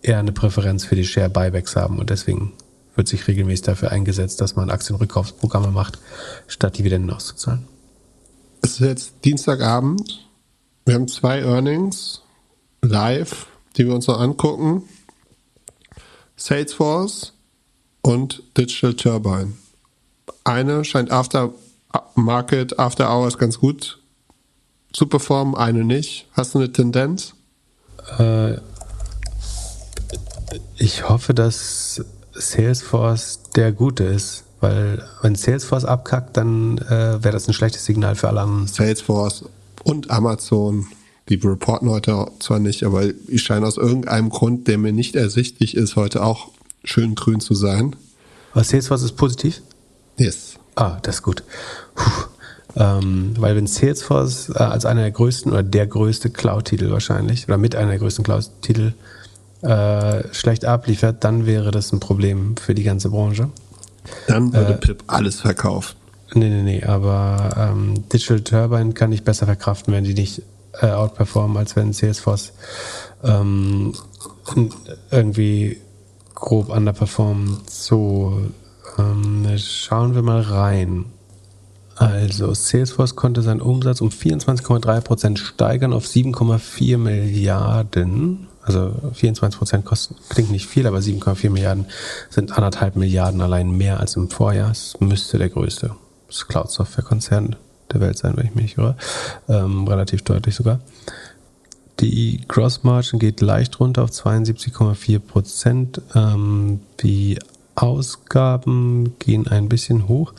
eher eine Präferenz für die Share Buybacks haben und deswegen wird sich regelmäßig dafür eingesetzt, dass man Aktienrückkaufsprogramme macht, statt Dividenden auszuzahlen. Es ist jetzt Dienstagabend. Wir haben zwei Earnings live, die wir uns noch angucken. Salesforce und Digital Turbine. Eine scheint after Market After Hours ganz gut zu performen, eine nicht. Hast du eine Tendenz? Äh, ich hoffe, dass Salesforce der Gute ist, weil wenn Salesforce abkackt, dann äh, wäre das ein schlechtes Signal für alle anderen. Salesforce und Amazon, die reporten heute zwar nicht, aber ich scheine aus irgendeinem Grund, der mir nicht ersichtlich ist, heute auch schön grün zu sein. Was Salesforce ist positiv? Yes. Ah, das ist gut. Ähm, weil wenn Salesforce äh, als einer der größten oder der größte Cloud-Titel wahrscheinlich oder mit einer der größten Cloud-Titel äh, schlecht abliefert, dann wäre das ein Problem für die ganze Branche. Dann würde äh, Pip alles verkaufen. Nee, nee, nee, aber ähm, Digital Turbine kann ich besser verkraften, wenn die nicht äh, outperformen, als wenn Salesforce ähm, irgendwie grob underperformt. So, ähm, schauen wir mal rein. Also, Salesforce konnte seinen Umsatz um 24,3% steigern auf 7,4 Milliarden. Also 24% kosten, klingt nicht viel, aber 7,4 Milliarden sind anderthalb Milliarden allein mehr als im Vorjahr. Es müsste der größte Cloud-Software-Konzern der Welt sein, wenn ich mich nicht irre. Ähm, relativ deutlich sogar. Die Gross Margin geht leicht runter auf 72,4 Prozent. Ähm, die Ausgaben gehen ein bisschen hoch.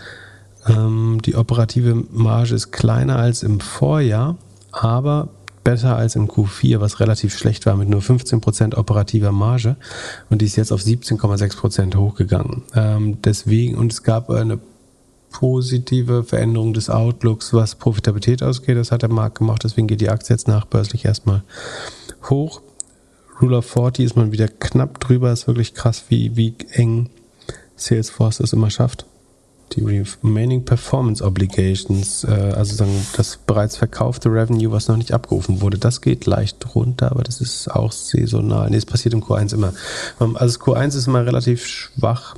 Ähm, die operative Marge ist kleiner als im Vorjahr, aber besser als im Q4, was relativ schlecht war mit nur 15% operativer Marge. Und die ist jetzt auf 17,6% hochgegangen. Ähm, deswegen, und es gab eine positive Veränderung des Outlooks, was Profitabilität ausgeht. Das hat der Markt gemacht, deswegen geht die Aktie jetzt nachbörslich erstmal hoch. Rule of 40 ist man wieder knapp drüber, ist wirklich krass, wie, wie eng Salesforce es immer schafft. Die Remaining Performance Obligations, äh, also sagen, das bereits verkaufte Revenue, was noch nicht abgerufen wurde, das geht leicht runter, aber das ist auch saisonal. Nee, es passiert im Q1 immer. Ähm, also Q1 ist immer relativ schwach,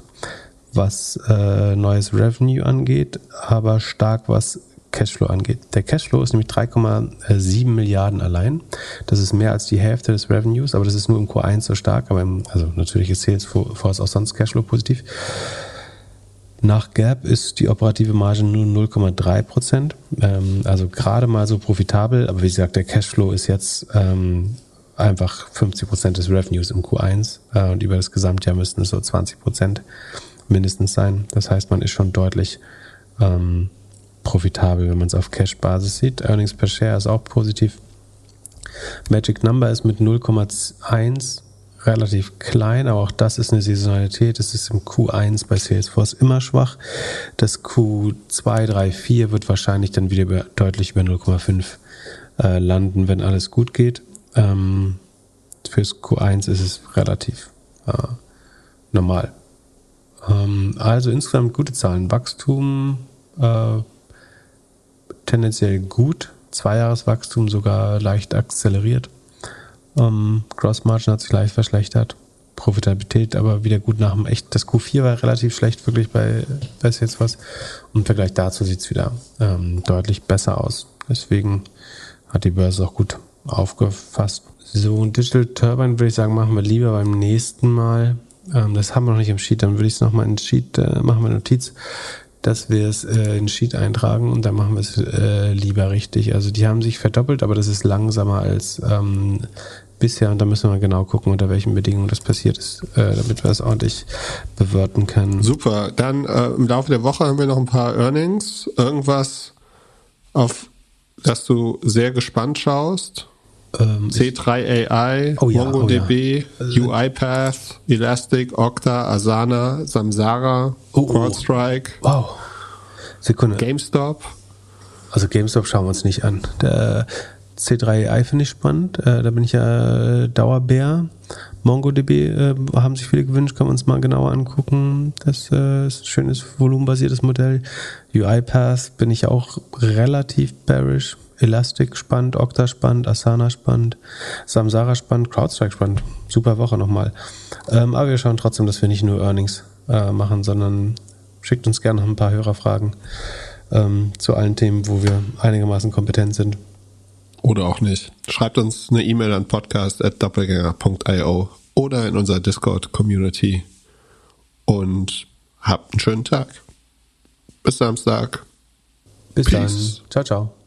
was äh, neues Revenue angeht, aber stark, was Cashflow angeht. Der Cashflow ist nämlich 3,7 Milliarden allein. Das ist mehr als die Hälfte des Revenues, aber das ist nur im Q1 so stark. Aber im, also natürlich ist Salesforce auch sonst Cashflow positiv. Nach Gap ist die operative Marge nur 0,3 Prozent, ähm, also gerade mal so profitabel. Aber wie gesagt, der Cashflow ist jetzt ähm, einfach 50 Prozent des Revenues im Q1 äh, und über das Gesamtjahr müssten es so 20 Prozent mindestens sein. Das heißt, man ist schon deutlich ähm, profitabel, wenn man es auf Cash-Basis sieht. Earnings per Share ist auch positiv. Magic Number ist mit 0,1 relativ klein, aber auch das ist eine Saisonalität. Es ist im Q1 bei Salesforce immer schwach. Das Q2, 3, 4 wird wahrscheinlich dann wieder über, deutlich über 0,5 äh, landen, wenn alles gut geht. Ähm, fürs Q1 ist es relativ äh, normal. Ähm, also insgesamt gute Zahlen. Wachstum äh, tendenziell gut. Zweijahreswachstum sogar leicht akzeleriert. Ähm, Gross Margin hat sich leicht verschlechtert. Profitabilität aber wieder gut nach dem echt. Das Q4 war relativ schlecht, wirklich bei, bei jetzt was. Und im Vergleich dazu sieht es wieder ähm, deutlich besser aus. Deswegen hat die Börse auch gut aufgefasst. So, Digital Turbine würde ich sagen, machen wir lieber beim nächsten Mal. Ähm, das haben wir noch nicht im Sheet, dann würde ich es nochmal in Sheet, äh, machen wir Notiz, dass wir es äh, in Sheet eintragen und dann machen wir es äh, lieber richtig. Also die haben sich verdoppelt, aber das ist langsamer als ähm, bisher und da müssen wir genau gucken, unter welchen Bedingungen das passiert ist, äh, damit wir es ordentlich bewerten können. Super. Dann äh, im Laufe der Woche haben wir noch ein paar Earnings. Irgendwas, auf das du sehr gespannt schaust. Ähm, C3 AI, oh ja, MongoDB, oh ja. UiPath, Elastic, Okta, Asana, Samsara, oh, oh. CrowdStrike. Wow. Sekunde. GameStop. Also GameStop schauen wir uns nicht an. Der, C3AI finde ich spannend. Äh, da bin ich ja äh, Dauerbär. MongoDB äh, haben sich viele gewünscht, können wir uns mal genauer angucken. Das äh, ist ein schönes volumenbasiertes Modell. UiPath bin ich auch relativ bearish. Elastic spannend, Okta spannend, Asana spannend, Samsara spannend, CrowdStrike spannend. Super Woche nochmal. Ähm, aber wir schauen trotzdem, dass wir nicht nur Earnings äh, machen, sondern schickt uns gerne noch ein paar Hörerfragen ähm, zu allen Themen, wo wir einigermaßen kompetent sind. Oder auch nicht. Schreibt uns eine E-Mail an podcast.doppelgänger.io oder in unserer Discord-Community und habt einen schönen Tag. Bis Samstag. Bis Peace. dann. Ciao, ciao.